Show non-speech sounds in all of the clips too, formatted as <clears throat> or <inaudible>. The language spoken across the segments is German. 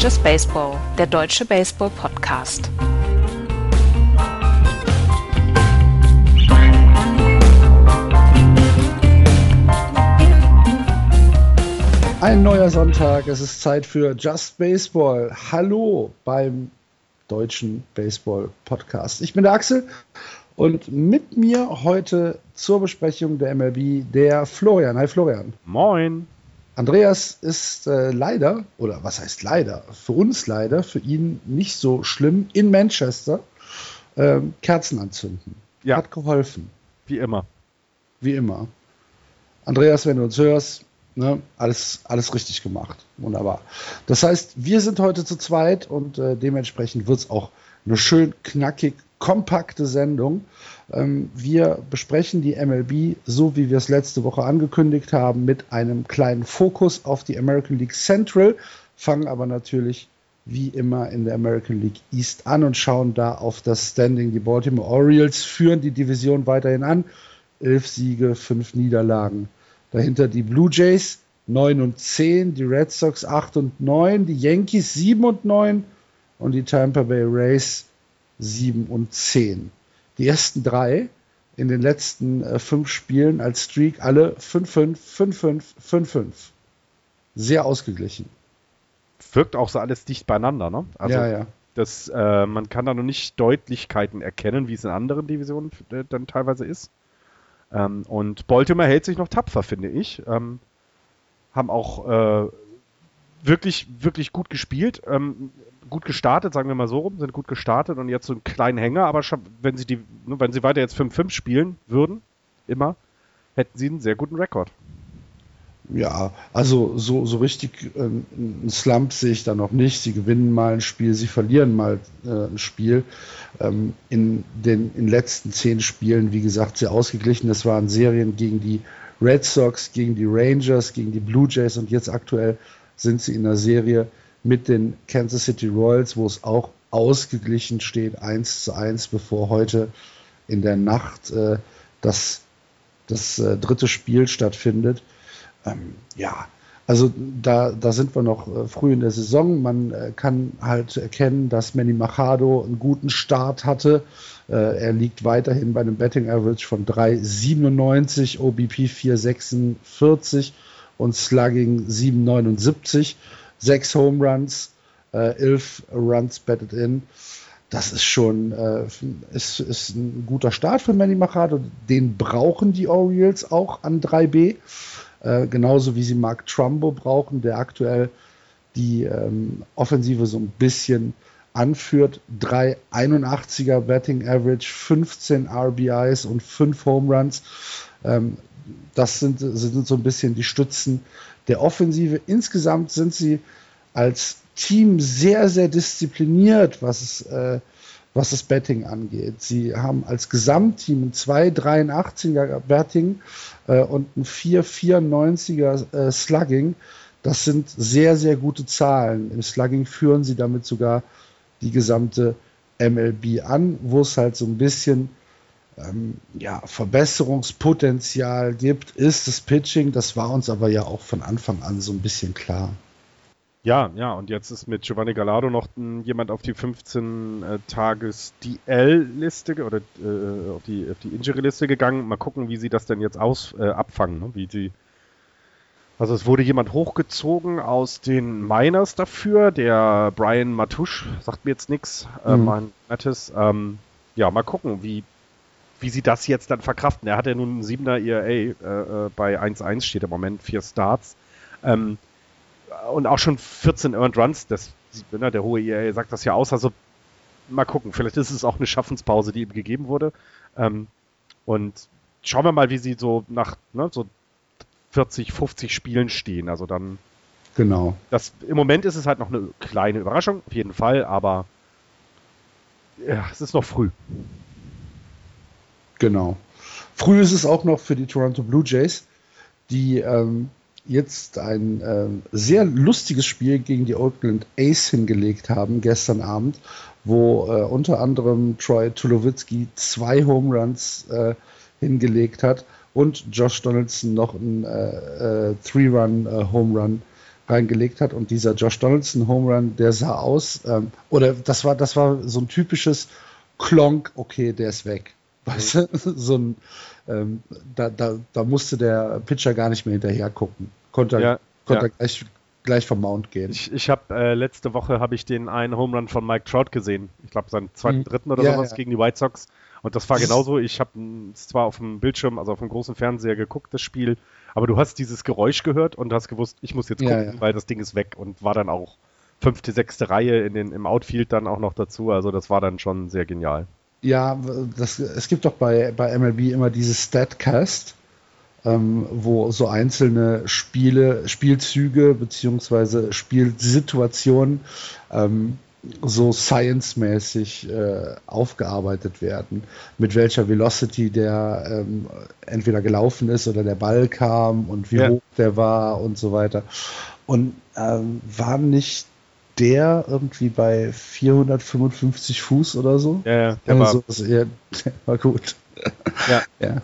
Just Baseball, der deutsche Baseball-Podcast. Ein neuer Sonntag, es ist Zeit für Just Baseball. Hallo beim deutschen Baseball-Podcast. Ich bin der Axel und mit mir heute zur Besprechung der MLB der Florian. Hi Florian. Moin. Andreas ist äh, leider, oder was heißt leider, für uns leider, für ihn nicht so schlimm, in Manchester ähm, Kerzen anzünden. Ja. Hat geholfen. Wie immer. Wie immer. Andreas, wenn du uns hörst, ne, alles, alles richtig gemacht. Wunderbar. Das heißt, wir sind heute zu zweit und äh, dementsprechend wird es auch eine schön knackig kompakte Sendung. Ähm, wir besprechen die MLB, so wie wir es letzte Woche angekündigt haben, mit einem kleinen Fokus auf die American League Central, fangen aber natürlich wie immer in der American League East an und schauen da auf das Standing. Die Baltimore Orioles führen die Division weiterhin an. Elf Siege, fünf Niederlagen. Dahinter die Blue Jays 9 und 10, die Red Sox 8 und 9, die Yankees 7 und 9 und die Tampa Bay Rays 7 und 10. Die ersten drei in den letzten äh, fünf Spielen als Streak alle 5-5, 5-5, 5-5. Sehr ausgeglichen. Wirkt auch so alles dicht beieinander, ne? Also ja, ja. Das, äh, man kann da noch nicht Deutlichkeiten erkennen, wie es in anderen Divisionen äh, dann teilweise ist. Ähm, und Baltimore hält sich noch tapfer, finde ich. Ähm, haben auch äh, wirklich, wirklich gut gespielt. Ähm, gut gestartet, sagen wir mal so rum, sind gut gestartet und jetzt so einen kleinen Hänger, aber wenn sie die, ne, wenn sie weiter jetzt 5-5 spielen würden, immer, hätten sie einen sehr guten Rekord. Ja, also so, so richtig äh, einen Slump sehe ich da noch nicht. Sie gewinnen mal ein Spiel, sie verlieren mal äh, ein Spiel. Ähm, in den in letzten zehn Spielen, wie gesagt, sehr ausgeglichen. Das waren Serien gegen die Red Sox, gegen die Rangers, gegen die Blue Jays und jetzt aktuell sind sie in der Serie mit den Kansas City Royals, wo es auch ausgeglichen steht, 1 zu 1, bevor heute in der Nacht äh, das, das äh, dritte Spiel stattfindet. Ähm, ja, also da, da sind wir noch äh, früh in der Saison. Man äh, kann halt erkennen, dass Manny Machado einen guten Start hatte. Äh, er liegt weiterhin bei einem Betting Average von 3,97, OBP 4,46 und Slugging 7,79 sechs Home Runs, äh, elf Runs batted in. Das ist schon äh, ist, ist ein guter Start für Manny Machado. Den brauchen die Orioles auch an 3B. Äh, genauso wie sie Mark Trumbo brauchen, der aktuell die ähm, Offensive so ein bisschen anführt. 381er Betting Average, 15 RBIs und 5 Home Runs. Ähm, das sind, sind so ein bisschen die Stützen der Offensive. Insgesamt sind sie als Team sehr, sehr diszipliniert, was es, äh, was das Betting angeht. Sie haben als Gesamtteam ein 2,83er Betting äh, und ein 4,94er äh, Slugging. Das sind sehr, sehr gute Zahlen. Im Slugging führen sie damit sogar die gesamte MLB an, wo es halt so ein bisschen ähm, ja, Verbesserungspotenzial gibt, ist das Pitching. Das war uns aber ja auch von Anfang an so ein bisschen klar. Ja, ja, und jetzt ist mit Giovanni Gallardo noch jemand auf die 15-Tages-DL-Liste oder äh, auf die, auf die Injury-Liste gegangen. Mal gucken, wie sie das denn jetzt aus, äh, abfangen. Ne? Wie sie, also es wurde jemand hochgezogen aus den Miners dafür, der Brian Matusch, sagt mir jetzt nichts, äh, mhm. Mattis. Ähm, ja, mal gucken, wie, wie sie das jetzt dann verkraften. Er hat ja nun einen 7er ERA äh, äh, bei 1-1 steht im Moment, vier Starts. Ähm, und auch schon 14 Earned Runs, das, ne, der hohe ERA sagt das ja aus, also mal gucken, vielleicht ist es auch eine Schaffenspause, die ihm gegeben wurde. Ähm, und schauen wir mal, wie sie so nach ne, so 40, 50 Spielen stehen. Also dann. Genau. Das, Im Moment ist es halt noch eine kleine Überraschung, auf jeden Fall, aber ja, es ist noch früh. Genau. Früh ist es auch noch für die Toronto Blue Jays, die ähm, jetzt ein äh, sehr lustiges Spiel gegen die Oakland Ace hingelegt haben gestern Abend, wo äh, unter anderem Troy Tulowitzki zwei Home Runs äh, hingelegt hat und Josh Donaldson noch einen äh, äh, Three-Run äh, Home Run reingelegt hat und dieser Josh Donaldson Home Run, der sah aus, ähm, oder das war, das war so ein typisches Klonk, okay, der ist weg. Weißt du, <laughs> so ein, ähm, da, da, da musste der Pitcher gar nicht mehr hinterher gucken. Konnte, ja, konnte ja. gleich, gleich vom Mount gehen. Ich, ich habe äh, letzte Woche habe ich den einen Home Run von Mike Trout gesehen. Ich glaube seinen zweiten, mhm. dritten oder ja, sowas gegen die White Sox. Und das war genauso. Ich habe es zwar auf dem Bildschirm, also auf dem großen Fernseher geguckt, das Spiel, aber du hast dieses Geräusch gehört und hast gewusst, ich muss jetzt gucken, weil das Ding ist weg und war dann auch fünfte, sechste Reihe in den, im Outfield dann auch noch dazu. Also das war dann schon sehr genial. Ja, das, es gibt doch bei, bei MLB immer dieses Statcast, ähm, wo so einzelne Spiele, Spielzüge beziehungsweise Spielsituationen ähm, so science-mäßig äh, aufgearbeitet werden, mit welcher Velocity der ähm, entweder gelaufen ist oder der Ball kam und wie ja. hoch der war und so weiter. Und ähm, war nicht der irgendwie bei 455 Fuß oder so. Ja, ja der, also, war, ja, der <laughs> war gut. Ja. ja.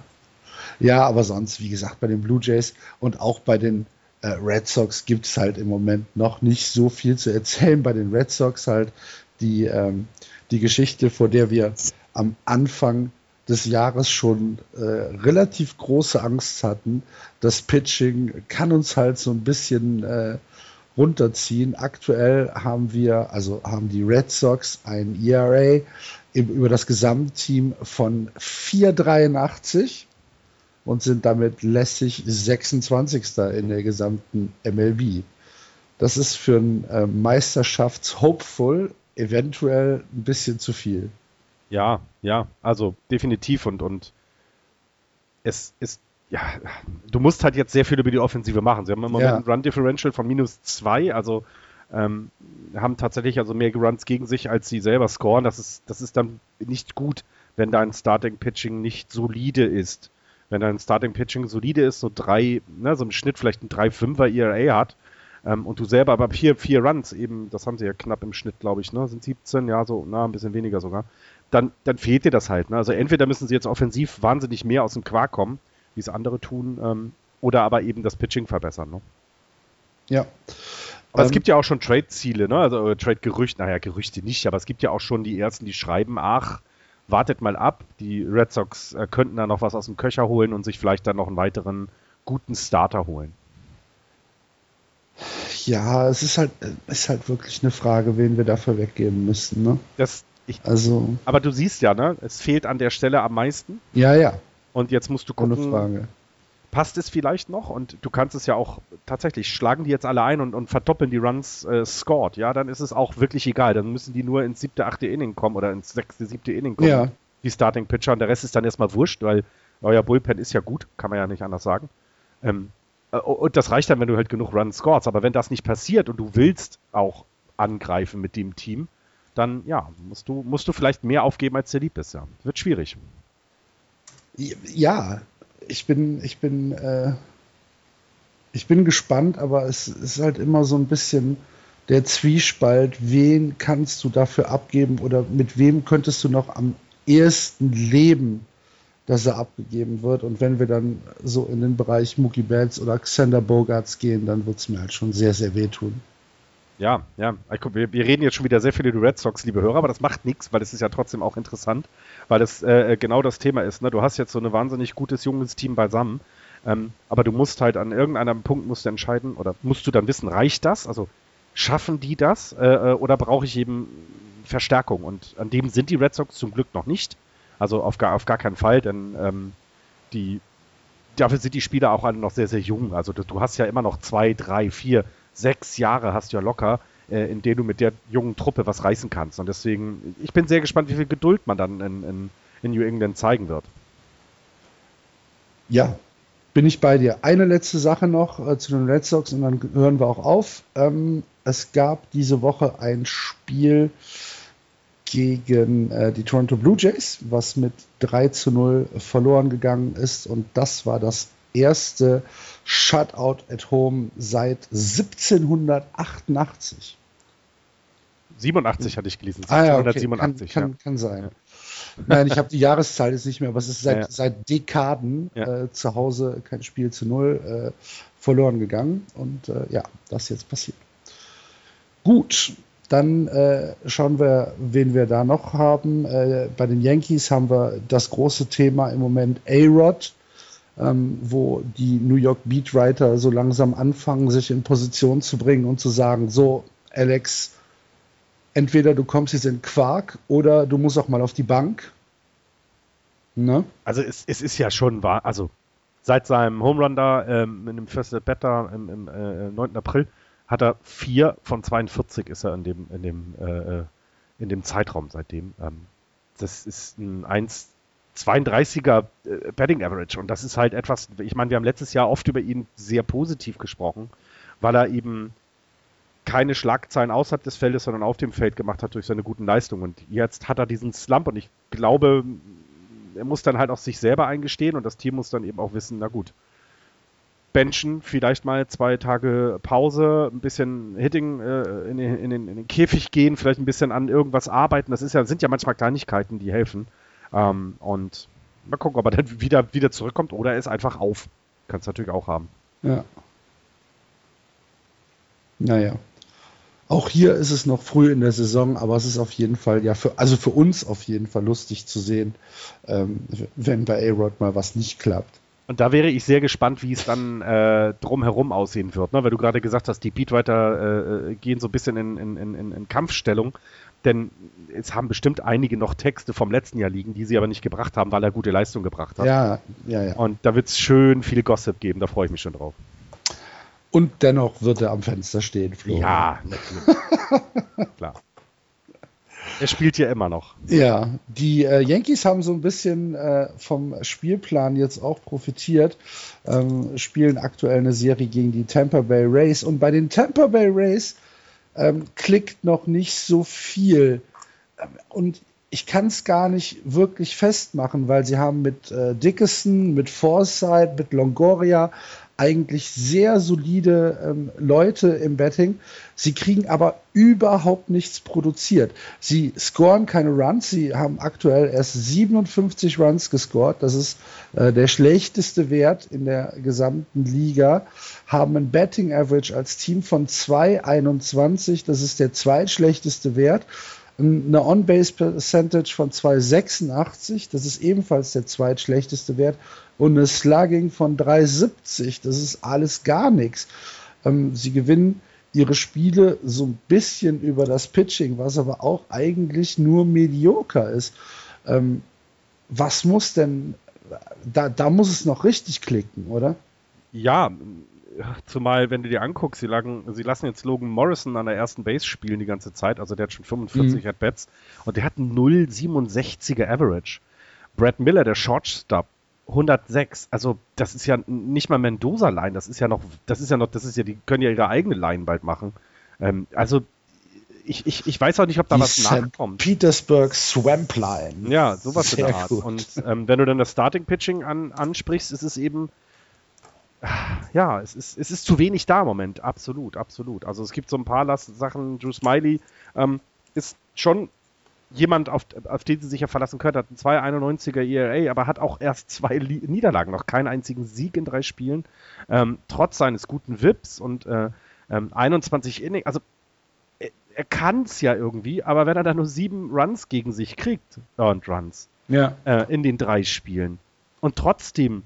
Ja, aber sonst, wie gesagt, bei den Blue Jays und auch bei den äh, Red Sox gibt es halt im Moment noch nicht so viel zu erzählen. Bei den Red Sox halt die, ähm, die Geschichte, vor der wir am Anfang des Jahres schon äh, relativ große Angst hatten. Das Pitching kann uns halt so ein bisschen äh, runterziehen. Aktuell haben wir, also haben die Red Sox ein ERA über das Gesamtteam von 4,83 und sind damit lässig 26. in der gesamten MLB. Das ist für einen äh, Meisterschaftshopeful eventuell ein bisschen zu viel. Ja, ja, also definitiv und, und es ist ja, du musst halt jetzt sehr viel über die Offensive machen. Sie haben im Moment ja. ein Run Differential von minus zwei, also ähm, haben tatsächlich also mehr Runs gegen sich, als sie selber scoren. Das ist, das ist dann nicht gut, wenn dein Starting Pitching nicht solide ist. Wenn dein Starting Pitching solide ist, so drei, ne, so im Schnitt vielleicht ein 3-5er ERA hat, ähm, und du selber aber vier, vier Runs eben, das haben sie ja knapp im Schnitt, glaube ich, ne, sind 17, ja, so, na, ein bisschen weniger sogar, dann, dann fehlt dir das halt. Ne? Also entweder müssen sie jetzt offensiv wahnsinnig mehr aus dem Quark kommen, wie es andere tun, ähm, oder aber eben das Pitching verbessern. Ne? Ja. Aber ähm, es gibt ja auch schon Trade-Ziele, ne? also äh, Trade-Gerüchte, naja, Gerüchte nicht, aber es gibt ja auch schon die ersten, die schreiben, ach, wartet mal ab, die Red Sox äh, könnten da noch was aus dem Köcher holen und sich vielleicht dann noch einen weiteren guten Starter holen. Ja, es ist halt, ist halt wirklich eine Frage, wen wir dafür weggeben müssen. Ne? Das, ich, also, aber du siehst ja, ne? es fehlt an der Stelle am meisten. Ja, ja. Und jetzt musst du gucken, passt es vielleicht noch? Und du kannst es ja auch tatsächlich, schlagen die jetzt alle ein und, und verdoppeln die Runs äh, scored, ja, dann ist es auch wirklich egal. Dann müssen die nur ins siebte, achte Inning kommen oder ins sechste, siebte Inning kommen. Ja. Die Starting Pitcher und der Rest ist dann erstmal wurscht, weil euer Bullpen ist ja gut, kann man ja nicht anders sagen. Ähm, äh, und das reicht dann, wenn du halt genug Runs scorest. Aber wenn das nicht passiert und du willst auch angreifen mit dem Team, dann ja, musst du, musst du vielleicht mehr aufgeben, als dir lieb ist. Ja. Wird schwierig. Ja, ich bin, ich bin, äh, ich bin gespannt, aber es ist halt immer so ein bisschen der Zwiespalt, wen kannst du dafür abgeben oder mit wem könntest du noch am ehesten leben, dass er abgegeben wird. Und wenn wir dann so in den Bereich Mookie Betts oder Xander Bogarts gehen, dann wird es mir halt schon sehr, sehr wehtun. Ja, ja. Wir, wir, reden jetzt schon wieder sehr viel über Red Sox, liebe Hörer, aber das macht nichts, weil es ist ja trotzdem auch interessant, weil es äh, äh, genau das Thema ist. Ne? Du hast jetzt so ein wahnsinnig gutes, junges Team beisammen, ähm, aber du musst halt an irgendeinem Punkt musst du entscheiden oder musst du dann wissen, reicht das? Also schaffen die das äh, äh oder brauche ich eben Verstärkung? Und an dem sind die Red Sox zum Glück noch nicht. Also auf gar, auf gar keinen Fall, denn ähm, die, dafür sind die Spieler auch alle noch sehr, sehr jung. Also du, du hast ja immer noch zwei, drei, vier sechs Jahre hast du ja locker, äh, in denen du mit der jungen Truppe was reißen kannst. Und deswegen, ich bin sehr gespannt, wie viel Geduld man dann in, in, in New England zeigen wird. Ja, bin ich bei dir. Eine letzte Sache noch äh, zu den Red Sox und dann hören wir auch auf. Ähm, es gab diese Woche ein Spiel gegen äh, die Toronto Blue Jays, was mit 3 zu 0 verloren gegangen ist. Und das war das erste Shutout at Home seit 1788. 87 hatte ich gelesen. Ah, ja, okay. kann, kann, kann sein. Ja. Nein, ich habe die Jahreszahl jetzt nicht mehr, aber es ist seit, ja. seit Dekaden äh, zu Hause kein Spiel zu null äh, verloren gegangen. Und äh, ja, das jetzt passiert. Gut, dann äh, schauen wir, wen wir da noch haben. Äh, bei den Yankees haben wir das große Thema im Moment A-Rod, ähm, wo die New York Beatwriter so langsam anfangen, sich in Position zu bringen und zu sagen, so, Alex, entweder du kommst jetzt in Quark oder du musst auch mal auf die Bank. Ne? Also es, es ist ja schon wahr, also seit seinem Home Run da ähm, in dem First at Better im, im äh, 9. April hat er 4 von 42 ist er in dem, in dem, äh, äh, in dem Zeitraum seitdem. Ähm, das ist ein 1,32er äh, Betting Average und das ist halt etwas, ich meine, wir haben letztes Jahr oft über ihn sehr positiv gesprochen, weil er eben keine Schlagzeilen außerhalb des Feldes, sondern auf dem Feld gemacht hat durch seine guten Leistungen. Und jetzt hat er diesen Slump und ich glaube, er muss dann halt auch sich selber eingestehen und das Team muss dann eben auch wissen, na gut, benchen, vielleicht mal zwei Tage Pause, ein bisschen Hitting äh, in, den, in, den, in, den, Käfig gehen, vielleicht ein bisschen an irgendwas arbeiten. Das ist ja, sind ja manchmal Kleinigkeiten, die helfen. Ähm, und mal gucken, ob er <laughs> dann wieder, wieder zurückkommt oder er ist einfach auf. Kann es natürlich auch haben. Ja. Naja. Auch hier ist es noch früh in der Saison, aber es ist auf jeden Fall, ja, für, also für uns auf jeden Fall lustig zu sehen, ähm, wenn bei A-Rod mal was nicht klappt. Und da wäre ich sehr gespannt, wie es dann äh, drumherum aussehen wird, ne? weil du gerade gesagt hast, die Beatwriter äh, gehen so ein bisschen in, in, in, in Kampfstellung. Denn es haben bestimmt einige noch Texte vom letzten Jahr liegen, die sie aber nicht gebracht haben, weil er gute Leistung gebracht hat. Ja, ja, ja. Und da wird es schön viel Gossip geben, da freue ich mich schon drauf. Und dennoch wird er am Fenster stehen, Flo. Ja, natürlich. <laughs> Klar. Er spielt ja immer noch. Ja, die äh, Yankees haben so ein bisschen äh, vom Spielplan jetzt auch profitiert, ähm, spielen aktuell eine Serie gegen die Tampa Bay Rays und bei den Tampa Bay Rays ähm, klickt noch nicht so viel. Und ich kann es gar nicht wirklich festmachen, weil sie haben mit äh, Dickerson, mit Forsyth, mit Longoria eigentlich sehr solide ähm, Leute im Betting. Sie kriegen aber überhaupt nichts produziert. Sie scoren keine Runs. Sie haben aktuell erst 57 Runs gescored. Das ist äh, der schlechteste Wert in der gesamten Liga. Haben ein Betting Average als Team von 2,21. Das ist der zweitschlechteste Wert eine On-Base Percentage von 2,86, das ist ebenfalls der zweitschlechteste Wert, und eine Slugging von 3,70, das ist alles gar nichts. Ähm, sie gewinnen ihre Spiele so ein bisschen über das Pitching, was aber auch eigentlich nur medioker ist. Ähm, was muss denn, da, da muss es noch richtig klicken, oder? Ja, zumal, wenn du dir anguckst, sie, lagen, sie lassen jetzt Logan Morrison an der ersten Base spielen die ganze Zeit, also der hat schon 45 mhm. At-Bats und der hat einen 0,67er Average. Brad Miller, der Shortstop, 106. Also das ist ja nicht mal Mendoza-Line, das ist ja noch, das ist ja noch, das ist ja, die können ja ihre eigene Line bald machen. Ähm, also ich, ich, ich weiß auch nicht, ob da die was nachkommt. Petersburg Swamp Line. Ja, sowas Sehr in der Art. Gut. Und ähm, wenn du dann das Starting Pitching an, ansprichst, ist es eben ja, es ist, es ist zu wenig da im Moment, absolut, absolut. Also es gibt so ein paar Sachen, Drew Smiley ähm, ist schon jemand, auf, auf den sie sich ja verlassen können, hat einen 2,91er ERA, aber hat auch erst zwei Niederlagen, noch keinen einzigen Sieg in drei Spielen, ähm, trotz seines guten Vips und äh, ähm, 21 Innings, also er, er kann es ja irgendwie, aber wenn er da nur sieben Runs gegen sich kriegt, Earned Runs, ja. äh, in den drei Spielen und trotzdem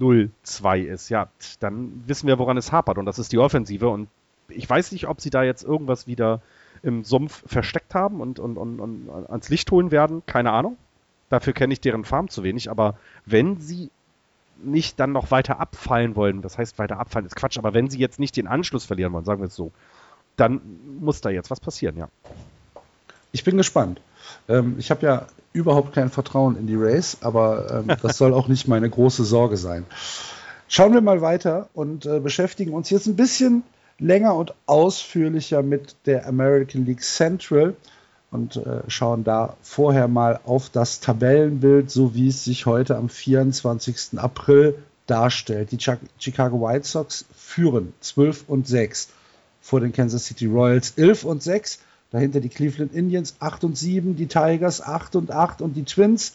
0-2 ist, ja, dann wissen wir, woran es hapert und das ist die Offensive und ich weiß nicht, ob sie da jetzt irgendwas wieder im Sumpf versteckt haben und, und, und, und ans Licht holen werden, keine Ahnung. Dafür kenne ich deren Farm zu wenig, aber wenn sie nicht dann noch weiter abfallen wollen, das heißt weiter abfallen ist Quatsch, aber wenn sie jetzt nicht den Anschluss verlieren wollen, sagen wir es so, dann muss da jetzt was passieren, ja. Ich bin gespannt. Ähm, ich habe ja überhaupt kein Vertrauen in die Race, aber ähm, <laughs> das soll auch nicht meine große Sorge sein. Schauen wir mal weiter und äh, beschäftigen uns jetzt ein bisschen länger und ausführlicher mit der American League Central und äh, schauen da vorher mal auf das Tabellenbild, so wie es sich heute am 24. April darstellt. Die Chicago White Sox führen 12 und 6 vor den Kansas City Royals 11 und 6 dahinter die Cleveland Indians 8 und 7, die Tigers 8 und 8 und die Twins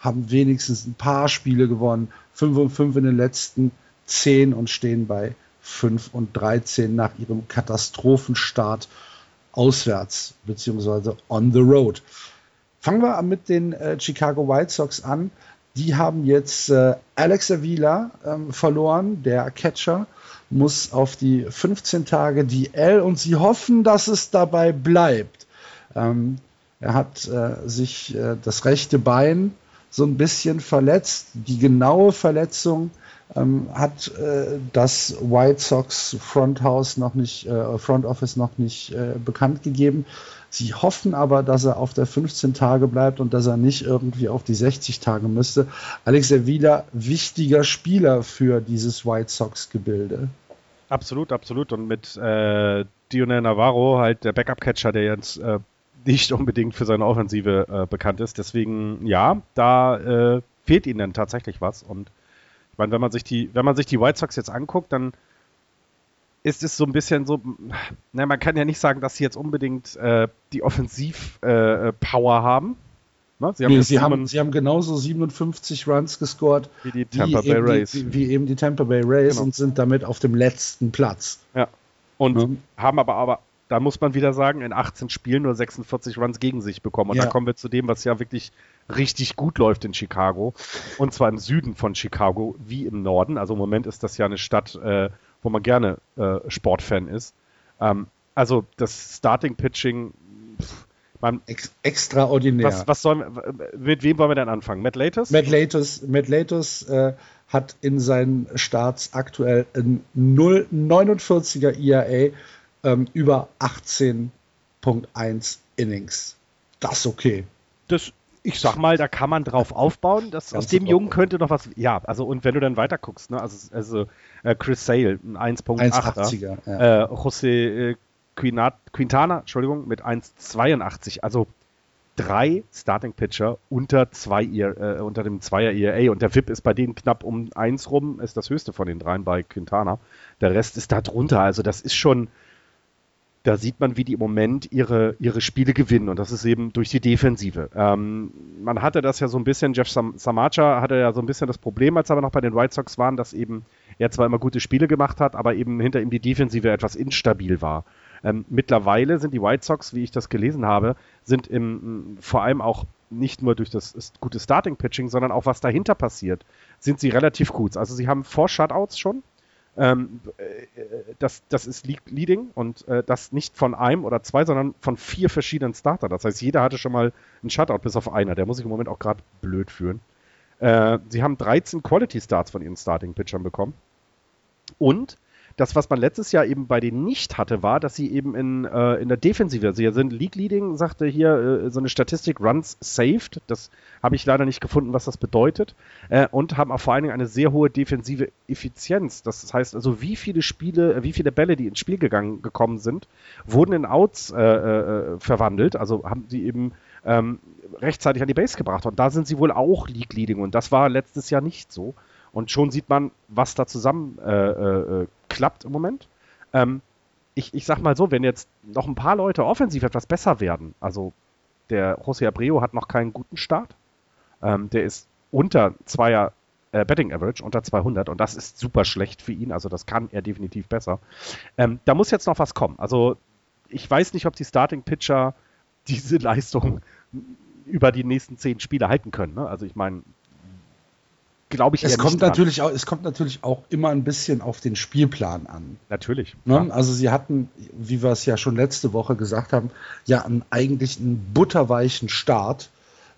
haben wenigstens ein paar Spiele gewonnen, 5 und 5 in den letzten 10 und stehen bei 5 und 13 nach ihrem Katastrophenstart auswärts beziehungsweise on the road. Fangen wir mit den äh, Chicago White Sox an. Die haben jetzt äh, Alex Avila ähm, verloren, der Catcher, muss auf die 15 Tage DL und sie hoffen, dass es dabei bleibt. Ähm, er hat äh, sich äh, das rechte Bein so ein bisschen verletzt. Die genaue Verletzung ähm, hat äh, das White Sox Front House noch nicht, äh, Front Office noch nicht äh, bekannt gegeben. Sie hoffen aber, dass er auf der 15 Tage bleibt und dass er nicht irgendwie auf die 60 Tage müsste. Alex wieder wichtiger Spieler für dieses White Sox-Gebilde. Absolut, absolut. Und mit äh, Dionel Navarro, halt der Backup-Catcher, der jetzt äh, nicht unbedingt für seine Offensive äh, bekannt ist. Deswegen, ja, da äh, fehlt ihnen tatsächlich was. Und ich meine, wenn man sich die, wenn man sich die White Sox jetzt anguckt, dann ist es so ein bisschen so, na, man kann ja nicht sagen, dass sie jetzt unbedingt äh, die Offensiv-Power äh, haben. Ne? Sie, haben, nee, sie, haben, sie haben genauso 57 Runs gescored wie die Tampa wie Bay Rays. Die, wie, eben die Tampa Bay Rays genau. und sind damit auf dem letzten Platz. Ja. Und ja. haben aber, aber, da muss man wieder sagen, in 18 Spielen nur 46 Runs gegen sich bekommen. Und ja. da kommen wir zu dem, was ja wirklich richtig gut läuft in Chicago. Und zwar im Süden von Chicago wie im Norden. Also im Moment ist das ja eine Stadt, äh, wo man gerne äh, Sportfan ist. Ähm, also das Starting Pitching. Man, Ex extraordinär. Was, was sollen, mit wem wollen wir denn anfangen? Matt Latus? Matt Latus, Matt Latus äh, hat in seinen Starts aktuell ein 0,49er ERA ähm, über 18.1 Innings. Das ist okay. Das ich sag mal, da kann man drauf aufbauen. Dass aus dem Jungen könnte noch was. Ja, also und wenn du dann weiter guckst, ne, also, also äh, Chris Sale, ein 1.8er, ja. äh, José Quintana, Entschuldigung, mit 1,82. Also drei Starting Pitcher unter zwei äh, unter dem Zweier ERA und der VIP ist bei denen knapp um eins rum, ist das höchste von den dreien bei Quintana. Der Rest ist da drunter. Also das ist schon da sieht man, wie die im Moment ihre, ihre Spiele gewinnen und das ist eben durch die Defensive. Ähm, man hatte das ja so ein bisschen, Jeff Sam Samacha hatte ja so ein bisschen das Problem, als er aber noch bei den White Sox waren, dass eben er zwar immer gute Spiele gemacht hat, aber eben hinter ihm die Defensive etwas instabil war. Ähm, mittlerweile sind die White Sox, wie ich das gelesen habe, sind im, vor allem auch nicht nur durch das gute Starting-Pitching, sondern auch was dahinter passiert, sind sie relativ gut. Also sie haben vor Shutouts schon, ähm, äh, das, das ist Leading und äh, das nicht von einem oder zwei, sondern von vier verschiedenen Starter. Das heißt, jeder hatte schon mal einen Shutout, bis auf einer. Der muss sich im Moment auch gerade blöd fühlen. Äh, sie haben 13 Quality Starts von ihren Starting-Pitchern bekommen. Und das, was man letztes Jahr eben bei denen nicht hatte, war, dass sie eben in, äh, in der Defensive, sie sind League Leading, sagte hier äh, so eine Statistik, Runs saved. Das habe ich leider nicht gefunden, was das bedeutet. Äh, und haben auch vor allen Dingen eine sehr hohe defensive Effizienz. Das heißt also, wie viele Spiele, äh, wie viele Bälle, die ins Spiel gegangen, gekommen sind, wurden in Outs äh, äh, verwandelt. Also haben sie eben ähm, rechtzeitig an die Base gebracht. Und da sind sie wohl auch League Leading. Und das war letztes Jahr nicht so. Und schon sieht man, was da zusammen äh, äh, klappt im Moment. Ähm, ich, ich sag mal so, wenn jetzt noch ein paar Leute offensiv etwas besser werden, also der José Abreu hat noch keinen guten Start. Ähm, der ist unter zweier äh, Betting Average, unter 200 und das ist super schlecht für ihn. Also das kann er definitiv besser. Ähm, da muss jetzt noch was kommen. Also ich weiß nicht, ob die Starting Pitcher diese <laughs> Leistung über die nächsten zehn Spiele halten können. Ne? Also ich meine, glaube ich, es kommt natürlich auch, es kommt natürlich auch immer ein bisschen auf den Spielplan an. Natürlich. Ne? Also sie hatten, wie wir es ja schon letzte Woche gesagt haben, ja einen, eigentlich einen butterweichen Start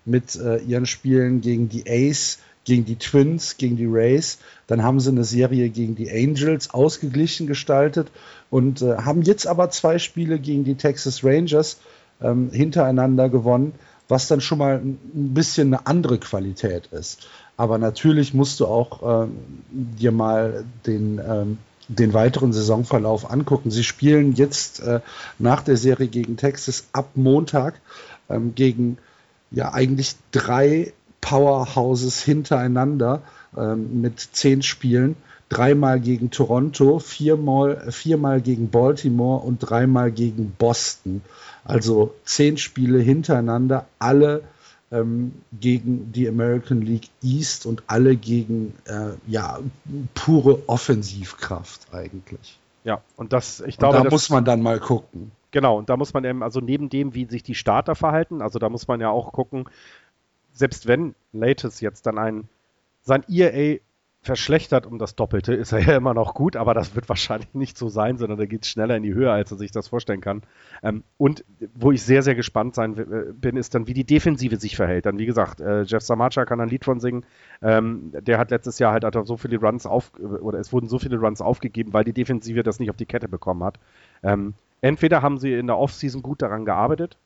mit äh, ihren Spielen gegen die Ace, gegen die Twins, gegen die Rays. Dann haben sie eine Serie gegen die Angels ausgeglichen gestaltet und äh, haben jetzt aber zwei Spiele gegen die Texas Rangers ähm, hintereinander gewonnen, was dann schon mal ein bisschen eine andere Qualität ist. Aber natürlich musst du auch ähm, dir mal den, ähm, den weiteren Saisonverlauf angucken. Sie spielen jetzt äh, nach der Serie gegen Texas ab Montag ähm, gegen ja eigentlich drei Powerhouses hintereinander ähm, mit zehn Spielen. dreimal gegen Toronto, viermal, viermal gegen Baltimore und dreimal gegen Boston. Also zehn Spiele hintereinander, alle ähm, gegen die American League East und alle gegen äh, ja, pure Offensivkraft eigentlich. Ja, und das, ich glaube, und da muss man dann mal gucken. Genau, und da muss man eben, also neben dem, wie sich die Starter verhalten, also da muss man ja auch gucken, selbst wenn Latest jetzt dann ein sein ERA verschlechtert um das Doppelte, ist er ja immer noch gut, aber das wird wahrscheinlich nicht so sein, sondern da geht es schneller in die Höhe, als er sich das vorstellen kann. Ähm, und wo ich sehr, sehr gespannt sein äh, bin, ist dann, wie die Defensive sich verhält. Dann, wie gesagt, äh, Jeff Samacha kann ein Lied von singen. Ähm, der hat letztes Jahr halt hat so viele Runs auf, oder es wurden so viele Runs aufgegeben, weil die Defensive das nicht auf die Kette bekommen hat. Ähm, entweder haben sie in der Offseason gut daran gearbeitet,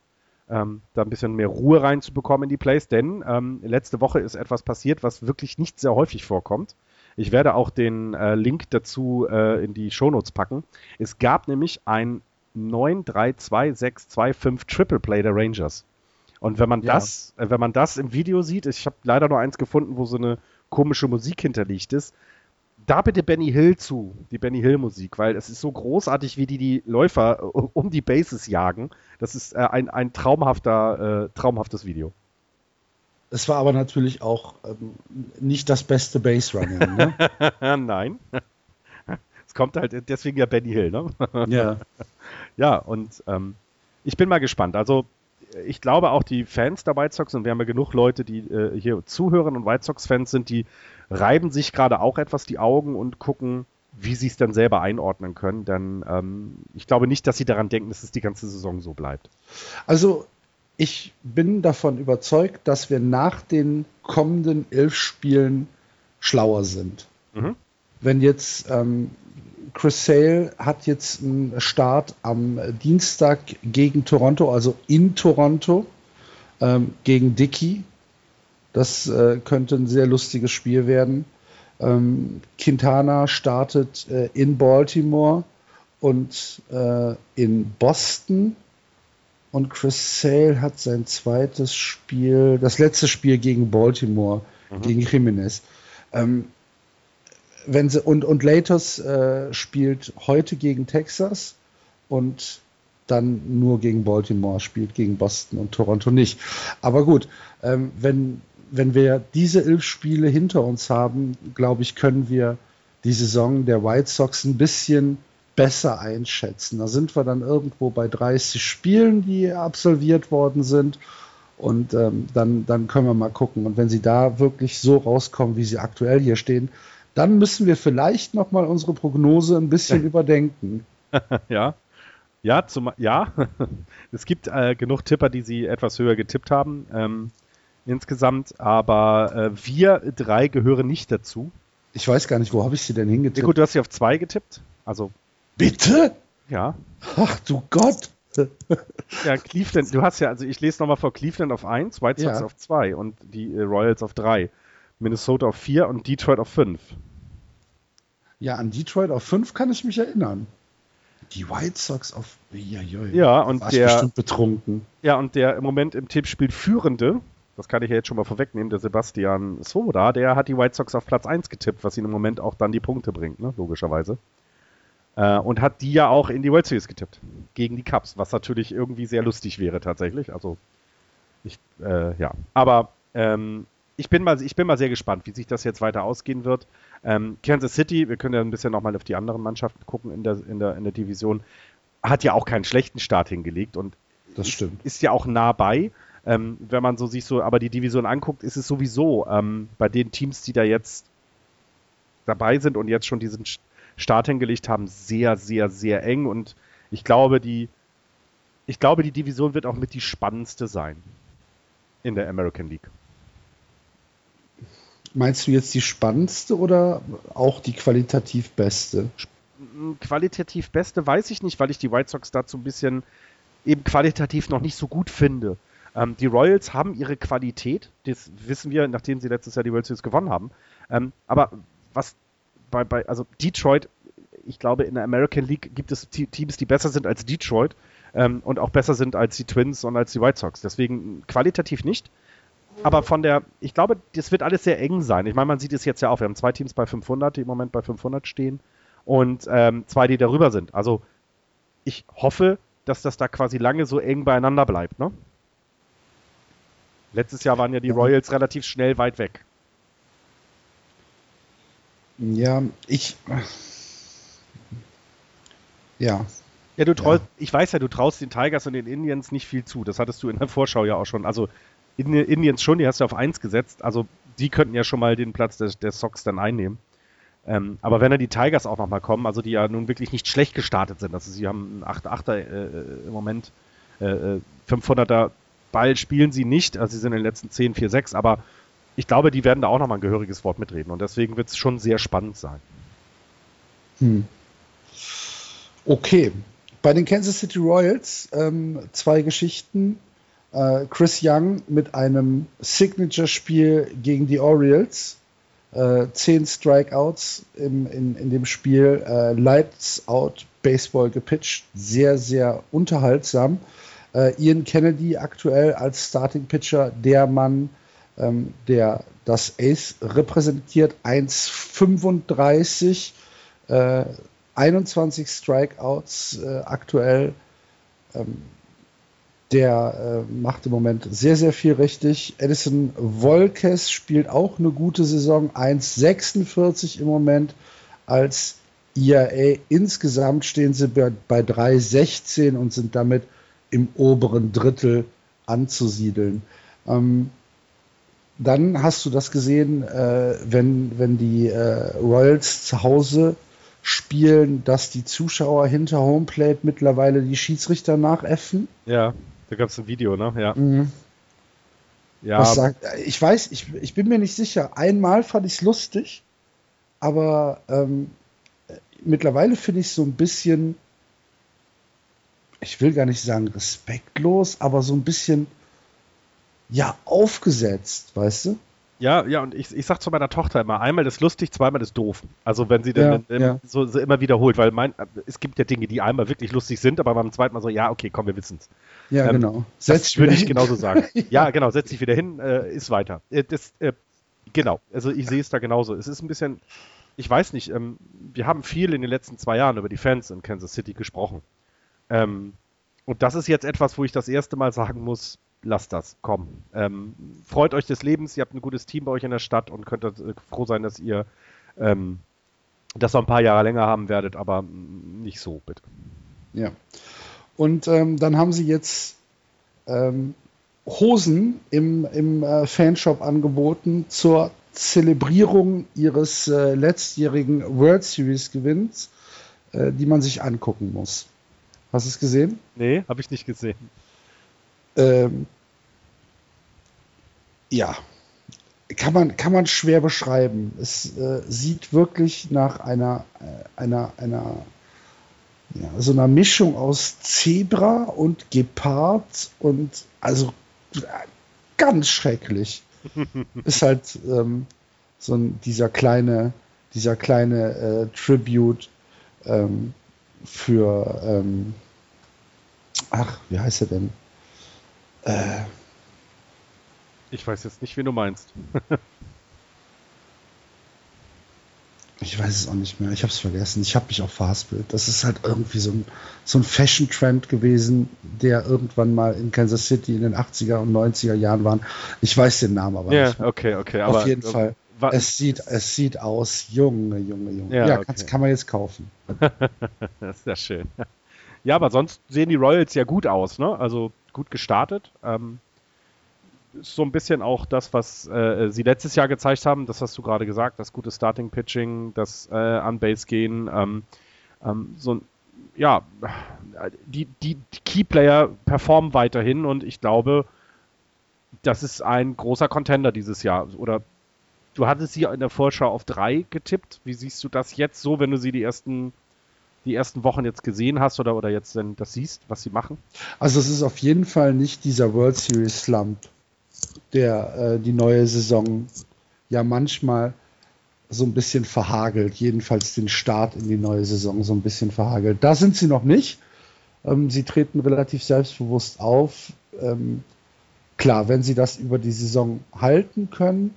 ähm, da ein bisschen mehr Ruhe reinzubekommen in die Plays, denn ähm, letzte Woche ist etwas passiert, was wirklich nicht sehr häufig vorkommt. Ich werde auch den äh, Link dazu äh, in die Shownotes packen. Es gab nämlich ein 9-3-2-6-2-5 Triple Play der Rangers. Und wenn man ja. das, äh, wenn man das im Video sieht, ich habe leider nur eins gefunden, wo so eine komische Musik hinterlegt ist, da bitte Benny Hill zu, die Benny Hill Musik, weil es ist so großartig, wie die die Läufer äh, um die Bases jagen. Das ist äh, ein, ein traumhafter, äh, traumhaftes Video. Es war aber natürlich auch ähm, nicht das beste Base Running. Ne? <laughs> Nein. Es kommt halt deswegen ja Benny Hill, ne? <laughs> ja. Ja, und ähm, ich bin mal gespannt. Also ich glaube auch die Fans der White Sox, und wir haben ja genug Leute, die äh, hier zuhören und White Sox-Fans sind, die reiben sich gerade auch etwas die Augen und gucken, wie sie es dann selber einordnen können. Denn ähm, ich glaube nicht, dass sie daran denken, dass es die ganze Saison so bleibt. Also ich bin davon überzeugt, dass wir nach den kommenden elf Spielen schlauer sind. Mhm. Wenn jetzt ähm, Chris Sale hat jetzt einen Start am Dienstag gegen Toronto, also in Toronto, ähm, gegen Dickey. Das äh, könnte ein sehr lustiges Spiel werden. Ähm, Quintana startet äh, in Baltimore und äh, in Boston. Und Chris Sale hat sein zweites Spiel, das letzte Spiel gegen Baltimore, mhm. gegen Jimenez. Ähm, wenn sie, und, und Latos äh, spielt heute gegen Texas und dann nur gegen Baltimore, spielt gegen Boston und Toronto nicht. Aber gut, ähm, wenn, wenn wir diese elf Spiele hinter uns haben, glaube ich, können wir die Saison der White Sox ein bisschen besser einschätzen. Da sind wir dann irgendwo bei 30 Spielen, die absolviert worden sind. Und ähm, dann, dann können wir mal gucken. Und wenn sie da wirklich so rauskommen, wie sie aktuell hier stehen, dann müssen wir vielleicht noch mal unsere Prognose ein bisschen <laughs> überdenken. <laughs> ja, ja, zum, ja. <laughs> es gibt äh, genug Tipper, die sie etwas höher getippt haben. Ähm, insgesamt, aber äh, wir drei gehören nicht dazu. Ich weiß gar nicht, wo habe ich sie denn hingetippt? Nico, du hast sie auf zwei getippt. Also. Bitte? Ja. Ach du Gott. <laughs> ja, Cleveland, du hast ja, also ich lese nochmal vor Cleveland auf 1, White Sox ja. auf 2 und die äh, Royals auf 3, Minnesota auf 4 und Detroit auf 5. Ja, an Detroit auf 5 kann ich mich erinnern. Die White Sox auf. Ja, ja und der. bestimmt betrunken. Ja, und der im Moment im Tippspiel führende, das kann ich ja jetzt schon mal vorwegnehmen, der Sebastian Soda, der hat die White Sox auf Platz 1 getippt, was ihn im Moment auch dann die Punkte bringt, ne? logischerweise. Äh, und hat die ja auch in die World Series getippt. Gegen die Cubs, was natürlich irgendwie sehr lustig wäre tatsächlich. Also, ich, äh, ja. Aber ähm, ich, bin mal, ich bin mal sehr gespannt, wie sich das jetzt weiter ausgehen wird. Ähm, Kansas City, wir können ja ein bisschen nochmal auf die anderen Mannschaften gucken in der, in, der, in der Division, hat ja auch keinen schlechten Start hingelegt und das stimmt. Ist, ist ja auch nah bei. Ähm, wenn man so sich so aber die Division anguckt, ist es sowieso ähm, bei den Teams, die da jetzt dabei sind und jetzt schon diesen Start hingelegt haben, sehr, sehr, sehr eng. Und ich glaube, die, ich glaube, die Division wird auch mit die spannendste sein in der American League. Meinst du jetzt die spannendste oder auch die qualitativ beste? Qualitativ beste weiß ich nicht, weil ich die White Sox dazu ein bisschen eben qualitativ noch nicht so gut finde. Ähm, die Royals haben ihre Qualität, das wissen wir, nachdem sie letztes Jahr die World Series gewonnen haben. Ähm, aber was bei, bei, also Detroit, ich glaube, in der American League gibt es Teams, die besser sind als Detroit ähm, und auch besser sind als die Twins und als die White Sox. Deswegen qualitativ nicht. aber von der, ich glaube, das wird alles sehr eng sein. Ich meine, man sieht es jetzt ja auch. Wir haben zwei Teams bei 500, die im Moment bei 500 stehen und ähm, zwei, die darüber sind. Also ich hoffe, dass das da quasi lange so eng beieinander bleibt. Ne? Letztes Jahr waren ja die Royals relativ schnell weit weg. Ja, ich. Ja. Ja, du traust, ja. ich weiß ja, du traust den Tigers und den Indians nicht viel zu. Das hattest du in der Vorschau ja auch schon. Also Indians schon, die hast du auf 1 gesetzt. Also die könnten ja schon mal den Platz der, der Sox dann einnehmen. Ähm, aber wenn dann die Tigers auch nochmal kommen, also die ja nun wirklich nicht schlecht gestartet sind, also sie haben einen 8-8er äh, im Moment, äh, 500er äh, Ball spielen sie nicht, also sie sind in den letzten 10, 4, 6, aber ich glaube, die werden da auch nochmal ein gehöriges Wort mitreden und deswegen wird es schon sehr spannend sein. Hm. Okay, bei den Kansas City Royals ähm, zwei Geschichten. Äh, Chris Young mit einem Signature-Spiel gegen die Orioles. Äh, zehn Strikeouts im, in, in dem Spiel. Äh, Lights Out Baseball gepitcht. Sehr, sehr unterhaltsam. Äh, Ian Kennedy aktuell als Starting Pitcher, der Mann, ähm, der das Ace repräsentiert. 1,35. 21 Strikeouts äh, aktuell. Ähm, der äh, macht im Moment sehr, sehr viel richtig. Edison Volkes spielt auch eine gute Saison. 1,46 im Moment als IAA. Insgesamt stehen sie bei, bei 3,16 und sind damit im oberen Drittel anzusiedeln. Ähm, dann hast du das gesehen, äh, wenn, wenn die äh, Royals zu Hause spielen, dass die Zuschauer hinter Homeplate mittlerweile die Schiedsrichter nachäffen. Ja, da gab es ein Video, ne? Ja. Mhm. Ja. Sagt, ich weiß, ich, ich bin mir nicht sicher. Einmal fand ich es lustig, aber ähm, mittlerweile finde ich es so ein bisschen, ich will gar nicht sagen respektlos, aber so ein bisschen, ja, aufgesetzt, weißt du? Ja, ja, und ich, ich sag zu meiner Tochter immer, einmal ist lustig, zweimal ist doof. Also wenn sie dann ja, ja. So, so, immer wiederholt, weil mein, es gibt ja Dinge, die einmal wirklich lustig sind, aber beim zweiten Mal so, ja, okay, komm, wir wissen's. Ja, ähm, genau. Setz würde ich genauso sagen. <laughs> ja. genau, setz dich wieder hin, äh, ist weiter. Äh, das, äh, genau, also ich sehe es da genauso. Es ist ein bisschen, ich weiß nicht, ähm, wir haben viel in den letzten zwei Jahren über die Fans in Kansas City gesprochen. Ähm, und das ist jetzt etwas, wo ich das erste Mal sagen muss, lasst das, komm. Ähm, freut euch des Lebens, ihr habt ein gutes Team bei euch in der Stadt und könnt äh, froh sein, dass ihr ähm, das noch ein paar Jahre länger haben werdet, aber nicht so, bitte. Ja. Und ähm, dann haben sie jetzt ähm, Hosen im, im äh, Fanshop angeboten zur Zelebrierung ihres äh, letztjährigen World Series Gewinns, äh, die man sich angucken muss. Hast du es gesehen? Nee, habe ich nicht gesehen. Ähm, ja, kann man, kann man schwer beschreiben. Es äh, sieht wirklich nach einer, äh, einer, einer ja, so einer Mischung aus Zebra und Gepard und also ganz schrecklich. <laughs> Ist halt ähm, so ein, dieser kleine, dieser kleine äh, Tribute ähm, für ähm, ach, wie heißt er denn? Äh, ich weiß jetzt nicht, wie du meinst. <laughs> ich weiß es auch nicht mehr. Ich habe es vergessen. Ich habe mich auch verhaspelt. Das ist halt irgendwie so ein, so ein Fashion-Trend gewesen, der irgendwann mal in Kansas City in den 80er und 90er Jahren war. Ich weiß den Namen aber ja, nicht. Ja, okay, okay. Auf jeden Fall. Es sieht, es sieht aus, Junge, Junge, Junge. Ja, ja okay. kann man jetzt kaufen. <laughs> das ist ja schön. Ja, aber sonst sehen die Royals ja gut aus, ne? Also gut gestartet. Ähm, so ein bisschen auch das, was äh, sie letztes Jahr gezeigt haben, das hast du gerade gesagt, das gute Starting-Pitching, das äh, An-Base-Gehen, ähm, ähm, so ja, die, die, die Key-Player performen weiterhin und ich glaube, das ist ein großer Contender dieses Jahr. Oder du hattest sie in der Vorschau auf drei getippt. Wie siehst du das jetzt so, wenn du sie die ersten die ersten Wochen jetzt gesehen hast oder, oder jetzt denn das siehst, was sie machen? Also es ist auf jeden Fall nicht dieser World Series Slump, der äh, die neue Saison ja manchmal so ein bisschen verhagelt, jedenfalls den Start in die neue Saison so ein bisschen verhagelt. Da sind sie noch nicht. Ähm, sie treten relativ selbstbewusst auf. Ähm, klar, wenn sie das über die Saison halten können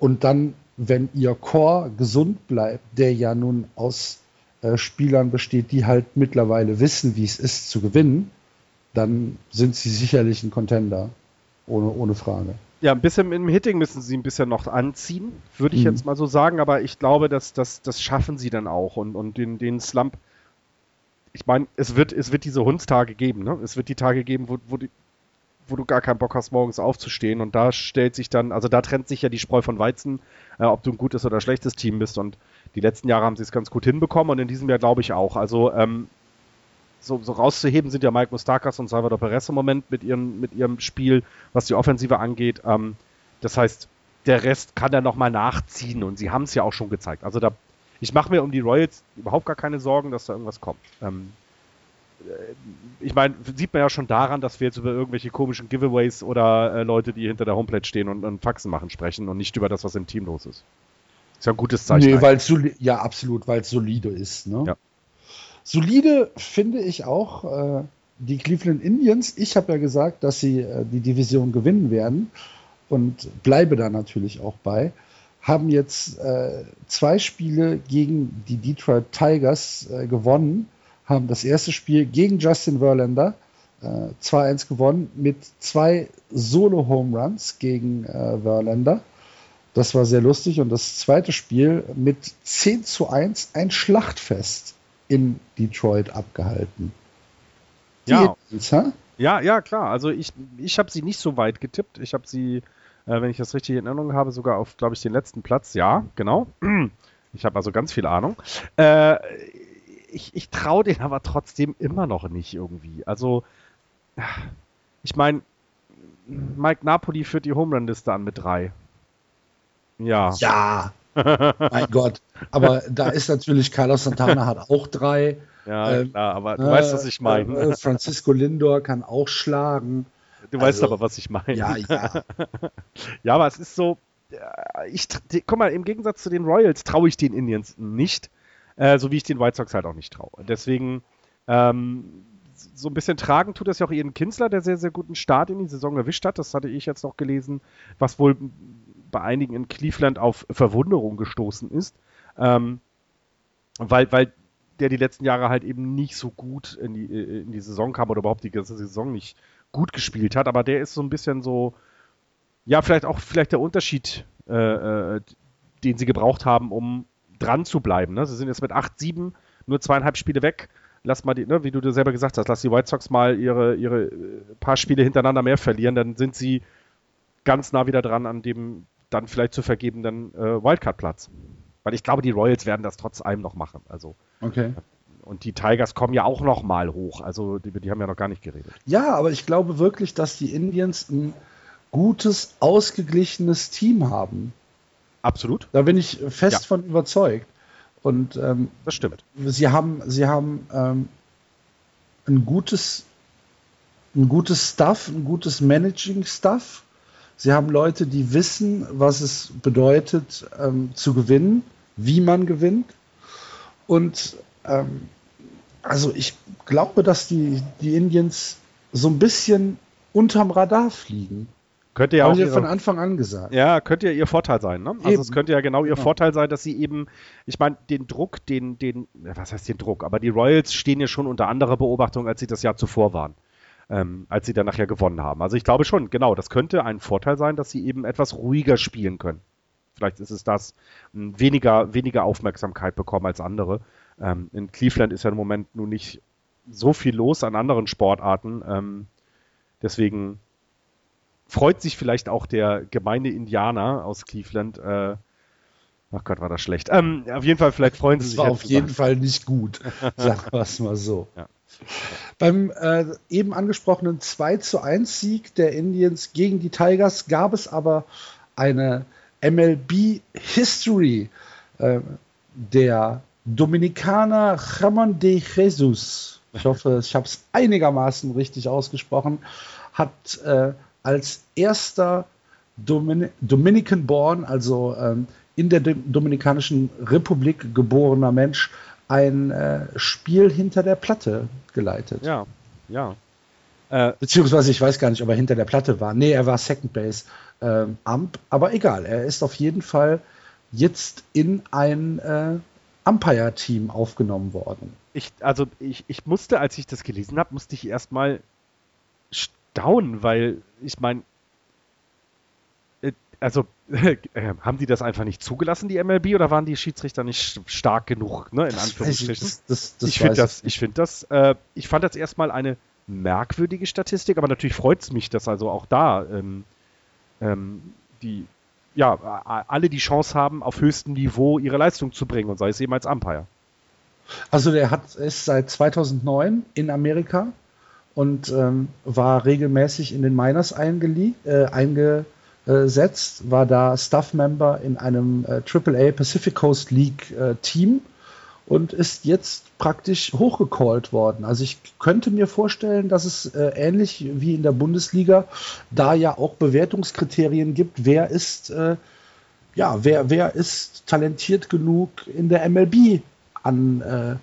und dann, wenn ihr Core gesund bleibt, der ja nun aus äh, Spielern besteht, die halt mittlerweile wissen, wie es ist zu gewinnen, dann sind sie sicherlich ein Contender. Ohne, ohne Frage. Ja, ein bisschen im Hitting müssen sie ein bisschen noch anziehen, würde ich mhm. jetzt mal so sagen, aber ich glaube, dass, dass das schaffen sie dann auch und, und den, den Slump, ich meine, es wird, es wird diese Hundstage geben, ne? Es wird die Tage geben, wo, wo, die, wo du gar keinen Bock hast, morgens aufzustehen und da stellt sich dann, also da trennt sich ja die Spreu von Weizen, äh, ob du ein gutes oder schlechtes Team bist und die letzten Jahre haben sie es ganz gut hinbekommen und in diesem Jahr glaube ich auch. Also ähm, so, so, rauszuheben sind ja Mike Mustakas und Salvador Perez im Moment mit, ihren, mit ihrem Spiel, was die Offensive angeht. Ähm, das heißt, der Rest kann er nochmal nachziehen und sie haben es ja auch schon gezeigt. Also da, ich mache mir um die Royals überhaupt gar keine Sorgen, dass da irgendwas kommt. Ähm, äh, ich meine, sieht man ja schon daran, dass wir jetzt über irgendwelche komischen Giveaways oder äh, Leute, die hinter der Homepage stehen und, und Faxen machen, sprechen und nicht über das, was im Team los ist. Ist ja ein gutes Zeichen. Nee, weil ja absolut, weil es solide ist. Ne? Ja. Solide finde ich auch äh, die Cleveland Indians. Ich habe ja gesagt, dass sie äh, die Division gewinnen werden und bleibe da natürlich auch bei. Haben jetzt äh, zwei Spiele gegen die Detroit Tigers äh, gewonnen, haben das erste Spiel gegen Justin Verlander 2-1 äh, gewonnen mit zwei Solo-Home Runs gegen äh, Verlander. Das war sehr lustig. Und das zweite Spiel mit 10 zu 1 ein Schlachtfest in Detroit abgehalten. ja. ja, ja, klar. Also ich, ich habe sie nicht so weit getippt. Ich habe sie, äh, wenn ich das richtig in Erinnerung habe, sogar auf, glaube ich, den letzten Platz. Ja, genau. <clears throat> Ich habe also ganz viel Ahnung. Äh, ich ich traue den aber trotzdem immer noch nicht irgendwie. Also, ich meine, Mike Napoli führt die Home Run Liste an mit drei. Ja. Ja. mein Gott. Aber da ist natürlich Carlos Santana hat auch drei. Ja, ähm, klar, aber du äh, weißt, was ich meine. Äh, Francisco Lindor kann auch schlagen. Du also, weißt aber, was ich meine. Ja, ja. <laughs> ja, aber es ist so, ich, guck mal, im Gegensatz zu den Royals traue ich den Indians nicht, äh, so wie ich den White Sox halt auch nicht traue. Deswegen, ähm, so ein bisschen tragen tut das ja auch ihren Kinsler, der sehr, sehr guten Start in die Saison erwischt hat. Das hatte ich jetzt noch gelesen, was wohl bei einigen in Cleveland auf Verwunderung gestoßen ist, ähm, weil, weil der die letzten Jahre halt eben nicht so gut in die, äh, in die Saison kam oder überhaupt die ganze Saison nicht gut gespielt hat, aber der ist so ein bisschen so, ja, vielleicht auch vielleicht der Unterschied, äh, äh, den sie gebraucht haben, um dran zu bleiben. Ne? Sie sind jetzt mit 8-7, nur zweieinhalb Spiele weg. Lass mal die, ne, wie du dir selber gesagt hast, lass die White Sox mal ihre, ihre äh, paar Spiele hintereinander mehr verlieren, dann sind sie ganz nah wieder dran an dem dann vielleicht zu vergebenden äh, Wildcard-Platz. Weil ich glaube, die Royals werden das trotz allem noch machen. Also, okay. Und die Tigers kommen ja auch noch mal hoch. Also die, die haben ja noch gar nicht geredet. Ja, aber ich glaube wirklich, dass die Indians ein gutes, ausgeglichenes Team haben. Absolut. Da bin ich fest ja. von überzeugt. Und ähm, das stimmt. Sie haben, sie haben ähm, ein gutes, ein gutes Stuff, ein gutes Managing-Stuff. Sie haben Leute, die wissen, was es bedeutet, ähm, zu gewinnen, wie man gewinnt. Und ähm, also ich glaube, dass die, die Indians so ein bisschen unterm Radar fliegen. Könnte ja Haben auch ihre, von Anfang an gesagt. Ja, könnte ja ihr Vorteil sein. Ne? Also eben. es könnte ja genau ihr ja. Vorteil sein, dass sie eben, ich meine, den Druck, den, den, was heißt den Druck? Aber die Royals stehen ja schon unter anderer Beobachtung, als sie das Jahr zuvor waren ähm, als sie dann nachher gewonnen haben. Also ich glaube schon, genau, das könnte ein Vorteil sein, dass sie eben etwas ruhiger spielen können. Vielleicht ist es das, weniger, weniger Aufmerksamkeit bekommen als andere. Ähm, in Cleveland ist ja im Moment nun nicht so viel los an anderen Sportarten. Ähm, deswegen freut sich vielleicht auch der gemeine Indianer aus Cleveland. Äh, ach Gott, war das schlecht. Ähm, auf jeden Fall, vielleicht freuen sie das sich. Das war auf jeden Fall nicht gut, <laughs> sagen wir es mal so. Ja. Beim äh, eben angesprochenen 2 zu 1 Sieg der Indians gegen die Tigers gab es aber eine MLB History. Äh, der Dominikaner Ramon de Jesus, ich hoffe, ich habe es einigermaßen richtig ausgesprochen, hat äh, als erster Domin Dominican Born, also ähm, in der Dominikanischen Republik geborener Mensch, ein äh, Spiel hinter der Platte geleitet. Ja, ja. Äh, Beziehungsweise ich weiß gar nicht, ob er hinter der Platte war. Nee, er war Second Base ähm, Ump, aber egal, er ist auf jeden Fall jetzt in ein äh, Umpire-Team aufgenommen worden. Ich, also ich, ich musste, als ich das gelesen habe, musste ich erstmal staunen, weil ich meine, äh, also <laughs> äh, haben die das einfach nicht zugelassen, die MLB, oder waren die Schiedsrichter nicht stark genug, ne, in Anführungsstrichen? Das, das, das ich finde das, ich finde das, äh, ich fand das erstmal eine merkwürdige Statistik, aber natürlich freut es mich, dass also auch da ähm, ähm, die, ja, alle die Chance haben, auf höchstem Niveau ihre Leistung zu bringen und sei es eben als Umpire. Also der hat ist seit 2009 in Amerika und ähm, war regelmäßig in den Miners äh, eingesetzt, war da Staff-Member in einem äh, AAA Pacific Coast League äh, Team und ist jetzt praktisch hochgecallt worden. Also ich könnte mir vorstellen, dass es äh, ähnlich wie in der Bundesliga da ja auch Bewertungskriterien gibt, wer ist äh, ja, wer, wer ist talentiert genug in der MLB an äh,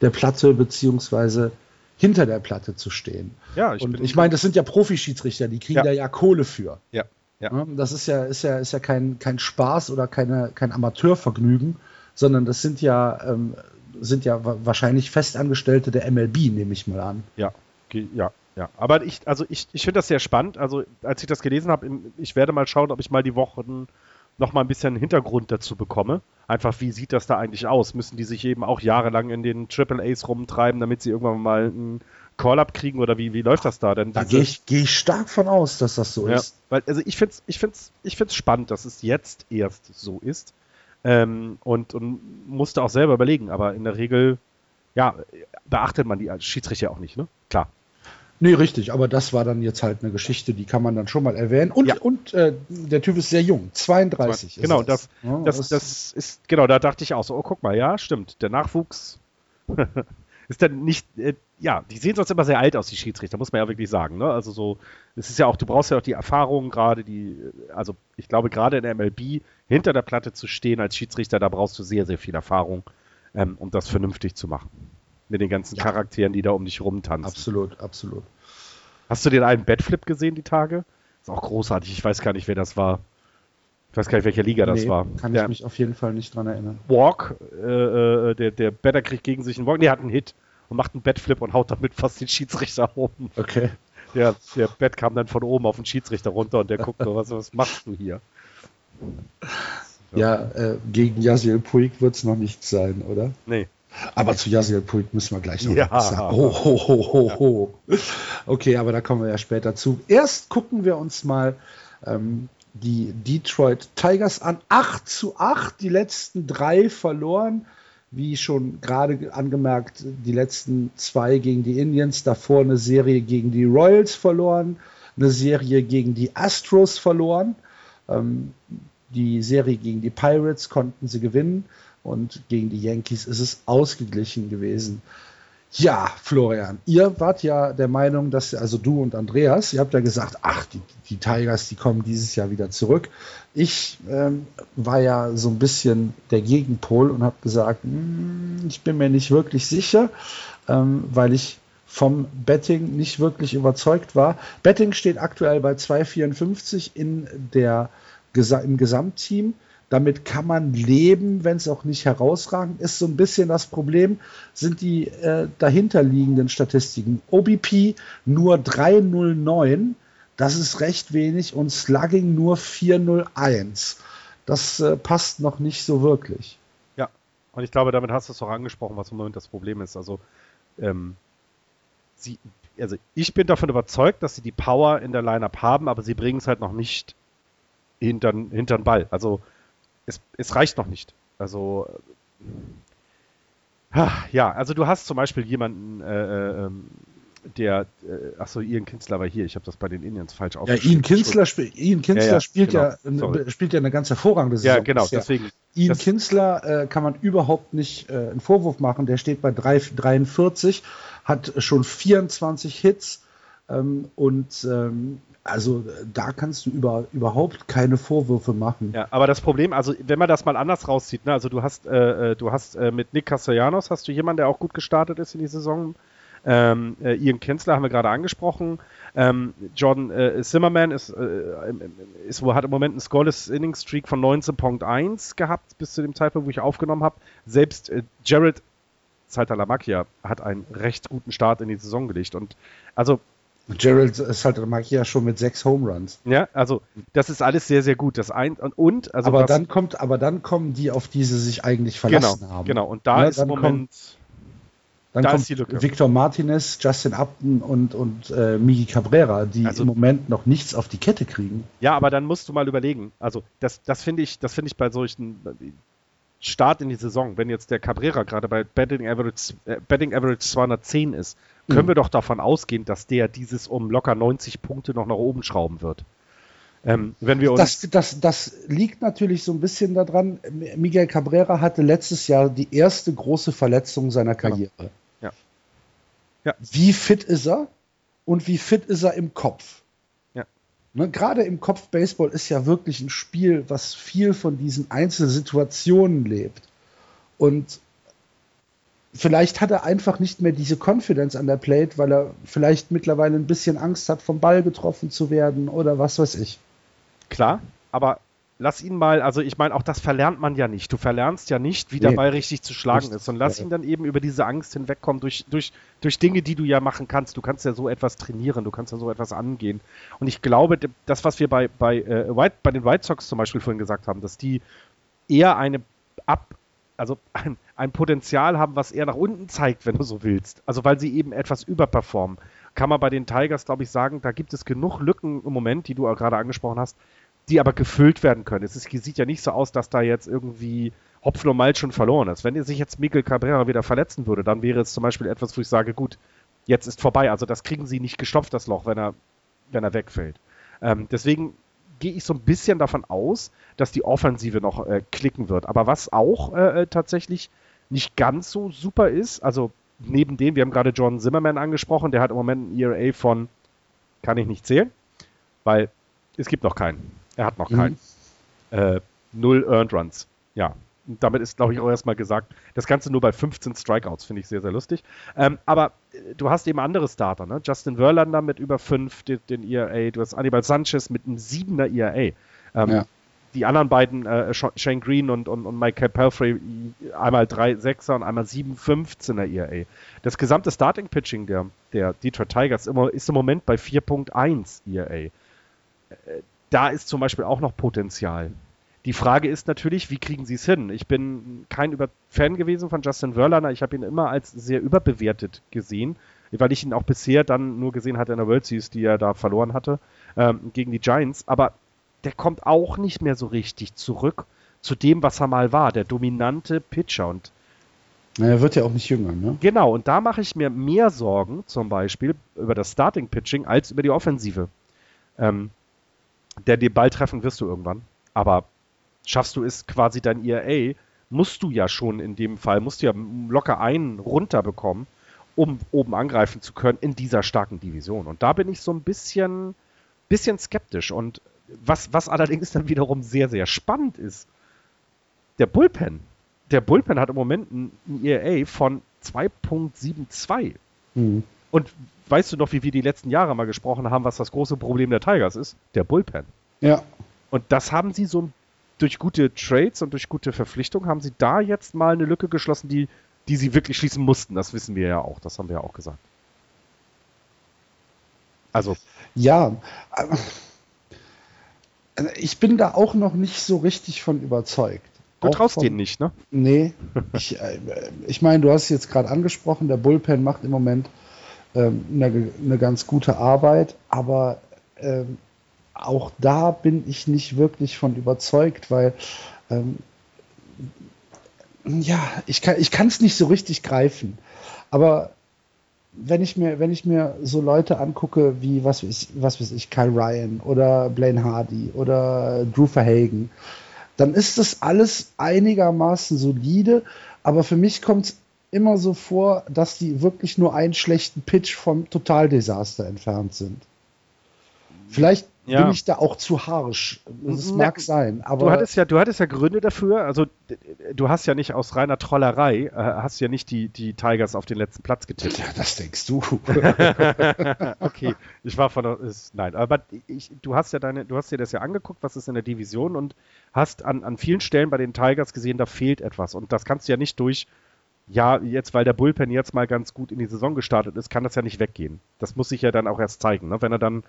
der Platte beziehungsweise hinter der Platte zu stehen. Ja, ich und ich meine, das sind ja Profischiedsrichter, die kriegen ja. da ja Kohle für. Ja. Ja. Das ist ja, ist ja, ist ja kein, kein Spaß oder keine, kein Amateurvergnügen, sondern das sind ja, ähm, sind ja wahrscheinlich Festangestellte der MLB, nehme ich mal an. Ja, ja, ja. Aber ich, also ich, ich finde das sehr spannend. Also als ich das gelesen habe, ich werde mal schauen, ob ich mal die Wochen noch mal ein bisschen Hintergrund dazu bekomme. Einfach, wie sieht das da eigentlich aus? Müssen die sich eben auch jahrelang in den Triple A's rumtreiben, damit sie irgendwann mal einen Call-up kriegen oder wie, wie läuft das da? Denn da gehe ich, geh ich stark von aus, dass das so ja, ist. Weil, also ich finde es ich find's, ich find's spannend, dass es jetzt erst so ist. Ähm, und, und musste auch selber überlegen, aber in der Regel, ja, beachtet man die als Schiedsrichter auch nicht, ne? Klar. Nee, richtig, aber das war dann jetzt halt eine Geschichte, die kann man dann schon mal erwähnen. Und, ja. und äh, der Typ ist sehr jung, 32. Genau, das, ja, das, das, das, ist, genau, da dachte ich auch so, oh, guck mal, ja, stimmt, der Nachwuchs <laughs> ist dann nicht, äh, ja, die sehen sonst immer sehr alt aus, die Schiedsrichter, muss man ja wirklich sagen. Ne? Also so, es ist ja auch, du brauchst ja auch die Erfahrung, gerade die, also ich glaube, gerade in der MLB hinter der Platte zu stehen als Schiedsrichter, da brauchst du sehr, sehr viel Erfahrung, ähm, um das vernünftig zu machen. Mit den ganzen ja. Charakteren, die da um dich rumtanzen. Absolut, absolut. Hast du den einen Batflip gesehen die Tage? Ist auch großartig, ich weiß gar nicht, wer das war. Ich weiß gar nicht, welche Liga das nee, war. Kann der, ich mich auf jeden Fall nicht dran erinnern. Walk, äh, äh, der, der Better kriegt gegen sich einen Walk. Nee, hat einen Hit und macht einen Bettflip und haut damit fast den Schiedsrichter oben. Okay. Der, der Bett kam dann von oben auf den Schiedsrichter runter und der guckt so, was, was machst du hier? Ja, äh, gegen Yasiel Puig wird es noch nichts sein, oder? Nee. Aber zu Yasiel Puig müssen wir gleich noch ja. sagen. Oh, ho, ho, ho, ho. Okay, aber da kommen wir ja später zu. Erst gucken wir uns mal ähm, die Detroit Tigers an. 8 zu 8, die letzten drei verloren. Wie schon gerade angemerkt, die letzten zwei gegen die Indians, davor eine Serie gegen die Royals verloren, eine Serie gegen die Astros verloren. Ähm, die Serie gegen die Pirates konnten sie gewinnen und gegen die Yankees ist es ausgeglichen gewesen. Ja, Florian, ihr wart ja der Meinung, dass, also du und Andreas, ihr habt ja gesagt, ach, die, die Tigers, die kommen dieses Jahr wieder zurück. Ich ähm, war ja so ein bisschen der Gegenpol und habe gesagt, hm, ich bin mir nicht wirklich sicher, ähm, weil ich vom Betting nicht wirklich überzeugt war. Betting steht aktuell bei 2,54 in der, im Gesamtteam. Damit kann man leben, wenn es auch nicht herausragend ist. So ein bisschen das Problem sind die äh, dahinterliegenden Statistiken. OBP nur 309, das ist recht wenig, und Slugging nur 401. Das äh, passt noch nicht so wirklich. Ja, und ich glaube, damit hast du es auch angesprochen, was im Moment das Problem ist. Also, ähm, sie, also ich bin davon überzeugt, dass sie die Power in der Lineup haben, aber sie bringen es halt noch nicht hinter den Ball. Also es, es reicht noch nicht. Also äh, ja, also du hast zum Beispiel jemanden, äh, äh, ähm, der, äh, achso, Ian Kinsler war hier, ich habe das bei den Indians falsch aufgeschrieben. Ja, Ian Kinsler, sp Ian Kinsler ja, ja, spielt, genau. ja, spielt ja eine ganz hervorragende Saison. Ja, genau, deswegen. Ian Kinsler äh, kann man überhaupt nicht äh, einen Vorwurf machen, der steht bei 3, 43, hat schon 24 Hits ähm, und ähm, also da kannst du über, überhaupt keine Vorwürfe machen. Ja, aber das Problem, also wenn man das mal anders rauszieht, ne, also du hast, äh, äh, du hast äh, mit Nick Castellanos hast du jemanden, der auch gut gestartet ist in die Saison. Ähm, äh, Ian Kenzler haben wir gerade angesprochen. Ähm, Jordan äh, Zimmerman ist, äh, ist, hat im Moment einen Scoreless Inning Streak von 19.1 gehabt, bis zu dem Zeitpunkt, wo ich aufgenommen habe. Selbst äh, Jared Saltalamacchia hat einen recht guten Start in die Saison gelegt. Und also Gerald Saltalamacchia schon mit sechs Home Runs. Ja, also das ist alles sehr, sehr gut. Das ein und, und also aber dann kommt, aber dann kommen die, auf die sie sich eigentlich verlassen genau, haben. Genau. Und da ja, ist im Moment kommt, dann da kommt Victor Martinez, Justin Upton und, und äh, Migi Cabrera, die also, im Moment noch nichts auf die Kette kriegen. Ja, aber dann musst du mal überlegen. Also das, das finde ich, das finde ich bei solchen Start in die Saison, wenn jetzt der Cabrera gerade bei Betting Average, äh, Betting Average 210 ist, können mhm. wir doch davon ausgehen, dass der dieses um locker 90 Punkte noch nach oben schrauben wird. Ähm, wenn wir uns das, das, das liegt natürlich so ein bisschen daran, Miguel Cabrera hatte letztes Jahr die erste große Verletzung seiner Karriere. Genau. Ja. Ja. Wie fit ist er und wie fit ist er im Kopf? Ja. Ne, Gerade im Kopf Baseball ist ja wirklich ein Spiel, was viel von diesen Einzelsituationen lebt. Und vielleicht hat er einfach nicht mehr diese Confidence an der Plate, weil er vielleicht mittlerweile ein bisschen Angst hat, vom Ball getroffen zu werden oder was weiß ich. Klar, aber lass ihn mal, also ich meine, auch das verlernt man ja nicht. Du verlernst ja nicht, wie nee. der Ball richtig zu schlagen ist. Und lass ihn dann eben über diese Angst hinwegkommen durch, durch, durch Dinge, die du ja machen kannst. Du kannst ja so etwas trainieren, du kannst ja so etwas angehen. Und ich glaube, das, was wir bei, bei, äh, White, bei den White Sox zum Beispiel vorhin gesagt haben, dass die eher eine ab, also ein, ein Potenzial haben, was eher nach unten zeigt, wenn du so willst. Also weil sie eben etwas überperformen. Kann man bei den Tigers, glaube ich, sagen, da gibt es genug Lücken im Moment, die du gerade angesprochen hast, die aber gefüllt werden können. Es ist, sieht ja nicht so aus, dass da jetzt irgendwie Hopfen und Malz schon verloren ist. Wenn sich jetzt Miguel Cabrera wieder verletzen würde, dann wäre es zum Beispiel etwas, wo ich sage, gut, jetzt ist vorbei. Also das kriegen sie nicht gestopft, das Loch, wenn er, wenn er wegfällt. Ähm, deswegen gehe ich so ein bisschen davon aus, dass die Offensive noch äh, klicken wird. Aber was auch äh, äh tatsächlich nicht ganz so super ist, also neben dem, wir haben gerade John Zimmerman angesprochen, der hat im Moment ein ERA von, kann ich nicht zählen, weil es gibt noch keinen. Er hat noch mhm. keinen. Äh, null Earned Runs. Ja. Damit ist, glaube ich, auch erstmal gesagt, das Ganze nur bei 15 Strikeouts, finde ich sehr, sehr lustig. Ähm, aber äh, du hast eben andere Starter, ne? Justin Verlander mit über 5, den, den ERA, du hast Anibal Sanchez mit einem 7er ERA. Ähm, ja. Die anderen beiden, äh, Shane Green und, und, und Michael Pelfrey, einmal 3 6er und einmal 7 15er ERA. Das gesamte Starting-Pitching der, der Detroit Tigers ist im Moment bei 4.1 ERA. Äh, da ist zum Beispiel auch noch Potenzial. Die Frage ist natürlich, wie kriegen sie es hin? Ich bin kein Über Fan gewesen von Justin Verlander. Ich habe ihn immer als sehr überbewertet gesehen, weil ich ihn auch bisher dann nur gesehen hatte in der World Series, die er da verloren hatte, ähm, gegen die Giants. Aber der kommt auch nicht mehr so richtig zurück zu dem, was er mal war, der dominante Pitcher. Und na, er wird ja auch nicht jünger, ne? Genau, und da mache ich mir mehr Sorgen, zum Beispiel über das Starting Pitching, als über die Offensive. Ähm, der den Ball treffen wirst du irgendwann. Aber schaffst du es quasi dein ERA, musst du ja schon in dem Fall, musst du ja locker einen runterbekommen, um oben angreifen zu können in dieser starken Division. Und da bin ich so ein bisschen, bisschen skeptisch. Und was, was allerdings <laughs> dann wiederum sehr, sehr spannend ist, der Bullpen. Der Bullpen hat im Moment ein ERA von 2.72. Mhm. Und weißt du noch, wie wir die letzten Jahre mal gesprochen haben, was das große Problem der Tigers ist? Der Bullpen. Ja. Und das haben sie so durch gute Trades und durch gute Verpflichtungen haben sie da jetzt mal eine Lücke geschlossen, die, die sie wirklich schließen mussten. Das wissen wir ja auch. Das haben wir ja auch gesagt. Also. Ja. Also ich bin da auch noch nicht so richtig von überzeugt. Du traust von, denen nicht, ne? Nee. ich, äh, ich meine, du hast es jetzt gerade angesprochen, der Bullpen macht im Moment ähm, eine, eine, ganz gute Arbeit, aber ähm, auch da bin ich nicht wirklich von überzeugt, weil ähm, ja, ich kann ich es nicht so richtig greifen. Aber wenn ich mir, wenn ich mir so Leute angucke wie, was weiß, was weiß ich, Kyle Ryan oder Blaine Hardy oder Drew Verhagen, dann ist das alles einigermaßen solide, aber für mich kommt es immer so vor, dass die wirklich nur einen schlechten Pitch vom Totaldesaster entfernt sind. Vielleicht, ja. bin ich da auch zu harsch. Das Na, mag sein, aber. Du hattest ja, du hattest ja Gründe dafür. Also, du hast ja nicht aus reiner Trollerei, äh, hast ja nicht die, die Tigers auf den letzten Platz getippt. Ja, das denkst du. <laughs> okay, ich war von, ist, nein, aber ich, du hast ja deine, du hast dir das ja angeguckt, was ist in der Division und hast an, an vielen Stellen bei den Tigers gesehen, da fehlt etwas. Und das kannst du ja nicht durch, ja, jetzt, weil der Bullpen jetzt mal ganz gut in die Saison gestartet ist, kann das ja nicht weggehen. Das muss sich ja dann auch erst zeigen. Ne? Wenn er dann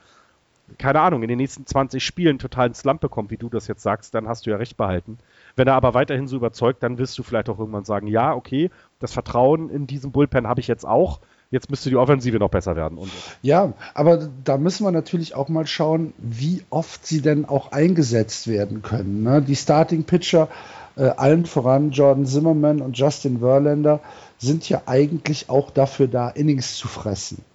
keine Ahnung, in den nächsten 20 Spielen totalen Slump bekommt, wie du das jetzt sagst, dann hast du ja recht behalten. Wenn er aber weiterhin so überzeugt, dann wirst du vielleicht auch irgendwann sagen, ja, okay, das Vertrauen in diesen Bullpen habe ich jetzt auch. Jetzt müsste die Offensive noch besser werden. Und ja, aber da müssen wir natürlich auch mal schauen, wie oft sie denn auch eingesetzt werden können. Ne? Die Starting Pitcher, äh, allen voran Jordan Zimmerman und Justin Verlander, sind ja eigentlich auch dafür da, Innings zu fressen.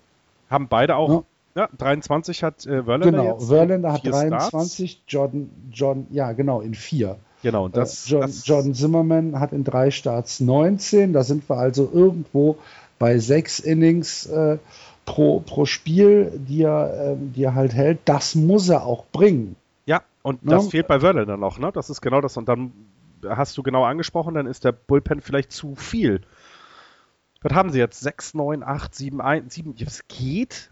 Haben beide auch ja. Ja, 23 hat äh, Verlander Genau, jetzt Verlander hat 23, Starts. Jordan, John, ja genau, in vier. Genau, und das, äh, John, das Jordan Zimmerman hat in drei Starts 19, da sind wir also irgendwo bei sechs Innings äh, pro, pro Spiel, die er, äh, die er halt hält. Das muss er auch bringen. Ja, und ne? das fehlt bei Verlander noch, ne? Das ist genau das. Und dann hast du genau angesprochen, dann ist der Bullpen vielleicht zu viel. Was haben sie jetzt? 6, 9, 8, 7, 1, 7. Es geht.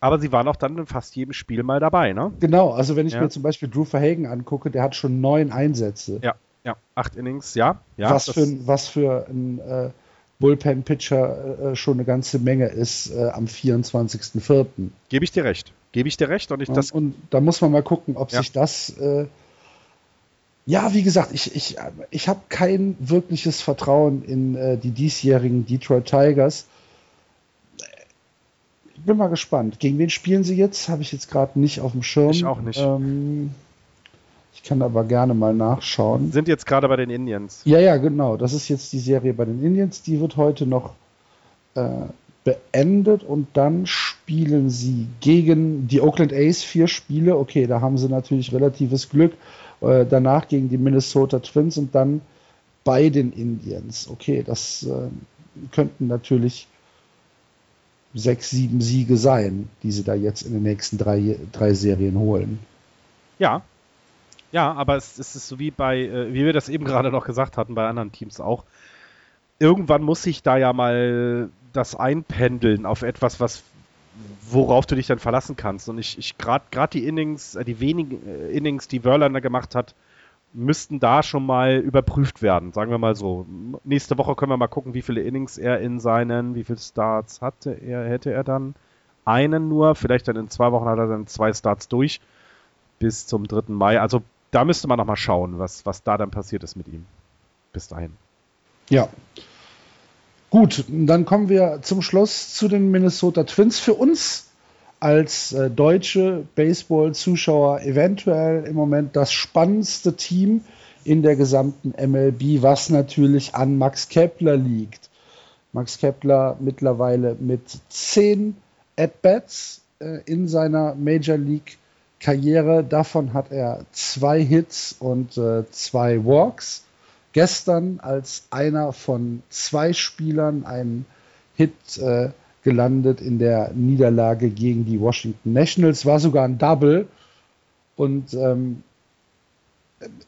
Aber sie waren auch dann in fast jedem Spiel mal dabei, ne? Genau, also wenn ich ja. mir zum Beispiel Drew Verhagen angucke, der hat schon neun Einsätze. Ja, ja, acht Innings, ja. ja was, für, was für ein äh, Bullpen-Pitcher äh, schon eine ganze Menge ist äh, am 24.04. Gebe ich dir recht. Gebe ich dir recht. Und, ich das und da muss man mal gucken, ob ja. sich das. Äh, ja, wie gesagt, ich, ich, ich habe kein wirkliches Vertrauen in äh, die diesjährigen Detroit Tigers bin mal gespannt. Gegen wen spielen sie jetzt? Habe ich jetzt gerade nicht auf dem Schirm. Ich auch nicht. Ähm, ich kann aber gerne mal nachschauen. Sind jetzt gerade bei den Indians. Ja, ja, genau. Das ist jetzt die Serie bei den Indians. Die wird heute noch äh, beendet und dann spielen sie gegen die Oakland A's vier Spiele. Okay, da haben sie natürlich relatives Glück. Äh, danach gegen die Minnesota Twins und dann bei den Indians. Okay, das äh, könnten natürlich sechs, sieben Siege sein, die sie da jetzt in den nächsten drei, drei Serien holen. Ja. Ja, aber es, es ist so wie bei, äh, wie wir das eben gerade noch gesagt hatten, bei anderen Teams auch. Irgendwann muss sich da ja mal das einpendeln auf etwas, was worauf du dich dann verlassen kannst. Und ich, ich gerade die Innings, äh, die wenigen äh, Innings, die Verlander gemacht hat, müssten da schon mal überprüft werden, sagen wir mal so. Nächste Woche können wir mal gucken, wie viele Innings er in seinen, wie viele Starts hatte er, hätte er dann? Einen nur, vielleicht dann in zwei Wochen hat er dann zwei Starts durch bis zum 3. Mai. Also da müsste man noch mal schauen, was, was da dann passiert ist mit ihm. Bis dahin. Ja. Gut, dann kommen wir zum Schluss zu den Minnesota Twins. Für uns als äh, deutsche Baseball-Zuschauer eventuell im Moment das spannendste Team in der gesamten MLB, was natürlich an Max Kepler liegt. Max Kepler mittlerweile mit zehn At-Bats äh, in seiner Major League Karriere. Davon hat er zwei Hits und äh, zwei Walks. Gestern als einer von zwei Spielern einen Hit äh, gelandet in der Niederlage gegen die Washington Nationals. War sogar ein Double. Und ähm,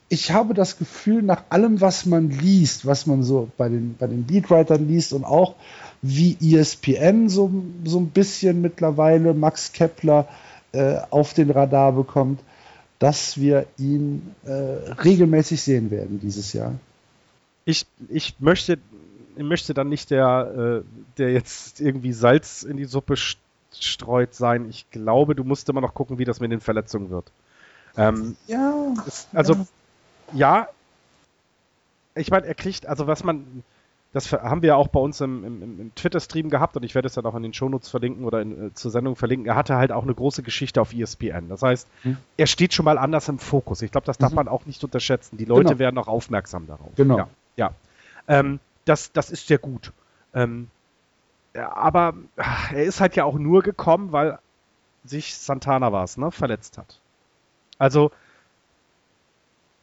ich habe das Gefühl, nach allem, was man liest, was man so bei den, bei den Beatwritern liest und auch wie ESPN so, so ein bisschen mittlerweile Max Kepler äh, auf den Radar bekommt, dass wir ihn äh, regelmäßig sehen werden dieses Jahr. Ich, ich möchte möchte dann nicht der, äh, der jetzt irgendwie Salz in die Suppe streut sein. Ich glaube, du musst immer noch gucken, wie das mit den Verletzungen wird. Ähm, ja. Es, also, ja. ja. Ich meine, er kriegt, also was man, das haben wir ja auch bei uns im, im, im Twitter-Stream gehabt und ich werde es dann auch in den Shownotes verlinken oder in, äh, zur Sendung verlinken. Er hatte halt auch eine große Geschichte auf ESPN. Das heißt, hm. er steht schon mal anders im Fokus. Ich glaube, das darf mhm. man auch nicht unterschätzen. Die Leute genau. werden auch aufmerksam darauf. Genau. Ja. ja. Ähm, das, das ist sehr gut. Ähm, aber er ist halt ja auch nur gekommen, weil sich Santana war es, ne, verletzt hat. Also,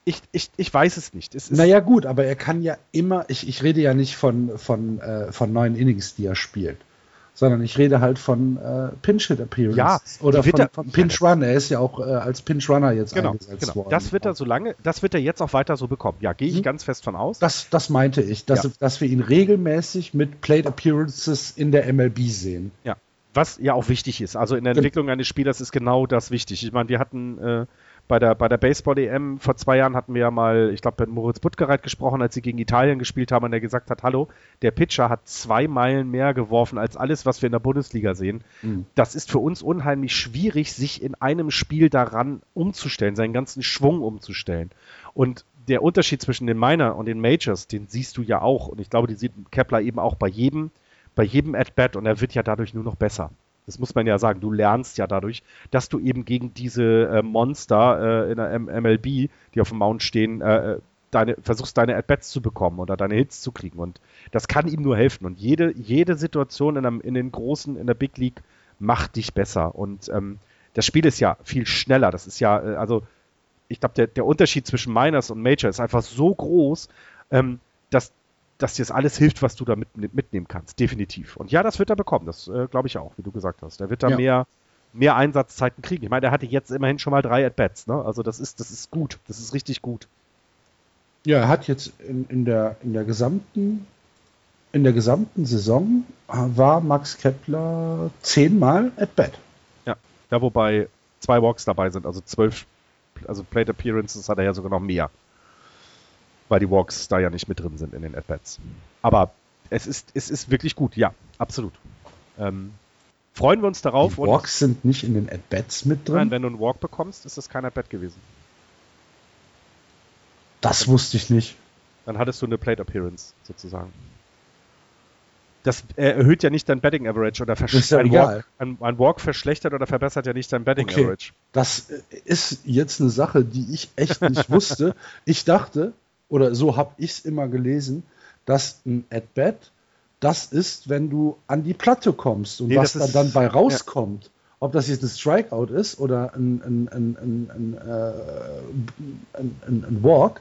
ich, ich, ich weiß es nicht. Es naja, gut, aber er kann ja immer, ich, ich rede ja nicht von, von, äh, von neuen Innings, die er spielt, sondern ich rede halt von äh, Pinch-Hit-Appearance. Ja, oder von, er- von Pinch-Run. Er ist ja auch äh, als Pinch-Runner jetzt Genau, eingesetzt genau. worden. Das wird er so lange, das wird er jetzt auch weiter so bekommen. Ja, gehe ich Mhm. ganz fest von aus. das, das meinte ich, dass, Ja. dass wir ihn regelmäßig mit Plate-Appearances in der MLB sehen. Ja, was ja auch wichtig ist. Also in der Entwicklung eines Spielers ist genau das wichtig. Ich meine, wir hatten äh, bei der, bei der Baseball-EM vor zwei Jahren hatten wir ja mal, ich glaube, mit Moritz Buttgereit gesprochen, als sie gegen Italien gespielt haben und er gesagt hat, hallo, der Pitcher hat zwei Meilen mehr geworfen als alles, was wir in der Bundesliga sehen. Mhm. Das ist für uns unheimlich schwierig, sich in einem Spiel daran umzustellen, seinen ganzen Schwung umzustellen. Und der Unterschied zwischen den Minor und den Majors, den siehst du ja auch. Und ich glaube, die sieht Kepler eben auch bei jedem, bei jedem At-Bat und er wird ja dadurch nur noch besser. Das muss man ja sagen. Du lernst ja dadurch, dass du eben gegen diese äh, Monster äh, in der MLB, die auf dem Mount stehen, äh, deine, versuchst deine At-Bats zu bekommen oder deine Hits zu kriegen. Und das kann ihm nur helfen. Und jede, jede Situation in, einem, in den großen, in der Big League macht dich besser. Und ähm, das Spiel ist ja viel schneller. Das ist ja, also ich glaube, der, der Unterschied zwischen Miners und Major ist einfach so groß, ähm, dass, dass dir das alles hilft, was du da mit, mitnehmen kannst. Definitiv. Und ja, das wird er bekommen. Das äh, glaube ich auch, wie du gesagt hast. Er wird da Ja. mehr, mehr Einsatzzeiten kriegen. Ich meine, er hatte jetzt immerhin schon mal drei At-Bats. Ne? Also das ist, das ist gut. Das ist richtig gut. Ja, er hat jetzt in, in, der, in der gesamten in der gesamten Saison äh, war Max Kepler zehnmal at bat. Ja, ja wobei zwei Walks dabei sind, also zwölf, also Plate Appearances hat er ja sogar noch mehr. Weil die Walks da ja nicht mit drin sind in den At-Bats. Aber es ist, es ist wirklich gut, ja, absolut. Ähm, freuen wir uns darauf. Die Walks sind nicht in den at bats mit drin. Nein, wenn du einen Walk bekommst, ist das kein At-Bat gewesen. das wusste ich nicht. Dann hattest du eine Plate Appearance sozusagen. Das äh, erhöht ja nicht dein Betting Average oder ist ja verschlechtert. Ein. Walk- ein, ein Walk verschlechtert oder verbessert ja nicht dein Betting Okay. Average. Das äh, ist jetzt eine Sache, die ich echt nicht <laughs> wusste. Ich dachte, oder so habe ich es immer gelesen, dass ein At-Bat das ist, wenn du an die Platte kommst und Nee, was da ist- dann bei rauskommt. Ob das jetzt ein Strikeout ist oder ein, äh, ein, ein, ein Walk,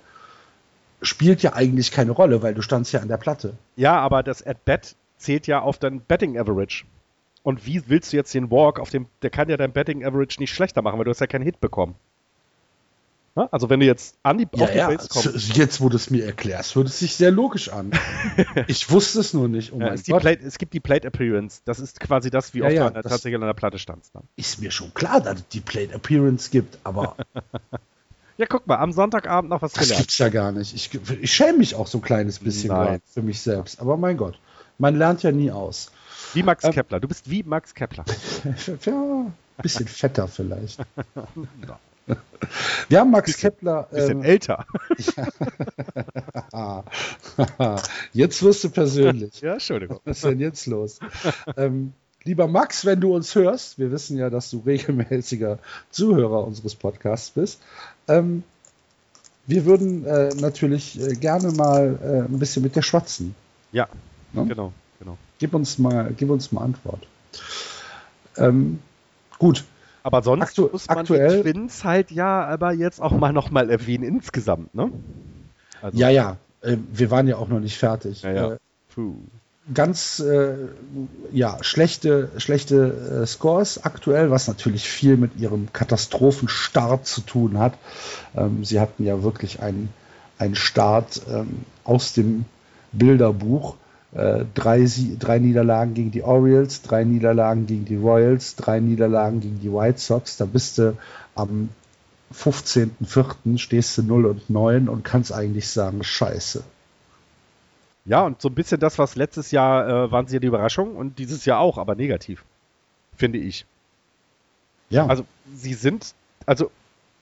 spielt ja eigentlich keine Rolle, weil du standst ja an der Platte. Ja, aber das At-Bat zählt ja auf dein Betting Average. Und wie willst du jetzt den Walk auf dem, der kann ja dein Betting Average nicht schlechter machen, weil du hast ja keinen Hit bekommen. Na? Also wenn du jetzt an die, auf die Base kommst, jetzt, wo du es mir erklärst, hört es sich sehr logisch an. <laughs> ich wusste es nur nicht. Oh ja. Plate, es gibt die Plate Appearance. Das ist quasi das, wie Ja, oft ja, du an der, das- tatsächlich an der Platte standst. Ne? ist mir schon klar, dass es die Plate Appearance gibt, aber <laughs> Ja, guck mal, am Sonntagabend noch was das gelernt. gibt's ja gar nicht. Ich, ich schäme mich auch so ein kleines bisschen für mich selbst. Aber mein Gott, man lernt ja nie aus. Wie Max Ähm, Kepler. Du bist wie Max Kepler. <laughs> ja, ein bisschen fetter vielleicht. Wir haben Max Kepler. Bisschen ähm, älter. <laughs> jetzt wirst du persönlich. Ja, Entschuldigung. Was ist denn jetzt los? ähm, lieber Max, wenn du uns hörst, wir wissen ja, dass du regelmäßiger Zuhörer unseres Podcasts bist. Ähm, wir würden äh, natürlich äh, gerne mal äh, ein bisschen mit dir schwatzen. Ja, Ne? genau, genau. Gib uns mal, gib uns mal Antwort. Ähm, gut, Aber sonst Aktu- muss man aktuell- die Twins halt ja aber jetzt auch mal nochmal erwähnen insgesamt, ne? Also, ja, ja, äh, wir waren ja auch noch nicht fertig. Ja, ja. Äh, ganz äh, ja, schlechte, schlechte äh, Scores aktuell, was natürlich viel mit ihrem Katastrophenstart zu tun hat. Ähm, sie hatten ja wirklich einen, einen Start ähm, aus dem Bilderbuch. Äh, drei, drei Niederlagen gegen die Orioles, drei Niederlagen gegen die Royals, drei Niederlagen gegen die White Sox. Da bist du am 15.04. stehst du 0 und 9 und kannst eigentlich sagen, scheiße. Ja, und so ein bisschen das, was letztes Jahr äh, waren sie ja die Überraschung und dieses Jahr auch, aber negativ. Finde ich. Ja, Also, sie sind, also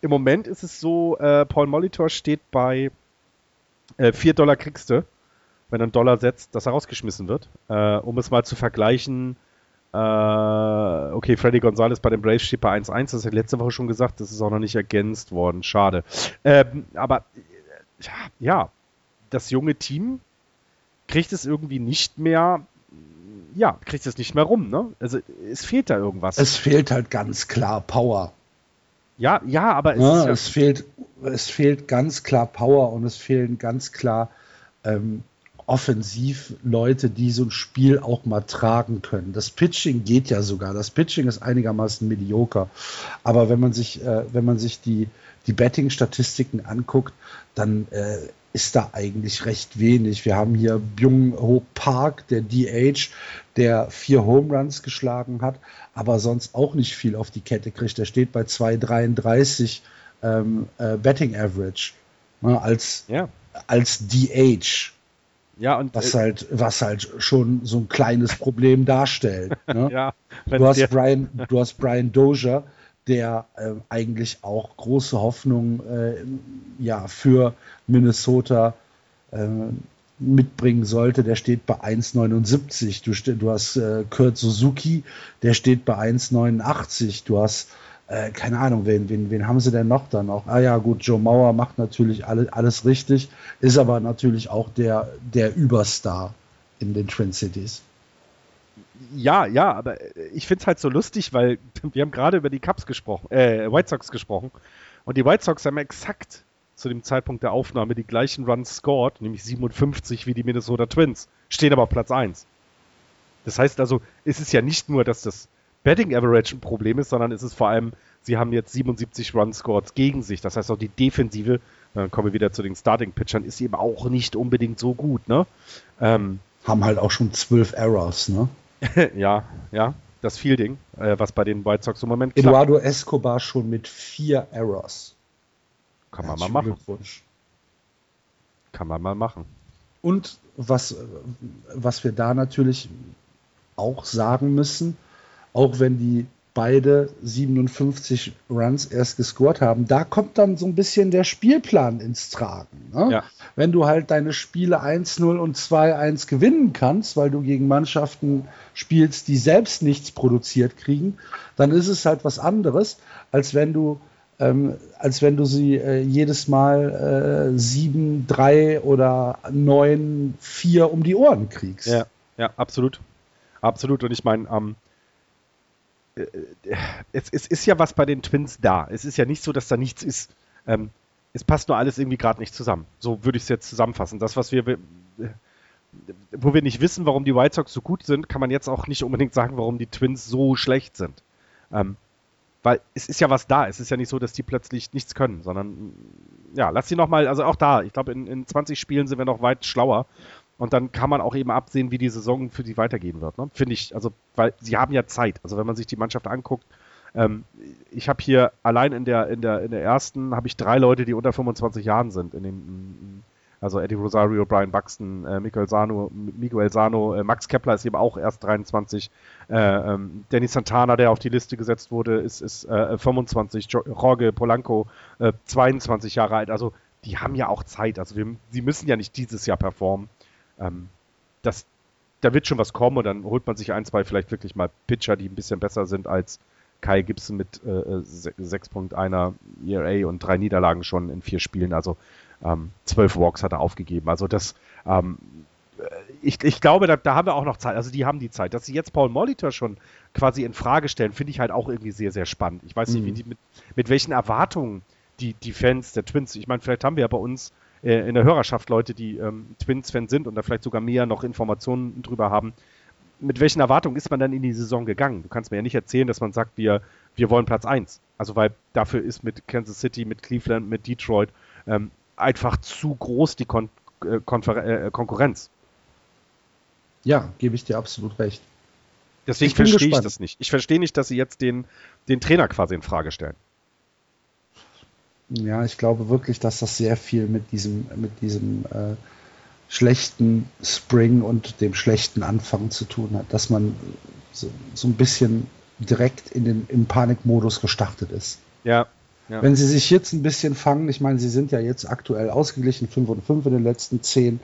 im Moment ist es so, äh, Paul Molitor steht bei äh, 4 Dollar kriegst du, wenn du einen Dollar setzt, dass er rausgeschmissen wird. Äh, um es mal zu vergleichen, äh, okay, Freddy Gonzalez bei den Braves steht bei 1-1, das hat letzte Woche schon gesagt, das ist auch noch nicht ergänzt worden, schade. Ähm, aber äh, ja, das junge Team kriegt es irgendwie nicht mehr, ja, kriegt es nicht mehr rum, ne? Also es fehlt da irgendwas. es fehlt halt ganz klar Power. Ja, ja, aber es Ja, ist ja, es, fehlt, es fehlt ganz klar Power und es fehlen ganz klar ähm, offensiv Leute, die so ein Spiel auch mal tragen können. Das Pitching geht ja sogar. Das Pitching ist einigermaßen medioker. Aber wenn man sich, äh, wenn man sich die, die Betting-Statistiken anguckt, dann äh, ist da eigentlich recht wenig. Wir haben hier Byung Ho Park, der DH, der vier Home Runs geschlagen hat, aber sonst auch nicht viel auf die Kette kriegt. Der steht bei 2,33 ähm, äh, Betting Average ne, als, ja. als DH. Ja, und was äh, halt, was halt schon so ein kleines Problem darstellt. <laughs> Ne? ja, du, hast Brian, du hast Brian Dozier, der äh, eigentlich auch große Hoffnung äh, ja, für Minnesota äh, mitbringen sollte. Der steht bei 1,79. Du, du hast äh, Kurt Suzuki, der steht bei 1,89. Du hast äh, keine Ahnung, wen, wen, wen haben sie denn noch dann noch? Ah ja, gut, Joe Mauer macht natürlich alle, alles richtig, ist aber natürlich auch der, der Überstar in den Twin Cities. Ja, ja, aber ich finde es halt so lustig, weil <laughs> wir haben gerade über die Cubs gesprochen, äh, White Sox gesprochen. Und die White Sox haben exakt zu dem Zeitpunkt der Aufnahme die gleichen Runs scored, nämlich 57 wie die Minnesota Twins, stehen aber auf Platz 1. Das heißt also, es ist ja nicht nur, dass das Betting Average ein Problem ist, sondern es ist vor allem, sie haben jetzt 77 Run Scores gegen sich. Das heißt auch die Defensive, dann kommen wir wieder zu den Starting Pitchern, ist eben auch nicht unbedingt so gut, ne? Ähm, haben halt auch schon zwölf Errors, ne? <laughs> ja, ja, das Fielding, äh, was bei den White Sox im Moment klappt. Eduardo Escobar schon mit vier Errors. Kann man mal machen. Kann man mal machen. Und was, was wir da natürlich auch sagen müssen, auch wenn die beide 57 Runs erst gescored haben, da kommt dann so ein bisschen der Spielplan ins Tragen. Ne? Ja. Wenn du halt deine Spiele 1-0 und 2-1 gewinnen kannst, weil du gegen Mannschaften spielst, die selbst nichts produziert kriegen, dann ist es halt was anderes, als wenn du ähm, als wenn du sie äh, jedes Mal äh, 7, 3 oder 9, 4 um die Ohren kriegst. Ja, ja, absolut. Absolut. Und ich meine, ähm, äh, es, es, ist ja was bei den Twins da. Es ist ja nicht so, dass da nichts ist. Ähm, es passt nur alles irgendwie gerade nicht zusammen. So würde ich es jetzt zusammenfassen. Das, was wir, wo wir nicht wissen, warum die White Sox so gut sind, kann man jetzt auch nicht unbedingt sagen, warum die Twins so schlecht sind. Ähm, weil es ist ja was da. Es ist ja nicht so, dass die plötzlich nichts können, sondern ja, lass sie nochmal, also auch da, ich glaube, in, in 20 Spielen sind wir noch weit schlauer und dann kann man auch eben absehen, wie die Saison für sie weitergehen wird. Ne? Finde ich, also, weil sie haben ja Zeit. Also wenn man sich die Mannschaft anguckt, ähm, ich habe hier allein in der, in der, in der ersten habe ich drei Leute, die unter 25 Jahren sind. In den, also Eddie Rosario, Brian Buxton, äh, Miguel Sano, Miguel Sano, äh, Max Kepler ist eben auch erst 23. Äh, ähm, Danny Santana, der auf die Liste gesetzt wurde, ist, ist 25. Äh, Jorge Polanco, 22 äh, Jahre alt. Also die haben ja auch Zeit. Also wir, sie müssen ja nicht dieses Jahr performen ähm, das, da wird schon was kommen und dann holt man sich ein, zwei vielleicht wirklich mal Pitcher, die ein bisschen besser sind als Kyle Gibson mit äh, 6.1er ERA und drei Niederlagen schon in vier Spielen. Also ähm, zwölf Walks hat er aufgegeben. Also das, ähm, ich, ich glaube, da, da, haben wir auch noch Zeit. Also die haben die Zeit. Dass sie jetzt Paul Molitor schon quasi in Frage stellen, finde ich halt auch irgendwie sehr, sehr spannend. Ich weiß nicht, mhm. wie die, mit, mit welchen Erwartungen die, die Fans der Twins, ich meine, vielleicht haben wir ja bei uns äh, in der Hörerschaft Leute, die ähm, Twins-Fans sind und da vielleicht sogar mehr noch Informationen drüber haben. Mit welchen Erwartungen ist man dann in die Saison gegangen? Du kannst mir ja nicht erzählen, dass man sagt, wir, wir wollen Platz 1. Also weil dafür ist mit Kansas City, mit Cleveland, mit Detroit ähm, einfach zu groß die Kon äh, äh, Konkurrenz. Ja, gebe ich dir absolut recht. Deswegen verstehe ich das nicht. Ich verstehe nicht, dass sie jetzt den, den Trainer quasi in Frage stellen. Ja, ich glaube wirklich, dass das sehr viel mit diesem, mit diesem äh, schlechten Spring und dem schlechten Anfang zu tun hat, dass man so, so ein bisschen direkt in den, im Panikmodus gestartet ist. Ja, ja. Wenn sie sich jetzt ein bisschen fangen, ich meine, sie sind ja jetzt aktuell ausgeglichen, 5 und 5 in den letzten 10,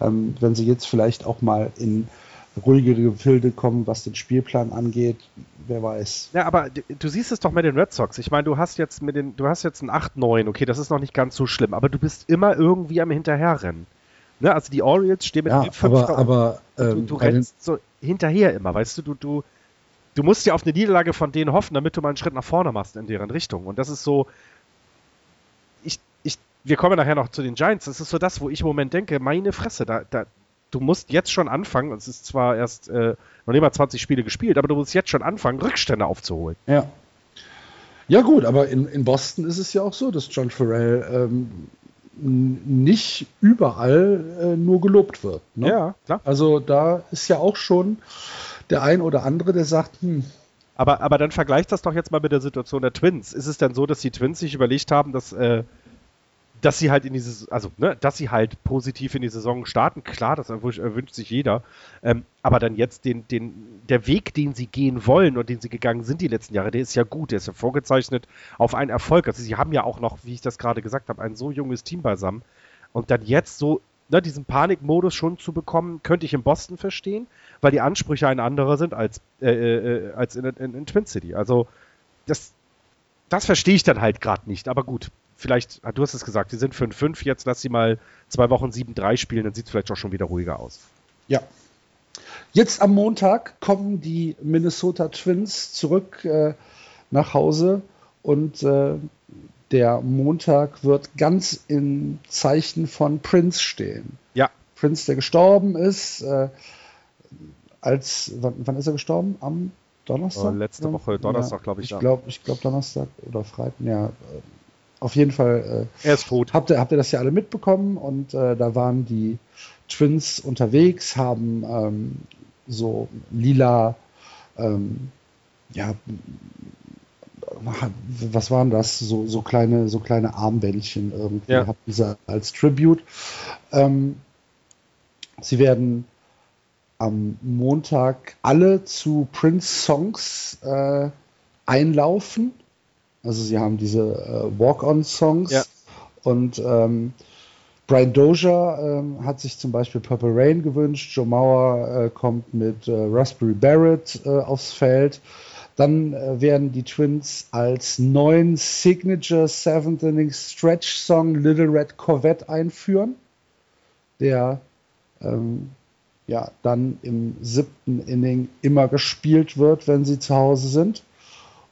ähm, wenn sie jetzt vielleicht auch mal in ruhigere Gefilde kommen, was den Spielplan angeht. Wer weiß. Ja, aber du siehst es doch mit den Red Sox. Ich meine, du hast jetzt mit den, du hast jetzt ein 8-9, okay, das ist noch nicht ganz so schlimm, aber du bist immer irgendwie am Hinterherrennen. Ne? Also die Orioles stehen mit ja, 5 aber, aber ähm, du, du rennst so hinterher immer, weißt du, du, du, du musst ja auf eine Niederlage von denen hoffen, damit du mal einen Schritt nach vorne machst in deren Richtung. Und das ist so, ich, ich, wir kommen nachher noch zu den Giants, das ist so das, wo ich im Moment denke, meine Fresse, da, da, du musst jetzt schon anfangen, es ist zwar erst äh, noch nicht mal 20 Spiele gespielt, aber du musst jetzt schon anfangen, Rückstände aufzuholen. Ja. Ja, gut, aber in, in Boston ist es ja auch so, dass John Farrell ähm, nicht überall äh, nur gelobt wird. Ne? Ja, klar. Also da ist ja auch schon der ein oder andere, der sagt, hm, aber, aber dann vergleicht das doch jetzt mal mit der Situation der Twins. Ist es denn so, dass die Twins sich überlegt haben, dass, äh, dass sie halt in dieses, also, ne, dass sie halt positiv in die Saison starten? Klar, das wünscht sich jeder. Ähm, aber dann jetzt den, den, der Weg, den sie gehen wollen und den sie gegangen sind die letzten Jahre, der ist ja gut, der ist ja vorgezeichnet auf einen Erfolg. Also sie haben ja auch noch, wie ich das gerade gesagt habe, ein so junges Team beisammen. Und dann jetzt so ne, diesen Panikmodus schon zu bekommen, könnte ich in Boston verstehen, weil die Ansprüche ein anderer sind als, äh, äh, als in, in, in, Twin City. Also das, das verstehe ich dann halt gerade nicht. Aber gut, vielleicht, ah, du hast es gesagt, die sind 5-5, jetzt lass sie mal zwei Wochen 7-3 spielen, dann sieht es vielleicht auch schon wieder ruhiger aus. Ja. Jetzt am Montag kommen die Minnesota Twins zurück äh, nach Hause und äh, der Montag wird ganz im Zeichen von Prince stehen. Ja. Prince, der gestorben ist, äh, als, wann, wann, ist er gestorben? Am Donnerstag? Oh, letzte Woche, Donnerstag, glaube ich. Ich glaube, ich glaub Donnerstag oder Freitag, ja. Auf jeden Fall. Äh, er ist tot. Habt ihr, habt ihr das ja alle mitbekommen und äh, da waren die Twins unterwegs, haben ähm, so lila, ähm, ja, was waren das? So, so, kleine, so kleine Armbändchen irgendwie ja. hatten sie als Tribute. Ähm, sie werden am Montag alle zu Prince-Songs äh, einlaufen. Also sie haben diese äh, Walk-on-Songs ja. und ähm, Brian Dozier ähm, hat sich zum Beispiel Purple Rain gewünscht. Joe Mauer äh, kommt mit äh, Raspberry Barrett äh, aufs Feld. Dann äh, werden die Twins als neuen Signature Seventh Inning Stretch Song Little Red Corvette einführen, der ähm, ja dann im siebten Inning immer gespielt wird, wenn sie zu Hause sind.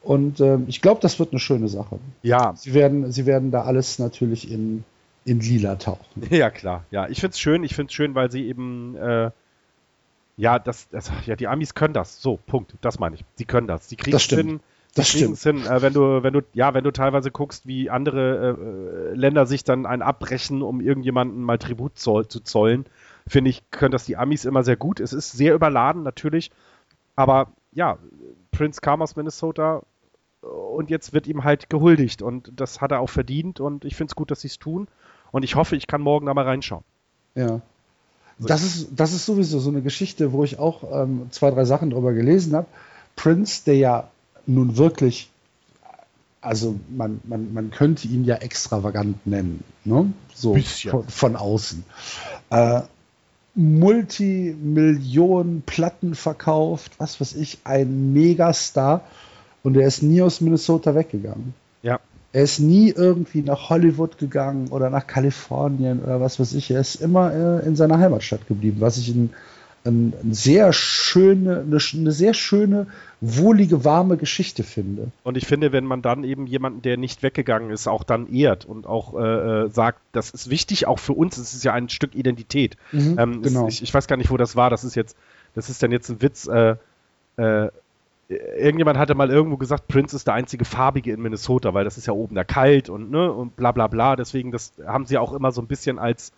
Und ähm, ich glaube, das wird eine schöne Sache. Ja. Sie werden, sie werden da alles natürlich in, in lila tauchen. <laughs> Ja, klar. Ja, ich finde es schön. Ich finde es schön, weil sie eben äh, ja, das, das, ja, die Amis können das. So, Punkt. Das meine ich. Sie können das. Sie kriegen es hin. Das stimmt. Hin. Äh, wenn du, wenn du, ja, wenn du teilweise guckst, wie andere äh, Länder sich dann ein abbrechen, um irgendjemanden mal Tribut zoll, zu zollen, finde ich, können das die Amis immer sehr gut. Es ist sehr überladen, natürlich. Aber ja, Prince kam aus Minnesota und jetzt wird ihm halt gehuldigt und das hat er auch verdient und ich finde es gut, dass sie es tun und ich hoffe, ich kann morgen da mal reinschauen. Ja. Das ist, das ist sowieso so eine Geschichte, wo ich auch ähm, zwei, drei Sachen drüber gelesen habe. Prince, der ja nun wirklich, also man, man, man könnte ihn ja extravagant nennen, ne? so von, von, außen. Äh, Multimillionen Platten verkauft, was weiß ich, ein Megastar und er ist nie aus Minnesota weggegangen. Ja. Er ist nie irgendwie nach Hollywood gegangen oder nach Kalifornien oder was weiß ich. Er ist immer äh, in seiner Heimatstadt geblieben, was ich ein, ein, ein sehr schöne, eine, eine, sehr schöne, wohlige, warme Geschichte finde. Und ich finde, wenn man dann eben jemanden, der nicht weggegangen ist, auch dann ehrt und auch äh, äh sagt, das ist wichtig auch für uns, es ist ja ein Stück Identität. Mhm, ähm, genau. Ist, ich, ich, weiß gar nicht, wo das war. Das ist jetzt, das ist dann jetzt ein Witz. Äh, äh irgendjemand hatte mal irgendwo gesagt, Prince ist der einzige Farbige in Minnesota, weil das ist ja oben da kalt und, ne, und bla bla bla. Deswegen, das haben sie auch immer so ein bisschen als,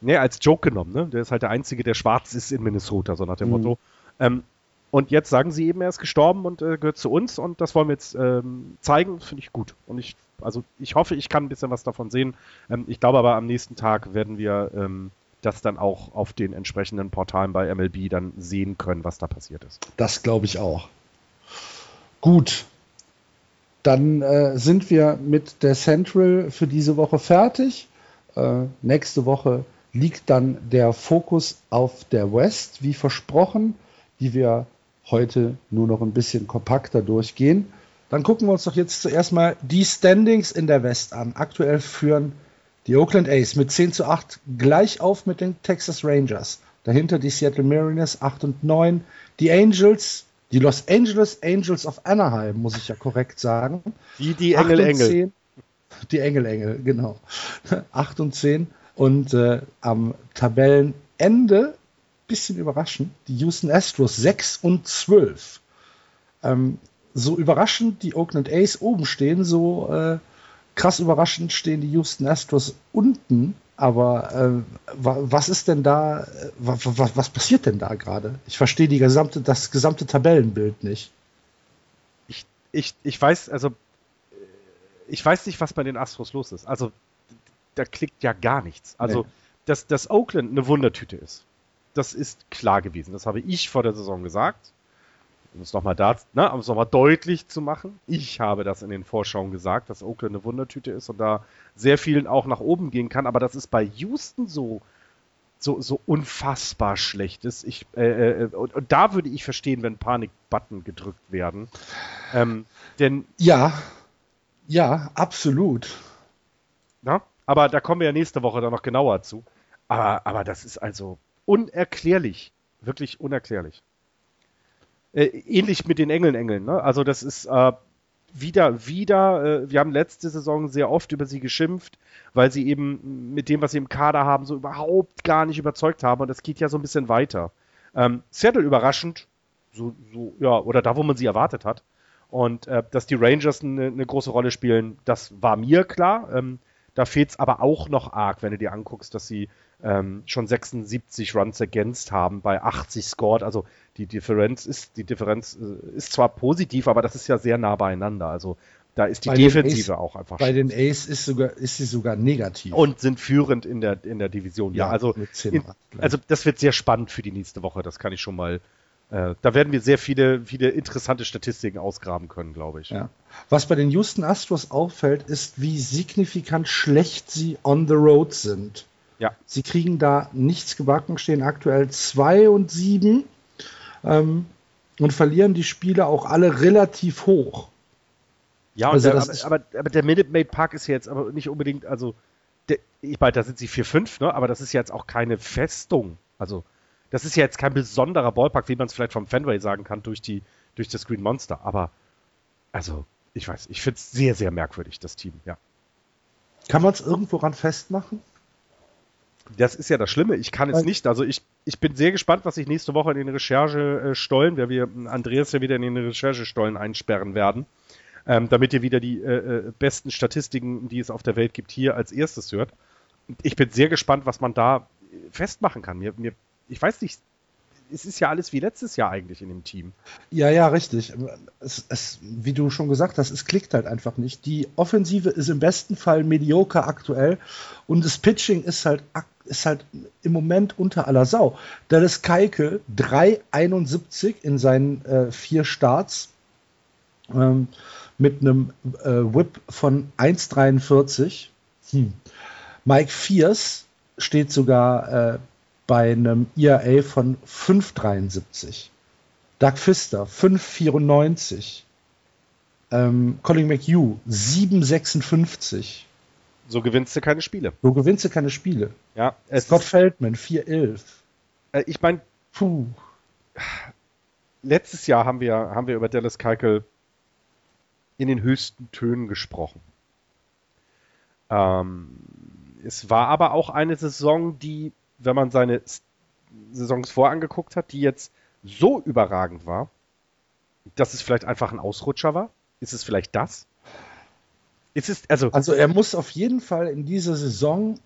ne, als Joke genommen, ne? Der ist halt der Einzige, der schwarz ist in Minnesota, so nach dem mhm. Motto. Ähm, und jetzt sagen sie eben, er ist gestorben und äh, gehört zu uns und das wollen wir jetzt ähm, zeigen, finde ich gut. Und ich, also ich hoffe, ich kann ein bisschen was davon sehen. Ähm, ich glaube aber am nächsten Tag werden wir ähm, das dann auch auf den entsprechenden Portalen bei MLB dann sehen können, was da passiert ist. Das glaube ich auch. Gut, dann äh, sind wir mit der Central für diese Woche fertig. Äh, nächste Woche liegt dann der Fokus auf der West, wie versprochen, die wir heute nur noch ein bisschen kompakter durchgehen. Dann gucken wir uns doch jetzt zuerst mal die Standings in der West an. Aktuell führen die Oakland A's mit 10 zu 8 gleich auf mit den Texas Rangers. Dahinter die Seattle Mariners 8 und 9. Die Angels die Los Angeles Angels of Anaheim, muss ich ja korrekt sagen. Die, die Engel, Engel. Die Engel, Engel, genau. 8 und 10. Und äh, am Tabellenende bisschen überraschend. Die Houston Astros 6 und 12. Ähm, so überraschend die Oakland A's oben stehen, so äh, krass überraschend stehen die Houston Astros unten. Aber äh, was ist denn da, was, was, passiert denn da gerade? Ich verstehe die gesamte, das gesamte Tabellenbild nicht. Ich, ich, ich weiß, also ich weiß nicht, was bei den Astros los ist. Also da klickt ja gar nichts. Also, nee. dass, dass Oakland eine Wundertüte ist, das ist klar gewesen. Das habe ich vor der Saison gesagt. Um es nochmal da, ne, um es nochmal deutlich zu machen. Ich habe das in den Vorschauen gesagt, dass Oakland eine Wundertüte ist und da sehr vielen auch nach oben gehen kann. Aber das ist bei Houston so, so, so unfassbar schlecht ist. Ich, äh, äh, und, und, da würde ich verstehen, wenn Panik-Button gedrückt werden. Ähm, denn. Ja, ja, absolut. Na? Aber da kommen wir ja nächste Woche dann noch genauer zu. Aber, aber das ist also unerklärlich. Wirklich unerklärlich. Äh, ähnlich mit den Engeln, Engeln. Ne? Also das ist äh, wieder, wieder, äh, wir haben letzte Saison sehr oft über sie geschimpft, weil sie eben mit dem, was sie im Kader haben, so überhaupt gar nicht überzeugt haben. Und das geht ja so ein bisschen weiter. Ähm, Seattle überraschend, so, so, ja, oder da, wo man sie erwartet hat. Und äh, dass die Rangers eine, eine, große Rolle spielen, das war mir klar. Ähm, da fehlt es aber auch noch arg, wenn du dir anguckst, dass sie ähm, schon 76 Runs against haben bei 80 scored. Also die Differenz ist, die Differenz äh, ist zwar positiv, aber das ist ja sehr nah beieinander. Also da ist die bei Defensive Ace, auch einfach. Bei den Ace ist, sogar, ist sie sogar negativ. Und sind führend in der, in der Division. Ja, ja also, in, also das wird sehr spannend für die nächste Woche, das kann ich schon mal äh, da werden wir sehr viele, viele interessante Statistiken ausgraben können, glaube ich. Ja. Was bei den Houston Astros auffällt, ist, wie signifikant schlecht sie on the road sind. Ja. Sie kriegen da nichts gebacken, stehen aktuell 2 und 7 ähm, und verlieren die Spiele auch alle relativ hoch. Ja, also der, aber, aber, aber, der Minute Maid Park ist jetzt aber nicht unbedingt, also der, ich meine, da sind sie 4-5, ne? aber das ist jetzt auch keine Festung. Also das ist ja jetzt kein besonderer Ballpark, wie man es vielleicht vom Fenway sagen kann, durch, die, durch das Green Monster. Aber, also, ich weiß, ich finde es sehr, sehr merkwürdig, das Team, ja. Kann man es irgendwo ran festmachen? Das ist ja das Schlimme. Ich kann es nicht. Also ich, ich bin sehr gespannt, was sich nächste Woche in den Recherchestollen, weil wir Andreas ja wieder in den Recherchestollen einsperren werden, ähm, damit ihr wieder die äh, äh, besten Statistiken, die es auf der Welt gibt, hier als erstes hört. Ich bin sehr gespannt, was man da festmachen kann. Mir, mir ich weiß nicht, es ist ja alles wie letztes Jahr eigentlich in dem Team. Ja, ja, richtig. Es, es, wie du schon gesagt hast, es klickt halt einfach nicht. Die Offensive ist im besten Fall mediocre aktuell und das Pitching ist halt, ist halt im Moment unter aller Sau. Dallas Keikel 3,71 in seinen äh, vier Starts ähm, mit einem äh, Whip von 1,43. Hm. Mike Fierce steht sogar äh, bei einem ERA von 5,73. Doug Pfister 5,94. Ähm, Colin McHugh 7,56. So gewinnst du keine Spiele. So gewinnst du keine Spiele. Ja, Scott Feldman 4,11. Äh, ich meine, puh. Letztes Jahr haben wir, haben wir über Dallas Keuchel in den höchsten Tönen gesprochen. Ähm, es war aber auch eine Saison, die wenn man seine Saisons vorangeguckt hat, die jetzt so überragend war, dass es vielleicht einfach ein Ausrutscher war? Ist es vielleicht das? Ist es, also, also er muss auf jeden Fall in dieser Saison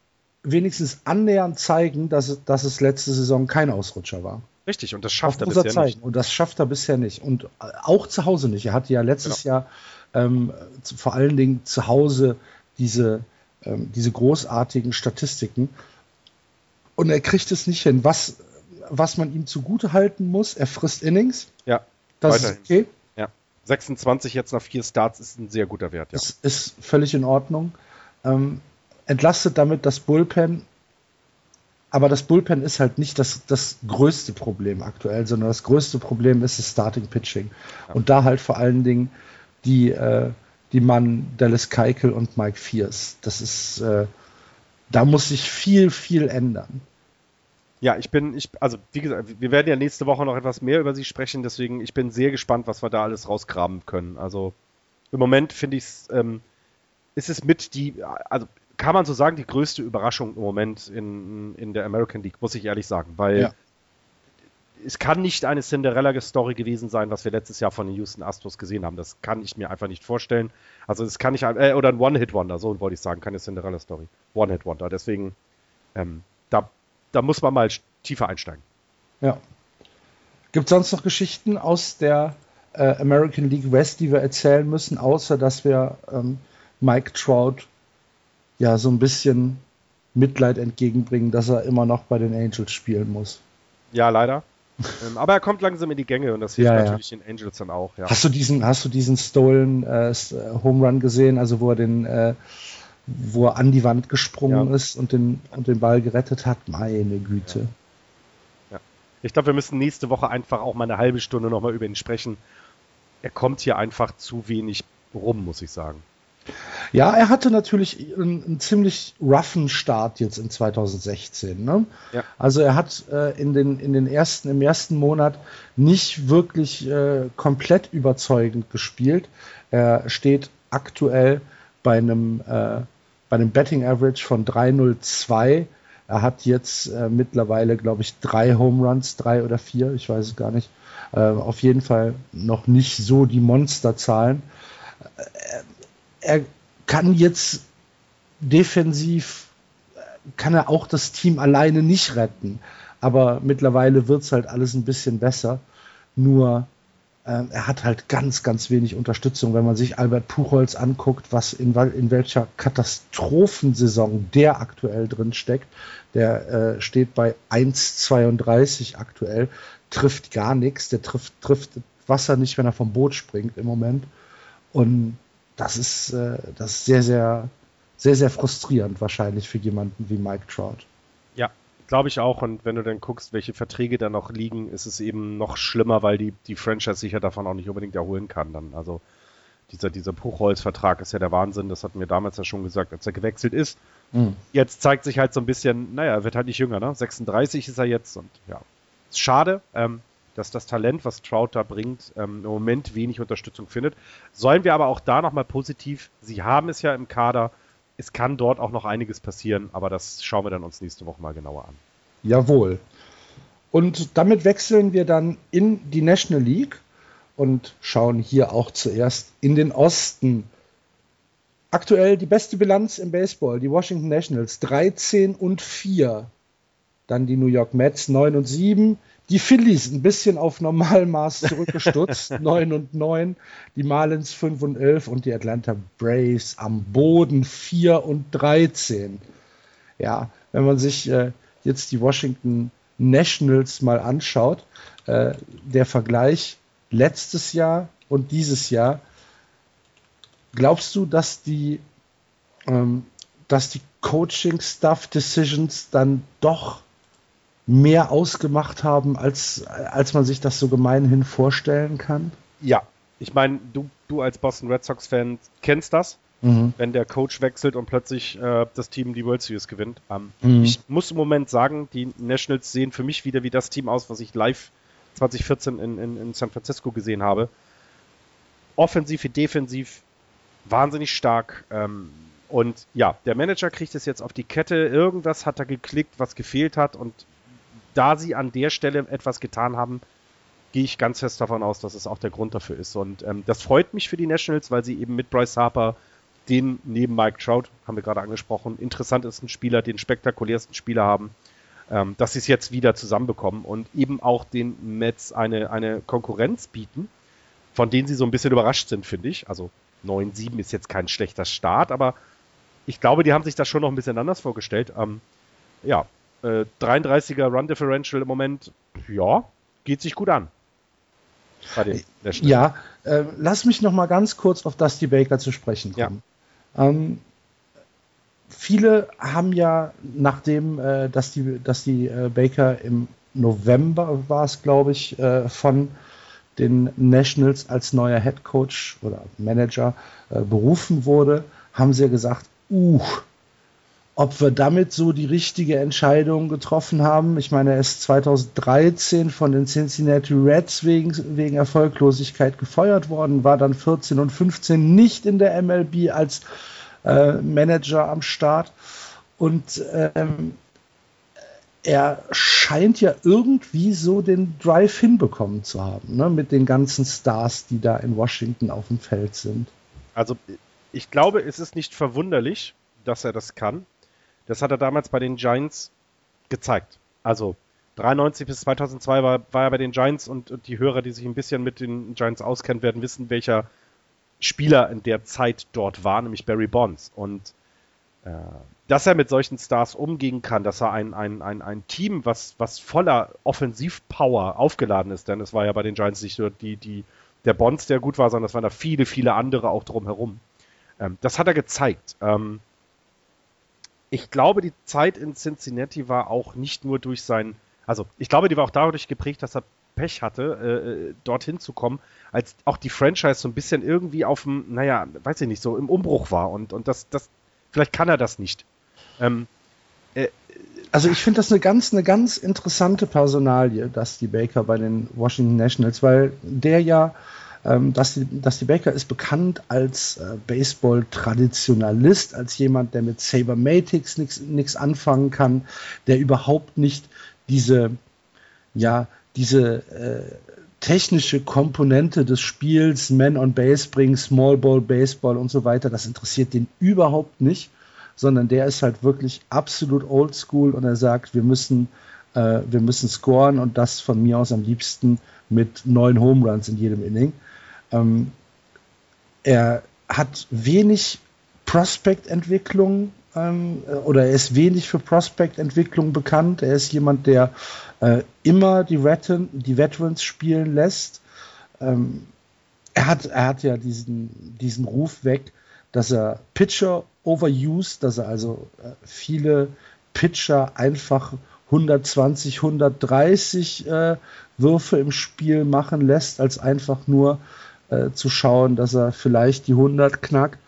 wenigstens annähernd zeigen, dass es, dass es letzte Saison kein Ausrutscher war. Richtig, und das schafft das er bisher zeigen. nicht. Und das schafft er bisher nicht. Und auch zu Hause nicht. Er hatte ja letztes genau. Jahr ähm, vor allen Dingen zu Hause diese, ähm, diese großartigen Statistiken. Und er kriegt es nicht hin. Was, was man ihm zugute halten muss, er frisst Innings. Ja. Das weiterhin. ist okay. Ja. 26 jetzt nach vier Starts ist ein sehr guter Wert, ja. Das ist völlig in Ordnung. Ähm, entlastet damit das Bullpen. Aber das Bullpen ist halt nicht das, das größte Problem aktuell, sondern das größte Problem ist das Starting Pitching. Ja. Und da halt vor allen Dingen die, äh, die Mann Dallas Keikel und Mike Fierce. Das ist, äh, da muss sich viel, viel ändern. Ja, ich bin, ich, also wie gesagt, wir werden ja nächste Woche noch etwas mehr über sie sprechen, deswegen ich bin sehr gespannt, was wir da alles rausgraben können. Also im Moment finde ich es, ähm, ist es mit die, also kann man so sagen, die größte Überraschung im Moment in, in der American League, muss ich ehrlich sagen, weil ja. Es kann nicht eine Cinderella-Story gewesen sein, was wir letztes Jahr von den Houston Astros gesehen haben. Das kann ich mir einfach nicht vorstellen. Also es kann nicht, äh, oder ein One-Hit-Wonder, so wollte ich sagen, keine Cinderella-Story. One-Hit-Wonder. Deswegen, ähm, da, da muss man mal tiefer einsteigen. Ja. Gibt es sonst noch Geschichten aus der äh, American League West, die wir erzählen müssen, außer dass wir ähm, Mike Trout ja so ein bisschen Mitleid entgegenbringen, dass er immer noch bei den Angels spielen muss. Ja, leider. Ähm, aber er kommt langsam in die Gänge und das hilft ja, natürlich ja. den Angels dann auch. Ja. Hast du diesen, hast du diesen Stolen äh, Home Run gesehen, also wo er den, äh, wo er an die Wand gesprungen ist und den, und den Ball gerettet hat? Meine Güte. Ich glaube, wir müssen nächste Woche einfach auch mal eine halbe Stunde nochmal über ihn sprechen. Er kommt hier einfach zu wenig rum, muss ich sagen. Ja, er hatte natürlich einen, einen ziemlich roughen Start jetzt in 2016. Ne? Ja. Also er hat äh, in den, in den ersten, im ersten Monat nicht wirklich äh, komplett überzeugend gespielt. Er steht aktuell bei einem, äh, bei einem Betting Average von 302. Er hat jetzt äh, mittlerweile, glaube ich, drei Home Runs, drei oder vier, ich weiß es gar nicht. Äh, auf jeden Fall noch nicht so die Monsterzahlen. Er kann jetzt defensiv, kann er auch das Team alleine nicht retten. Aber mittlerweile wird es halt alles ein bisschen besser. Nur äh, er hat halt ganz, ganz wenig Unterstützung. Wenn man sich Albert Puchholz anguckt, was in, in welcher Katastrophensaison der aktuell drin steckt, der äh, steht bei 1,32 aktuell, trifft gar nichts, der trifft, trifft Wasser nicht, wenn er vom Boot springt im Moment. Und das ist, äh, das ist sehr, sehr, sehr, sehr frustrierend wahrscheinlich für jemanden wie Mike Trout. Ja, glaube ich auch. Und wenn du dann guckst, welche Verträge da noch liegen, ist es eben noch schlimmer, weil die, die Franchise sich ja davon auch nicht unbedingt erholen kann. Dann. Also dieser, dieser Buchholz-Vertrag ist ja der Wahnsinn. Das hatten wir damals ja schon gesagt, als er gewechselt ist. Mhm. Jetzt zeigt sich halt so ein bisschen, naja, er wird halt nicht jünger, ne? 36 ist er jetzt und ja. Ist schade. Ähm, dass das Talent, was Trout da bringt, ähm, im Moment wenig Unterstützung findet. Sollen wir aber auch da nochmal positiv, sie haben es ja im Kader, es kann dort auch noch einiges passieren, aber das schauen wir dann uns nächste Woche mal genauer an. Jawohl. Und damit wechseln wir dann in die National League und schauen hier auch zuerst in den Osten. Aktuell die beste Bilanz im Baseball, die Washington Nationals 13 und 4. Dann die New York Mets 9 und 7, die Phillies ein bisschen auf Normalmaß zurückgestutzt, <laughs> 9 und 9. Die Marlins 5 und 11 und die Atlanta Braves am Boden 4 und 13. Ja, wenn man sich äh, jetzt die Washington Nationals mal anschaut, äh, der Vergleich letztes Jahr und dieses Jahr, glaubst du, dass die, ähm, dass die Coaching-Stuff-Decisions dann doch mehr ausgemacht haben, als, als man sich das so gemeinhin vorstellen kann? Ja, ich meine, du, du als Boston Red Sox-Fan kennst das, mhm. wenn der Coach wechselt und plötzlich äh, das Team die World Series gewinnt. Ähm, mhm. Ich muss im Moment sagen, die Nationals sehen für mich wieder wie das Team aus, was ich live 2014 in, in, in San Francisco gesehen habe. Offensiv wie defensiv wahnsinnig stark. Ähm, und ja, der Manager kriegt es jetzt auf die Kette. Irgendwas hat da geklickt, was gefehlt hat. Und da sie an der Stelle etwas getan haben, gehe ich ganz fest davon aus, dass es auch der Grund dafür ist. Und ähm, das freut mich für die Nationals, weil sie eben mit Bryce Harper, den neben Mike Trout, haben wir gerade angesprochen, interessantesten Spieler, den spektakulärsten Spieler haben, ähm, dass sie es jetzt wieder zusammenbekommen und eben auch den Mets eine, eine Konkurrenz bieten, von denen sie so ein bisschen überrascht sind, finde ich. Also 9-7 ist jetzt kein schlechter Start, aber ich glaube, die haben sich das schon noch ein bisschen anders vorgestellt. Ähm, ja, äh, 33er Run Differential im Moment, ja, geht sich gut an. Ja, äh, lass mich noch mal ganz kurz auf Dusty Baker zu sprechen kommen. Ja. Ähm, viele haben ja, nachdem äh, dass die, dass die äh, Baker im November war es, glaube ich, äh, von den Nationals als neuer Head Coach oder Manager äh, berufen wurde, haben sie ja gesagt, uh, ob wir damit so die richtige Entscheidung getroffen haben. Ich meine, er ist 2013 von den Cincinnati Reds wegen, wegen Erfolglosigkeit gefeuert worden, war dann 14 und 15 nicht in der MLB als äh, Manager am Start. Und ähm, er scheint ja irgendwie so den Drive hinbekommen zu haben, ne? mit den ganzen Stars, die da in Washington auf dem Feld sind. Also ich glaube, es ist nicht verwunderlich, dass er das kann. Das hat er damals bei den Giants gezeigt. Also 93 bis 2002 war, war er bei den Giants und, und, die Hörer, die sich ein bisschen mit den Giants auskennen, werden wissen, welcher Spieler in der Zeit dort war, nämlich Barry Bonds. Und äh, dass er mit solchen Stars umgehen kann, dass er ein, ein, ein, ein Team, was, was voller Offensivpower aufgeladen ist, denn es war ja bei den Giants nicht nur die, die, der Bonds, der gut war, sondern es waren da viele, viele andere auch drumherum. Ähm, das hat er gezeigt. Ähm, ich glaube, die Zeit in Cincinnati war auch nicht nur durch sein, also ich glaube, die war auch dadurch geprägt, dass er Pech hatte, äh, dorthin zu kommen, als auch die Franchise so ein bisschen irgendwie auf dem, naja, weiß ich nicht, so im Umbruch war und, und das, das, vielleicht kann er das nicht. Ähm, äh, also ich finde das eine ganz, eine ganz interessante Personalie, Dusty Baker bei den Washington Nationals, weil der ja, ähm, Dusty, Dusty Baker ist bekannt als äh, Baseball-Traditionalist, als jemand, der mit Sabermatics nichts anfangen kann, der überhaupt nicht diese, ja, diese äh, technische Komponente des Spiels, Man on Base bringen, Small Ball, Baseball und so weiter, das interessiert den überhaupt nicht sondern der ist halt wirklich absolut oldschool und er sagt, wir müssen, äh, wir müssen scoren und das von mir aus am liebsten mit neun Home Runs in jedem Inning. Ähm, er hat wenig Prospect-Entwicklung ähm, oder er ist wenig für Prospect-Entwicklung bekannt. Er ist jemand, der äh, immer die, Veteran, die Veterans spielen lässt. Ähm, er, hat, er hat ja diesen, diesen Ruf weg, dass er Pitcher overused, dass er also äh, viele Pitcher einfach 120, 130 äh, Würfe im Spiel machen lässt, als einfach nur äh, zu schauen, dass er vielleicht die 100 knackt.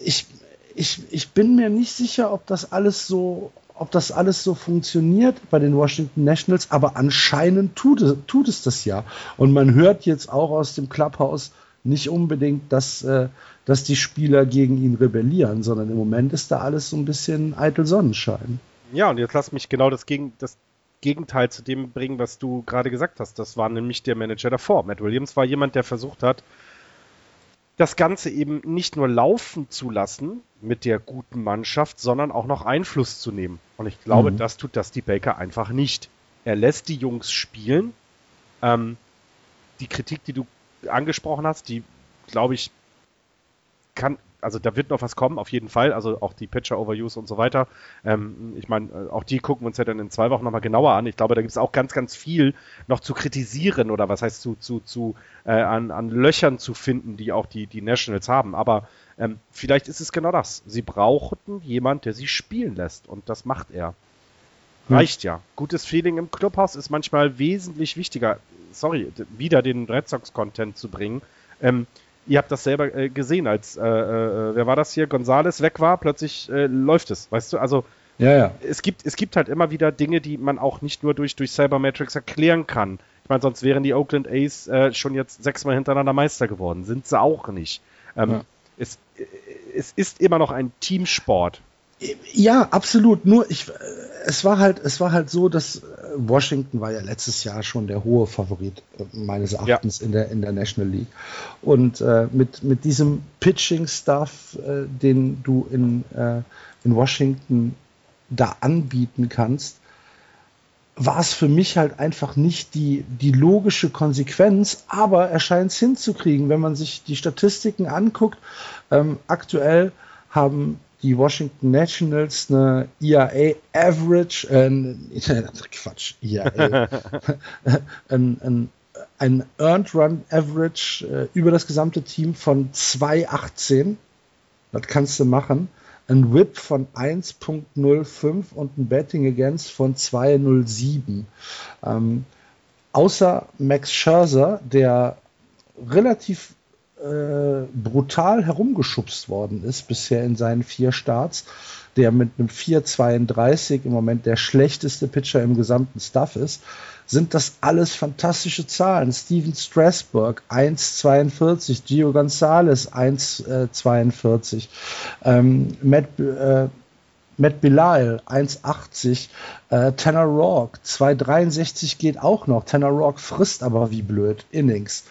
Ich, ich, ich bin mir nicht sicher, ob das alles so, ob das alles so funktioniert bei den Washington Nationals, aber anscheinend tut es, tut es das ja. Und man hört jetzt auch aus dem Clubhouse nicht unbedingt, dass, äh, dass die Spieler gegen ihn rebellieren, sondern im Moment ist da alles so ein bisschen eitel Sonnenschein. Ja, und jetzt lass mich genau das, Gegen das Gegenteil zu dem bringen, was du gerade gesagt hast. Das war nämlich der Manager davor. Matt Williams war jemand, der versucht hat, das Ganze eben nicht nur laufen zu lassen mit der guten Mannschaft, sondern auch noch Einfluss zu nehmen. Und ich glaube, mhm. das tut Dusty Baker einfach nicht. Er lässt die Jungs spielen. Ähm, die Kritik, die du angesprochen hast, die, glaube ich, kann, also da wird noch was kommen, auf jeden Fall. Also auch die Pitcher Overuse und so weiter. Ähm, ich meine, äh, auch die gucken wir uns ja dann in zwei Wochen nochmal genauer an. Ich glaube, da gibt es auch ganz, ganz viel noch zu kritisieren oder was heißt zu, zu, zu äh, an, an Löchern zu finden, die auch die, die Nationals haben. Aber ähm, vielleicht ist es genau das. Sie brauchten jemand, der sie spielen lässt und das macht er. Hm. Reicht ja. Gutes Feeling im Clubhaus ist manchmal wesentlich wichtiger. Sorry, wieder den Red Sox-Content zu bringen. Ähm, ihr habt das selber äh, gesehen, als, äh, äh, wer war das hier, Gonzales weg war, plötzlich äh, läuft es, weißt du? Also, ja, ja. Es, gibt, es gibt halt immer wieder Dinge, die man auch nicht nur durch, durch Cybermetrics erklären kann. Ich meine, sonst wären die Oakland A's äh, schon jetzt sechsmal hintereinander Meister geworden. Sind sie auch nicht. Ähm, ja. es, äh, es ist immer noch ein Teamsport. Ja, absolut. Nur ich, es war halt, es war halt so, dass äh, Washington war ja letztes Jahr schon der hohe Favorit äh, meines Erachtens ja. in der in der National League. Und äh, mit mit diesem Pitching-Stuff, äh, den du in äh, in Washington da anbieten kannst, war es für mich halt einfach nicht die, die logische Konsequenz, aber er scheint es hinzukriegen, wenn man sich die Statistiken anguckt. Ähm, aktuell haben die Washington Nationals eine ERA Average, äh, <laughs> Quatsch, ERA, <laughs> ein, ein, ein Earned Run Average äh, über das gesamte Team von 2,18. Das kannst du machen. Ein Whip von 1.05 und ein Betting Against von 2.07. Ähm, außer Max Scherzer, der relativ äh, brutal herumgeschubst worden ist bisher in seinen vier Starts, der mit einem 4,32 im Moment der schlechteste Pitcher im gesamten Stuff ist, sind das alles fantastische Zahlen. Steven Strasburg 1,42, Gio Gonzalez 1,42, ähm, Matt, äh, Matt Belisle 1,80. Äh, Tanner Rock 2,63 geht auch noch. Tanner Rock frisst aber wie blöd Innings.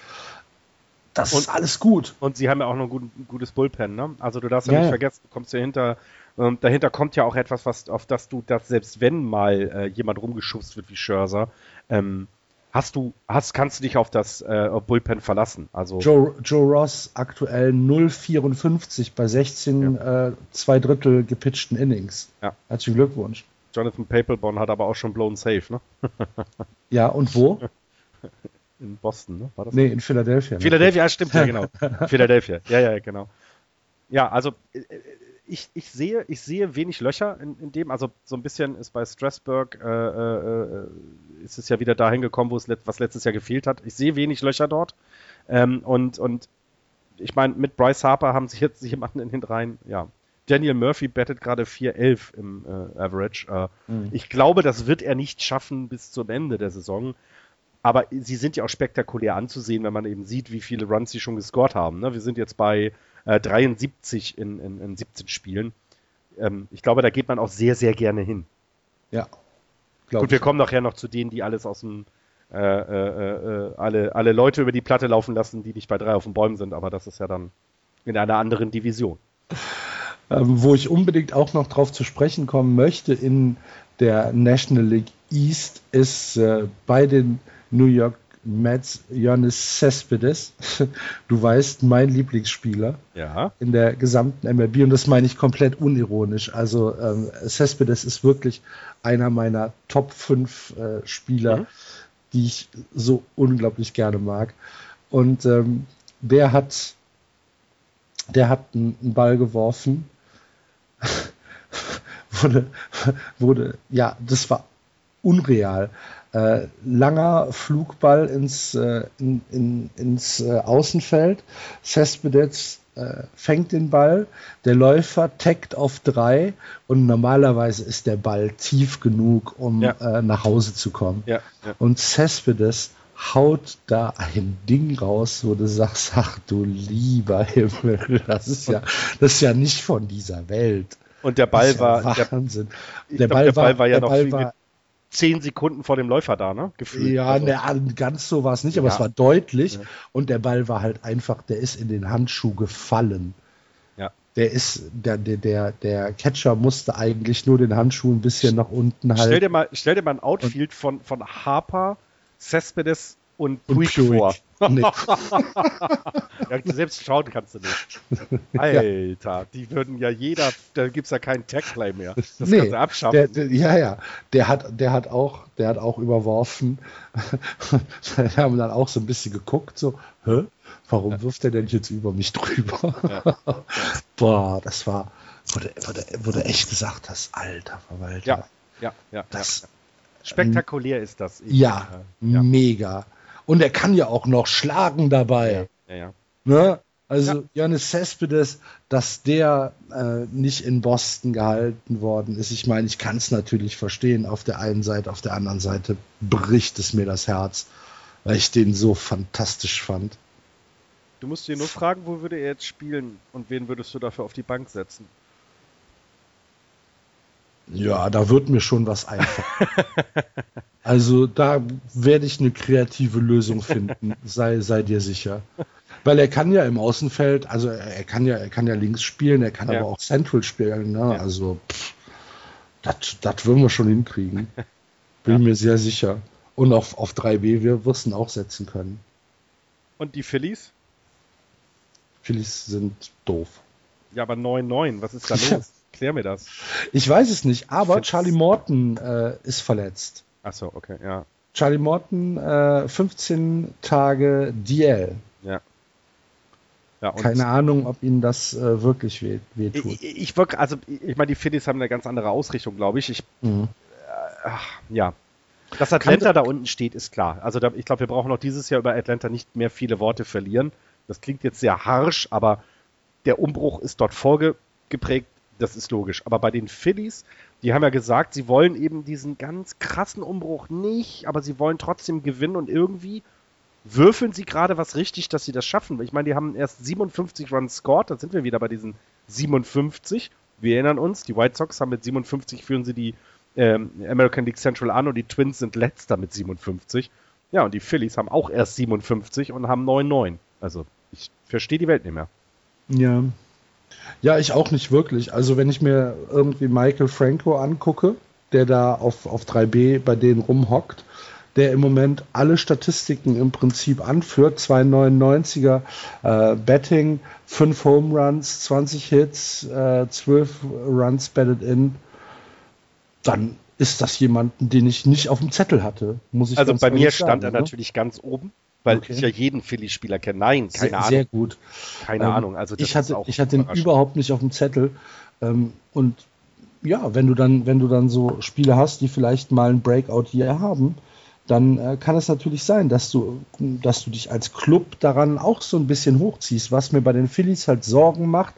Das und, ist alles gut. Und sie haben ja auch noch ein, gut, ein gutes Bullpen, ne? Also du darfst ja, ja nicht vergessen, du kommst ja hinter ähm, dahinter kommt ja auch etwas, was, auf das du, dass selbst wenn mal äh, jemand rumgeschubst wird wie Scherzer, ähm, hast du, hast, kannst du dich auf das äh, Bullpen verlassen. Also Joe, Joe Ross aktuell 0,54 bei 16 ja. äh, zwei Drittel gepitchten Innings. Ja. Herzlichen Glückwunsch. Jonathan Papelbon hat aber auch schon blown safe, ne? ja, und wo? <laughs> In Boston, ne? War das nee, in Philadelphia. Philadelphia, ja, stimmt, ja, genau. <laughs> Philadelphia, ja, ja, genau. Ja, also äh, ich, ich, sehe, ich sehe wenig Löcher in, in dem. Also so ein bisschen ist bei Strasburg äh, äh, äh ist es ja wieder dahin gekommen, wo es let, was letztes Jahr gefehlt hat. Ich sehe wenig Löcher dort. Ähm, und, und ich meine, mit Bryce Harper haben sie jetzt jemanden in den Reihen, ja. Daniel Murphy bettet gerade 4-11 im äh, Average. Äh, mhm. Ich glaube, das wird er nicht schaffen bis zum Ende der Saison. Aber sie sind ja auch spektakulär anzusehen, wenn man eben sieht, wie viele Runs sie schon gescored haben. Ne? Wir sind jetzt bei äh, 73 in, in, in 17 Spielen. Ähm, ich glaube, da geht man auch sehr, sehr gerne hin. Ja. Gut, wir kommen nachher noch zu denen, die alles aus dem äh, äh, äh, alle, alle Leute über die Platte laufen lassen, die nicht bei drei auf den Bäumen sind, aber das ist ja dann in einer anderen Division. Ähm, wo ich unbedingt auch noch drauf zu sprechen kommen möchte in der National League East ist äh, bei den New York Mets Johannes Cespedes. <laughs> Du weißt, mein Lieblingsspieler ja. in der gesamten MLB und das meine ich komplett unironisch. Also ähm, Cespedes ist wirklich einer meiner Top 5 äh, Spieler, mhm. die ich so unglaublich gerne mag. Und ähm, der hat der hat einen Ball geworfen, <laughs> wurde, <laughs> wurde, ja, das war unreal. Äh, langer Flugball ins, äh, in, in, ins äh, Außenfeld. Cespedes äh, fängt den Ball, der Läufer taggt auf drei und normalerweise ist der Ball tief genug, um ja. Äh, nach Hause zu kommen. Ja, ja. Und Cespedes haut da ein Ding raus, wo du sagst, <laughs> ach du lieber Himmel, das ist ja, das ist ja nicht von dieser Welt. Und der Ball war Wahnsinn. Der, der, Ball, der Ball war, war ja noch Ball war, zehn Sekunden vor dem Läufer da, ne? Gefühlt. Ja, also. ne, ganz so war es nicht, aber ja. es war deutlich. Ja. Und der Ball war halt einfach, der ist in den Handschuh gefallen. Ja. Der ist, der, der, der, der Catcher musste eigentlich nur den Handschuh ein bisschen nach unten halten. Stell dir mal, stell dir mal ein Outfield von, von Harper, Cespedes und Puig vor. Nee. <laughs> ja, selbst schauen kannst du nicht. Alter, die würden ja jeder, da gibt es ja keinen Tag-Play mehr. Das nee, kannst du abschaffen. Der, der, ja, ja. Der hat, der hat auch, der hat auch überworfen. <laughs> Wir haben dann auch so ein bisschen geguckt, so, hä? Warum ja. wirft er denn jetzt über mich drüber? Ja. <laughs> Boah, das war, du, wo du echt gesagt hast, alter Verwalter. Ja, ja, ja. Das, Spektakulär ist das. Ich, ja, ja, mega. Und er kann ja auch noch schlagen dabei. Ja, ja. Ne? Also ja. Janis Cespedes, dass der äh, nicht in Boston gehalten worden ist. Ich meine, ich kann es natürlich verstehen auf der einen Seite, auf der anderen Seite bricht es mir das Herz, weil ich den so fantastisch fand. Du musst dir nur fragen, wo würde er jetzt spielen und wen würdest du dafür auf die Bank setzen? Ja, da wird mir schon was einfallen. <laughs> also da werde ich eine kreative Lösung finden, sei, sei dir sicher. Weil er kann ja im Außenfeld, also er kann ja, er kann ja links spielen, er kann ja. aber auch Central spielen. Ne? Ja. Also das würden wir schon hinkriegen. Bin ja. mir sehr sicher. Und auf, auf 3B wir wirst ihn auch setzen können. Und die Phillies? Phillies sind doof. Ja, aber 9-9, was ist da los? <laughs> Klär mir das. Ich weiß es nicht, aber Fitz. Charlie Morton äh, ist verletzt. Achso, okay, ja. Charlie Morton, äh, 15 Tage DL. Ja. ja Keine Ahnung, ob ihnen das äh, wirklich weh, wehtut. Ich, ich wirklich, also ich meine, die Phillies haben eine ganz andere Ausrichtung, glaube ich. Ich, mhm. Äh, ja. Dass Atlanta da unten steht, ist klar. Also da, ich glaube, wir brauchen auch dieses Jahr über Atlanta nicht mehr viele Worte verlieren. Das klingt jetzt sehr harsch, aber der Umbruch ist dort vorgeprägt das ist logisch. Aber bei den Phillies, die haben ja gesagt, sie wollen eben diesen ganz krassen Umbruch nicht, aber sie wollen trotzdem gewinnen und irgendwie würfeln sie gerade was richtig, dass sie das schaffen. Ich meine, die haben erst 57 Runs scored, da sind wir wieder bei diesen 57. Wir erinnern uns, die White Sox haben mit 57 führen sie die ähm, American League Central an und die Twins sind letzter mit 57. Ja, und die Phillies haben auch erst 57 und haben 9-9. Also ich verstehe die Welt nicht mehr. Ja. Ja, ich auch nicht wirklich. Also wenn ich mir irgendwie Michael Franco angucke, der da auf, auf 3B bei denen rumhockt, der im Moment alle Statistiken im Prinzip anführt. 299er äh, Betting, 5 Home Runs, 20 Hits, äh, 12 Runs batted in. Dann ist das jemanden, den ich nicht auf dem Zettel hatte, muss ich Also bei mir stand er ne? natürlich ganz oben, weil okay. ich ja jeden Philly-Spieler kenne. Nein, keine sehr, Ahnung. Sehr gut. Keine ähm, Ahnung. Also ich hatte, ich hatte ihn überhaupt nicht auf dem Zettel. Ähm, und ja, wenn du dann, wenn du dann so Spiele hast, die vielleicht mal ein Breakout hier haben, dann äh, kann es natürlich sein, dass du, dass du dich als Club daran auch so ein bisschen hochziehst, was mir bei den Phillies halt Sorgen macht,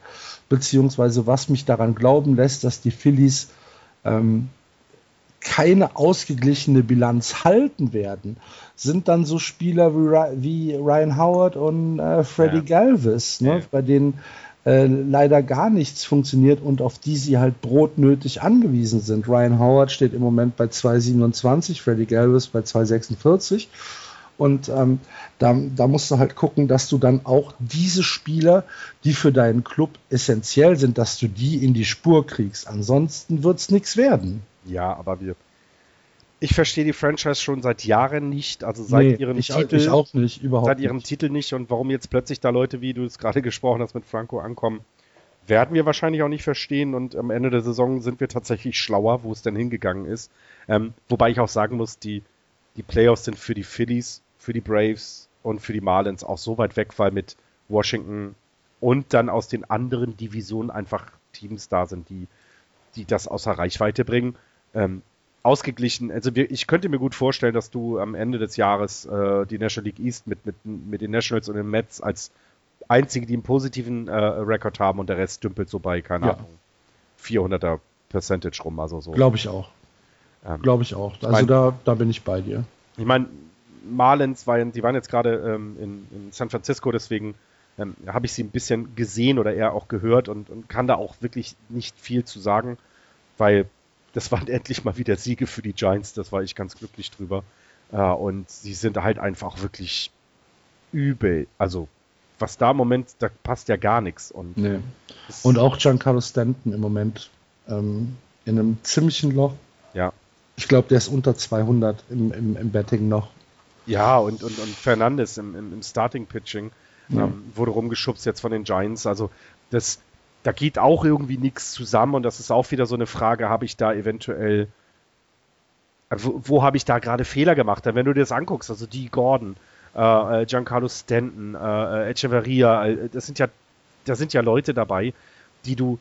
beziehungsweise was mich daran glauben lässt, dass die Phillies ähm, keine ausgeglichene Bilanz halten werden, sind dann so Spieler wie, Ryan Howard und äh, Freddie ja. Galvis, ne, ja. bei denen äh, leider gar nichts funktioniert und auf die sie halt brotnötig angewiesen sind. Ryan Howard steht im Moment bei 2,27, Freddie Galvis bei 2,46. Und ähm, da, da musst du halt gucken, dass du dann auch diese Spieler, die für deinen Club essentiell sind, dass du die in die Spur kriegst. Ansonsten wird es nichts werden. Ja, aber wir, ich verstehe die Franchise schon seit Jahren nicht, also seit nee, ihrem ich, Titel. Ich auch nicht, überhaupt Seit ihrem nicht. Titel nicht und warum jetzt plötzlich da Leute, wie du es gerade <laughs> gesprochen hast, mit Franco ankommen, werden wir wahrscheinlich auch nicht verstehen und am Ende der Saison sind wir tatsächlich schlauer, wo es denn hingegangen ist. Ähm, wobei ich auch sagen muss, die, die Playoffs sind für die Phillies, für die Braves und für die Marlins auch so weit weg, weil mit Washington und dann aus den anderen Divisionen einfach Teams da sind, die, die das außer Reichweite bringen. Ähm, ausgeglichen. Also wir, ich könnte mir gut vorstellen, dass du am Ende des Jahres äh, die National League East mit, mit, mit den Nationals und den Mets als einzige, die einen positiven äh, Rekord haben und der Rest dümpelt so bei, keine ja. Ahnung, 400er Percentage rum, also so. Glaube ich auch. Ähm, Glaube ich auch. Also mein, da, da bin ich bei dir. Ich meine, Marlins, waren, die waren jetzt gerade ähm, in, in, San Francisco, deswegen ähm, habe ich sie ein bisschen gesehen oder eher auch gehört und, und kann da auch wirklich nicht viel zu sagen, weil das waren endlich mal wieder Siege für die Giants, das war ich ganz glücklich drüber. Äh, und sie sind halt einfach wirklich übel. Also, was da im Moment, da passt ja gar nichts. Und, nee. und auch Giancarlo Stanton im Moment ähm, in einem ziemlichen Loch. Ja. Ich glaube, der ist unter 200 im, im, im Betting noch. Ja, und, und, und Fernandes im, im, im Starting-Pitching ja. ähm, wurde rumgeschubst jetzt von den Giants. Also, das, da geht auch irgendwie nichts zusammen und das ist auch wieder so eine Frage, habe ich da eventuell, wo, wo habe ich da gerade Fehler gemacht? Denn wenn du dir das anguckst, also die Gordon, äh, äh Giancarlo Stanton, äh, äh, Echeverria, äh, das sind ja, da sind ja Leute dabei, die du,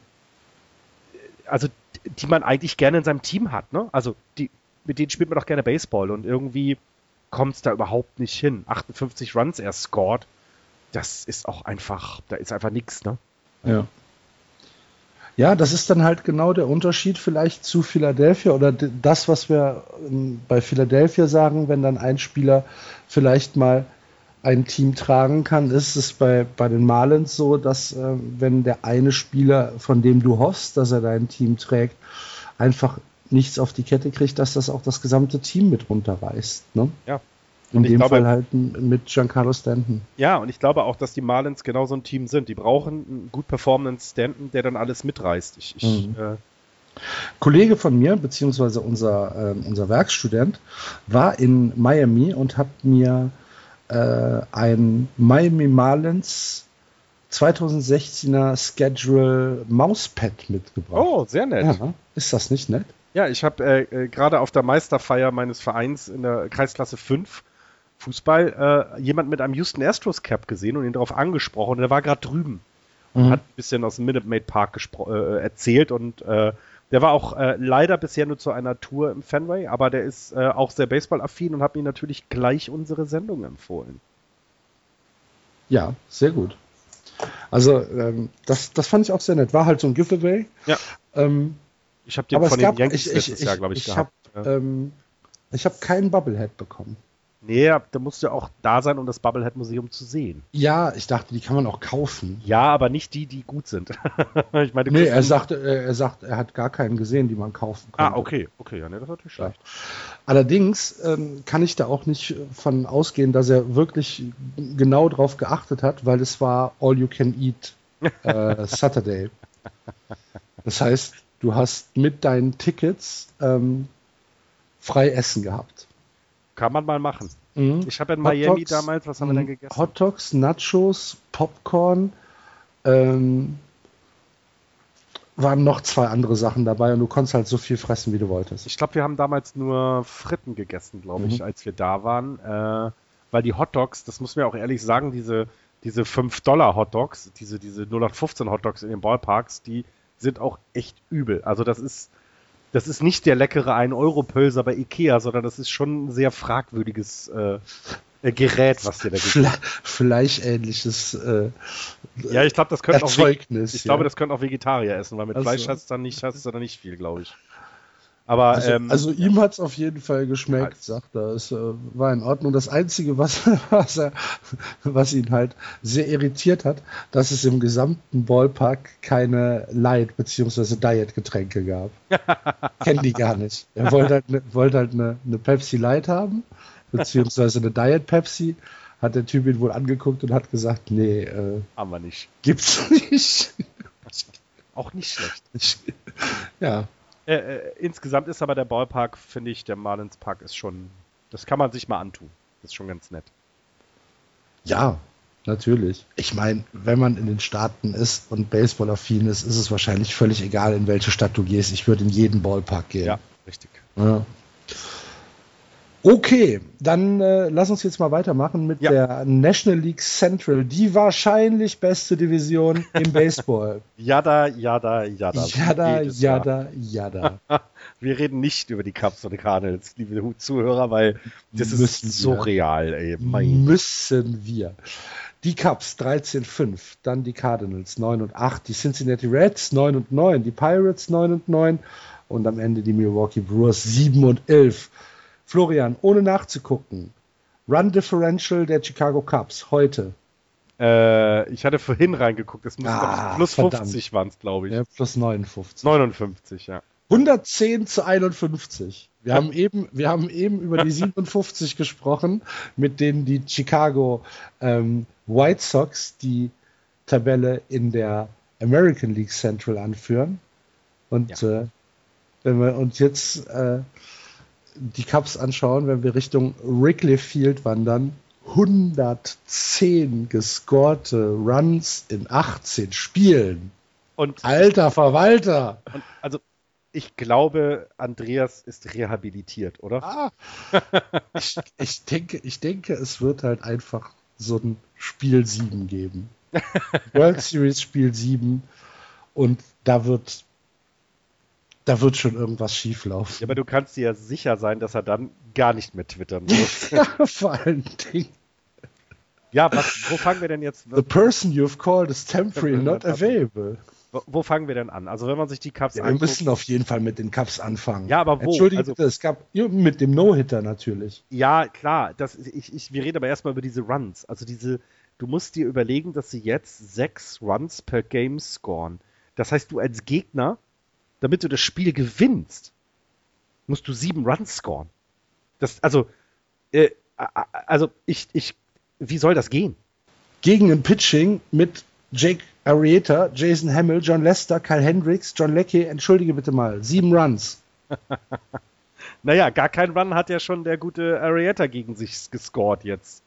also die man eigentlich gerne in seinem Team hat, ne? Also die, mit denen spielt man doch gerne Baseball und irgendwie kommt es da überhaupt nicht hin. 58 Runs er scored, das ist auch einfach, da ist einfach nichts, ne? Ja. Ja, das ist dann halt genau der Unterschied vielleicht zu Philadelphia oder das, was wir ähm, bei Philadelphia sagen, wenn dann ein Spieler vielleicht mal ein Team tragen kann, ist es bei, bei den Marlins so, dass äh, wenn der eine Spieler, von dem du hoffst, dass er dein Team trägt, einfach nichts auf die Kette kriegt, dass das auch das gesamte Team mit runterreißt. Ne? Ja, in dem glaube, Fall halt mit Giancarlo Stanton. Ja, und ich glaube auch, dass die Marlins genau so ein Team sind. Die brauchen einen gut performenden Stanton, der dann alles mitreißt. Ich, ich, mhm. äh, Kollege von mir, beziehungsweise unser, äh, unser Werkstudent, war in Miami und hat mir äh, ein Miami Marlins 2016er Schedule Mauspad mitgebracht. Oh, sehr nett. Ja, ist das nicht nett? Ja, ich habe äh, äh, gerade auf der Meisterfeier meines Vereins in der Kreisklasse 5 Fußball äh, jemand mit einem Houston Astros Cap gesehen und ihn darauf angesprochen. Und er war gerade drüben und mhm. hat ein bisschen aus dem Minute Maid Park äh, erzählt und äh, der war auch äh, leider bisher nur zu einer Tour im Fenway, aber der ist äh, auch sehr Baseball-affin und hat mir natürlich gleich unsere Sendung empfohlen. Ja, sehr gut. Also ähm, das, das fand ich auch sehr nett. War halt so ein Giveaway. Ja. Ähm, ich habe den von den Yankees ich, letztes ich, Jahr, glaube ich, ich, gehabt. Hab, ja. ähm, ich habe keinen Bubblehead bekommen. Nee, da musst du auch da sein, um das Bubblehead Museum zu sehen. Ja, ich dachte, die kann man auch kaufen. Ja, aber nicht die, die gut sind. <laughs> ich meine, nee, er sagt, er sagt, er hat gar keinen gesehen, die man kaufen kann. Ah, okay, okay, ja, nee, das ist natürlich schlecht. Allerdings ähm, kann ich da auch nicht von ausgehen, dass er wirklich genau drauf geachtet hat, weil es war All You Can Eat äh, <laughs> Saturday. Das heißt, du hast mit deinen Tickets ähm, frei Essen gehabt. Kann man mal machen. Mhm. Ich habe in Hot Miami Dogs, damals, was haben wir denn mhm. gegessen? Hot Dogs, Nachos, Popcorn, ähm, waren noch zwei andere Sachen dabei und du konntest halt so viel fressen, wie du wolltest. Ich glaube, wir haben damals nur Fritten gegessen, glaube ich, mhm. als wir da waren. Äh, weil die Hot Dogs, das muss man ja auch ehrlich sagen, diese, diese 5-Dollar-Hot Dogs, diese, diese 0815 Hot Dogs in den Ballparks, die sind auch echt übel. Also das ist, das ist nicht der leckere 1-Euro-Pölser bei Ikea, sondern das ist schon ein sehr fragwürdiges äh, äh Gerät, was dir da gibt. Fleischähnliches äh, Ja, ich glaube, das könnte auch ich ja. glaube, das können auch Vegetarier essen, weil mit also, Fleisch hast du dann nicht, hast du dann nicht viel, glaube ich. Aber, also, ähm, also ihm hat es auf jeden Fall geschmeckt, als, sagt er. Es äh, war in Ordnung. Das Einzige, was, <laughs> was, er, was ihn halt sehr irritiert hat, dass es im gesamten Ballpark keine Light- bzw. Diet-Getränke gab. <laughs> Kennen die gar nicht. Er wollte halt, ne, wollte halt eine, eine Pepsi Light haben, beziehungsweise eine Diet Pepsi. Hat der Typ ihn wohl angeguckt und hat gesagt, nee, äh, haben wir nicht. Gibt's nicht. Auch nicht schlecht. <laughs> ja, äh, äh, insgesamt ist aber der Ballpark, finde ich, der Marlins Park ist schon, das kann man sich mal antun. Das ist schon ganz nett. Ja, natürlich. Ich meine, wenn man in den Staaten ist und Baseball-affin ist, ist es wahrscheinlich völlig egal, in welche Stadt du gehst. Ich würde in jeden Ballpark gehen. Ja, richtig. Ja. Okay, dann äh, lass uns jetzt mal weitermachen mit ja. der National League Central, die wahrscheinlich beste Division im <laughs> Baseball. Jada, jada, jada. Jada, jada, jada. <laughs> Wir reden nicht über die Cubs und die Cardinals, liebe Zuhörer, weil das Müssen ist so wir. real, ey. Mein. Müssen wir. Die Cubs 13-5, dann die Cardinals 9 und 8, die Cincinnati Reds 9 und 9, die Pirates 9 und 9 und am Ende die Milwaukee Brewers 7 und 11. Florian, ohne nachzugucken, Run Differential der Chicago Cubs heute. Äh, ich hatte vorhin reingeguckt, es ah, plus verdammt. 50 waren es, glaube ich. Ja, plus 59. 59, ja. 110 zu 51. Wir haben eben, wir haben eben über die 57 <laughs> gesprochen, mit denen die Chicago ähm, White Sox die Tabelle in der American League Central anführen. Und ja. äh, wenn wir uns jetzt äh, die Cups anschauen, wenn wir Richtung Wrigley Field wandern, 110 gescorte Runs in 18 Spielen. Und Alter Verwalter! Und also ich glaube, Andreas ist rehabilitiert, oder? Ah, <laughs> ich, ich, denke, ich denke, es wird halt einfach so ein Spiel 7 geben. <laughs> World Series Spiel 7 und da wird da wird schon irgendwas schieflaufen. Ja, aber du kannst dir ja sicher sein, dass er dann gar nicht mehr twittern muss. <laughs> ja, vor allen Dingen. Ja, was, wo fangen wir denn jetzt? The person you've called is temporary not available. Wo, wo, fangen wir denn an? Also wenn man sich die Cups ja, anguckt. Wir müssen auf jeden Fall mit den Cups anfangen. Ja, aber wo? Entschuldige also, es gab mit dem No-Hitter natürlich. Ja, klar. Das, ich, ich, wir reden aber erstmal über diese Runs. Also diese, du musst dir überlegen, dass sie jetzt sechs Runs per Game scoren. Das heißt, du als Gegner damit du das Spiel gewinnst, musst du sieben Runs scoren. Das, also, äh, also ich, ich, wie soll das gehen? Gegen ein Pitching mit Jake Arrieta, Jason Hamill, John Lester, Kyle Hendricks, John Leckie, entschuldige bitte mal, sieben Runs. <laughs> naja, gar kein Run hat ja schon der gute Arrieta gegen sich gescored jetzt.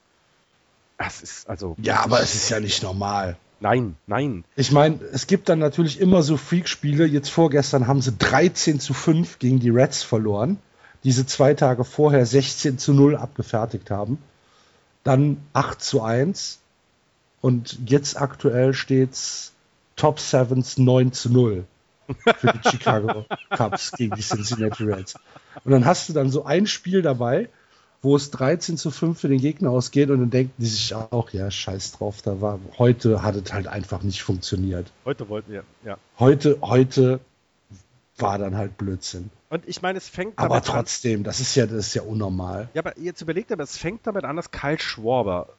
Das ist also. Ja, aber es ist ja nicht normal. Nein, nein. Ich meine, es gibt dann natürlich immer so Freak-Spiele. Jetzt vorgestern haben sie 13 zu 5 gegen die Reds verloren, die sie zwei Tage vorher 16 zu 0 abgefertigt haben. Dann 8 zu 1. Und jetzt aktuell steht's Top Sevens 9 zu 0 für die <laughs> Chicago Cubs gegen die Cincinnati Reds. Und dann hast du dann so ein Spiel dabei, wo es 13 zu 5 für den Gegner ausgeht und dann denken die sich auch, ja, scheiß drauf, da war, heute hat es halt einfach nicht funktioniert. Heute wollten wir, ja. Heute, heute war dann halt Blödsinn. Und ich meine, es fängt Aber damit an. trotzdem, das ist ja, das ist ja unnormal. Ja, aber jetzt überlegt aber, es fängt damit an, dass Kyle Schwarber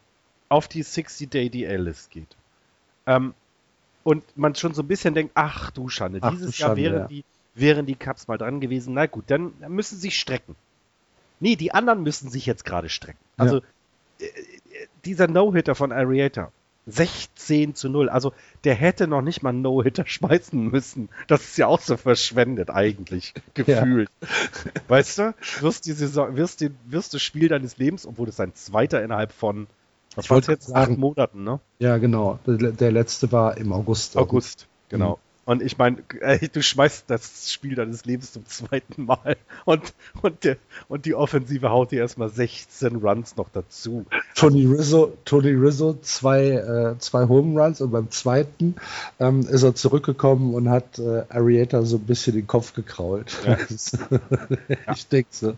auf die 60-Day-DL-List geht. Ähm, und man schon so ein bisschen denkt, ach du Schande, Ach dieses du Jahr Schande, wären, ja. die, wären die Cups mal dran gewesen. Na gut, dann müssen sie sich strecken. Nee, die anderen müssen sich jetzt gerade strecken. Also äh, äh, dieser No-Hitter von Arietta, 16 zu 0. Also der hätte noch nicht mal einen No-Hitter <laughs> schmeißen müssen. Das ist ja auch so verschwendet eigentlich, gefühlt. Weißt du, wirst, die Saison, wirst, die, wirst das Spiel deines Lebens, obwohl das sein zweiter innerhalb von, was Ich war's wollte jetzt, sagen- acht Monaten, ne? Ja, genau. Der, der letzte war im August. August, genau. Und ich meine, äh, du schmeißt das Spiel deines Lebens zum zweiten Mal und, und, der, und die Offensive haut dir erstmal 16 Runs noch dazu. Tony Rizzo, Tony Rizzo zwei, äh, zwei Home Runs und beim zweiten ähm, ist er zurückgekommen und hat äh, Arietta so ein bisschen den Kopf gekrault. Ja. <laughs> ich denke so,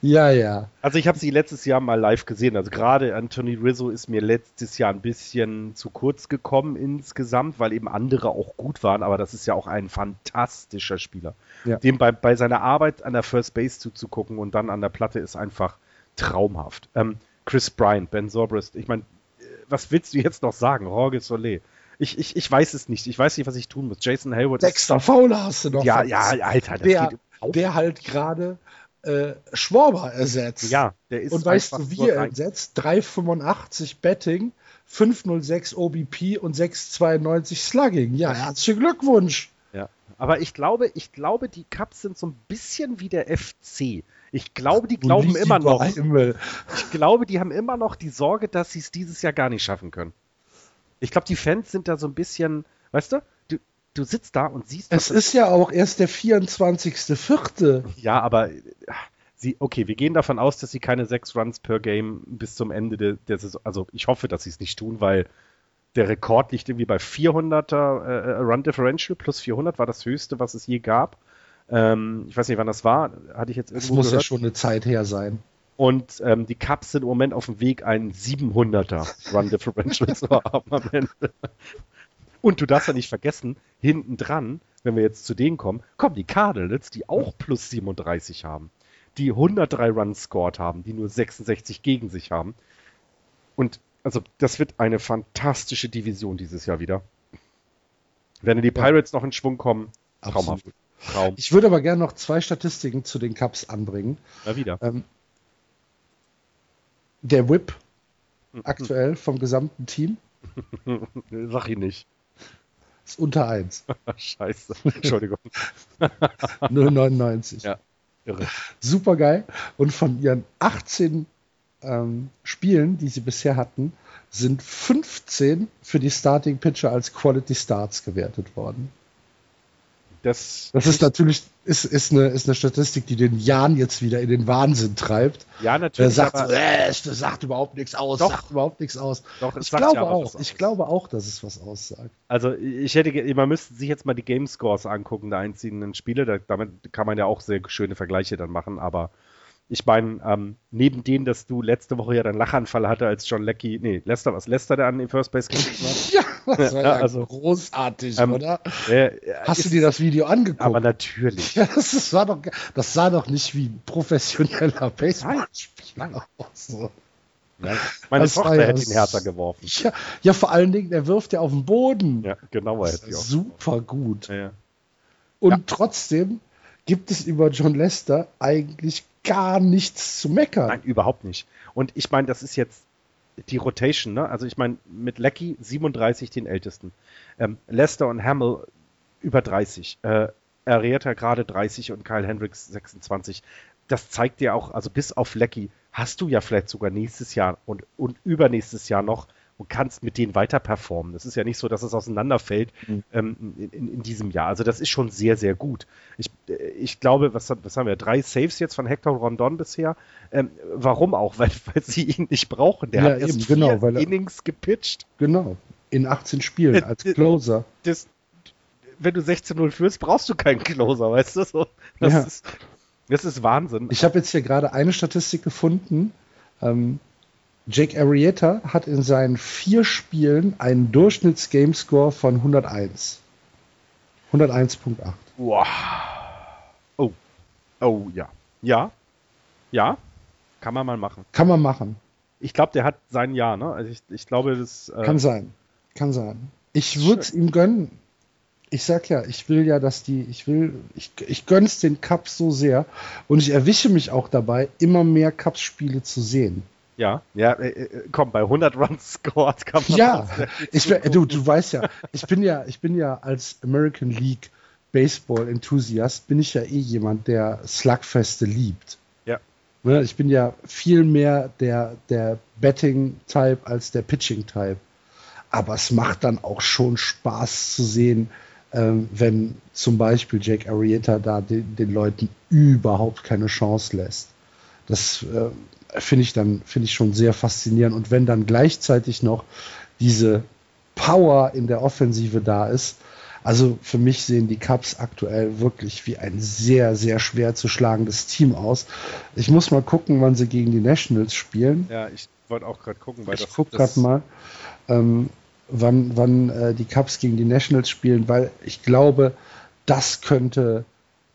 ja, ja. Also ich habe sie letztes Jahr mal live gesehen. Also gerade Anthony Rizzo ist mir letztes Jahr ein bisschen zu kurz gekommen insgesamt, weil eben andere auch gut waren. Aber das ist ja auch ein fantastischer Spieler. Ja. Dem bei, bei seiner Arbeit an der First Base zuzugucken und dann an der Platte ist einfach traumhaft. Ähm, Chris Bryant, Ben Zobrist, ich meine, äh, was willst du jetzt noch sagen? Jorge Solé. Ich, ich, ich weiß es nicht. Ich weiß nicht, was ich tun muss. Jason Hayward Dexter Fowler hast du noch. Ja, ja. Alter, das der, geht der halt gerade äh, Schwarber ersetzt. Ja, der ist Und weißt du, wie er ersetzt? 3,85 Betting, 5,06 OBP und 6,92 Slugging. Ja, herzlichen Glückwunsch. Ja, aber ich glaube, ich glaube, die Cups sind so ein bisschen wie der FC. Ich glaube, die glauben immer noch. Himmel. Ich glaube, die haben immer noch die Sorge, dass sie es dieses Jahr gar nicht schaffen können. Ich glaube, die Fans sind da so ein bisschen, weißt du, du, sitzt da und siehst, Es ist ja auch erst der 24.04. ja, aber äh, sie, okay, wir gehen davon aus, dass sie keine sechs Runs per Game bis zum Ende der, der Saison, also ich hoffe, dass sie es nicht tun, weil der Rekord liegt irgendwie bei 400er äh, Run Differential plus 400 war das höchste, was es je gab. Ähm, ich weiß nicht, wann das war, hatte ich jetzt Das irgendwo muss ja gehört. schon eine Zeit her sein. Und ähm, die Cups sind im Moment auf dem Weg, einen 700er Run Differential <laughs> zu haben am Ende. Und du darfst ja nicht vergessen, hinten dran, wenn wir jetzt zu denen kommen, kommen die Cardinals, die auch plus 37 haben, die 103 Runs scored haben, die nur 66 gegen sich haben. Und also das wird eine fantastische Division dieses Jahr wieder. Wenn die Pirates noch in Schwung kommen, traumhaft. Traum. Ich würde aber gerne noch zwei Statistiken zu den Cups anbringen. Mal wieder. Ähm, der Whip Mhm. aktuell vom gesamten Team <laughs> Sag ich nicht. Ist unter 1. <laughs> Scheiße. Entschuldigung. <laughs> 0,99. Ja. Irre. Super geil. Und von ihren 18 ähm, Spielen, die sie bisher hatten, sind 15 für die Starting Pitcher als Quality Starts gewertet worden. Das, Das ist natürlich ist, ist, eine, ist eine Statistik, die den Jan jetzt wieder in den Wahnsinn treibt. ja natürlich. sagt, aber, so, äh, das sagt überhaupt nichts aus, Doch. sagt überhaupt nichts aus. Doch, Ich glaube ja auch, ich glaube auch, dass es was aussagt. also ich hätte, man müsste sich jetzt mal die Game Scores angucken der einzelnen Spiele. Da, damit kann man ja auch sehr schöne Vergleiche dann machen. Aber ich meine, ähm, neben denen, dass du letzte Woche ja deinen Lachanfall hatte, als John Leckie, nee, Lester, was Lester der an den First Base gekriegt hat? <laughs> Ja, das war Ja, ja, also, großartig, ähm, oder? Äh, Hast ist, du dir das Video angeguckt? Aber natürlich. Ja, <laughs> das, das, war doch, das sah doch nicht wie ein professioneller Baseballspieler aus. So. Ja, meine Das war Tochter ja hätte ihn härter geworfen. Ja, ja, vor allen Dingen, er wirft ja auf den Boden. Ja, genauer Das hätte auch. super gut. Ja, ja. Und Ja. trotzdem gibt es über John Lester eigentlich gar nichts zu meckern. Nein, überhaupt nicht. Und ich meine, das ist jetzt die Rotation, ne? Also ich meine, mit Lecky 37 den ältesten. Ähm, Lester und Hamill über 30. Äh, Arietta gerade 30 und Kyle Hendricks 26. Das zeigt dir auch, also bis auf Lecky hast du ja vielleicht sogar nächstes Jahr und, und übernächstes Jahr noch und kannst mit denen weiter performen. Das ist ja nicht so, dass es auseinanderfällt Mhm. ähm, in, in, diesem Jahr. Also das ist schon sehr, sehr gut. Ich, äh, ich glaube, was, was haben wir? Drei Saves jetzt von Hector Rondon bisher. Ähm, warum auch? <laughs> Weil, weil sie ihn nicht brauchen. Der Ja, hat erst eben, genau, vier weil er- Innings gepitcht. Genau. In 18 Spielen Äh, als äh, Closer. Das, wenn du 16-0 führst, brauchst du keinen Closer, weißt du? So, das, Ja. ist, das ist Wahnsinn. Ich habe jetzt hier gerade eine Statistik gefunden. Ähm, Jake Arrieta hat in seinen vier Spielen einen Durchschnitts-Gamescore von 101. 101.8. Wow. Oh. Oh, ja. Ja. Ja. Kann man mal machen. Kann man machen. Ich glaube, der hat sein Jahr, ne? Also ich, ich glaube, das. Äh Kann sein. Kann sein. Ich würde es ihm gönnen. Ich sag ja, ich will ja, dass die, ich will, ich, ich gönn's den Cups so sehr und ich erwische mich auch dabei, immer mehr Cups-Spiele zu sehen. Ja, ja, äh, äh komm, bei 100 Runs scored kann man. Ja, ich, du, du weißt ja, ich bin ja, ich bin ja als American League Baseball-Enthusiast, bin ich ja eh jemand, der Slugfeste liebt. Ja. Ne, ich bin ja viel mehr der, der Betting-Type als der Pitching-Type. Aber es macht dann auch schon Spaß zu sehen, ähm, wenn zum Beispiel Jake Arrieta da den, den, Leuten überhaupt keine Chance lässt. Das äh, finde ich dann finde ich schon sehr faszinierend. Und wenn dann gleichzeitig noch diese Power in der Offensive da ist, also für mich sehen die Cubs aktuell wirklich wie ein sehr, sehr schwer zu schlagendes Team aus. Ich muss mal gucken, wann sie gegen die Nationals spielen. Ja, ich wollte auch gerade gucken, weil ich das. gucke gerade mal. Ähm, wann, wann äh, die Cubs gegen die Nationals spielen, weil ich glaube, das könnte,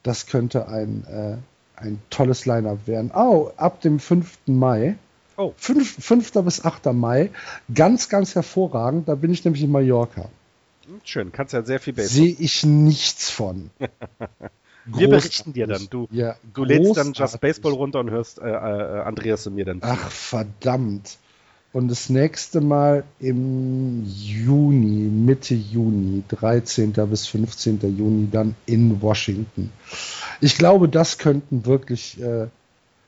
das könnte ein, äh, ein tolles Line-up werden. Oh, ab dem 5. Mai. Oh. 5, 5. bis 8. Mai. Ganz, ganz hervorragend. Da bin ich nämlich in Mallorca. Hm, schön, kannst ja sehr viel besser. Sehe ich nichts von. <laughs> Wir berichten dir dann. Du, ja, du lädst dann Just Baseball runter und hörst äh, äh, Andreas und mir dann. Ach, verdammt. Und das nächste Mal im Juni, Mitte Juni, 13. bis 15. Juni, dann in Washington. Ich glaube, das könnten wirklich äh,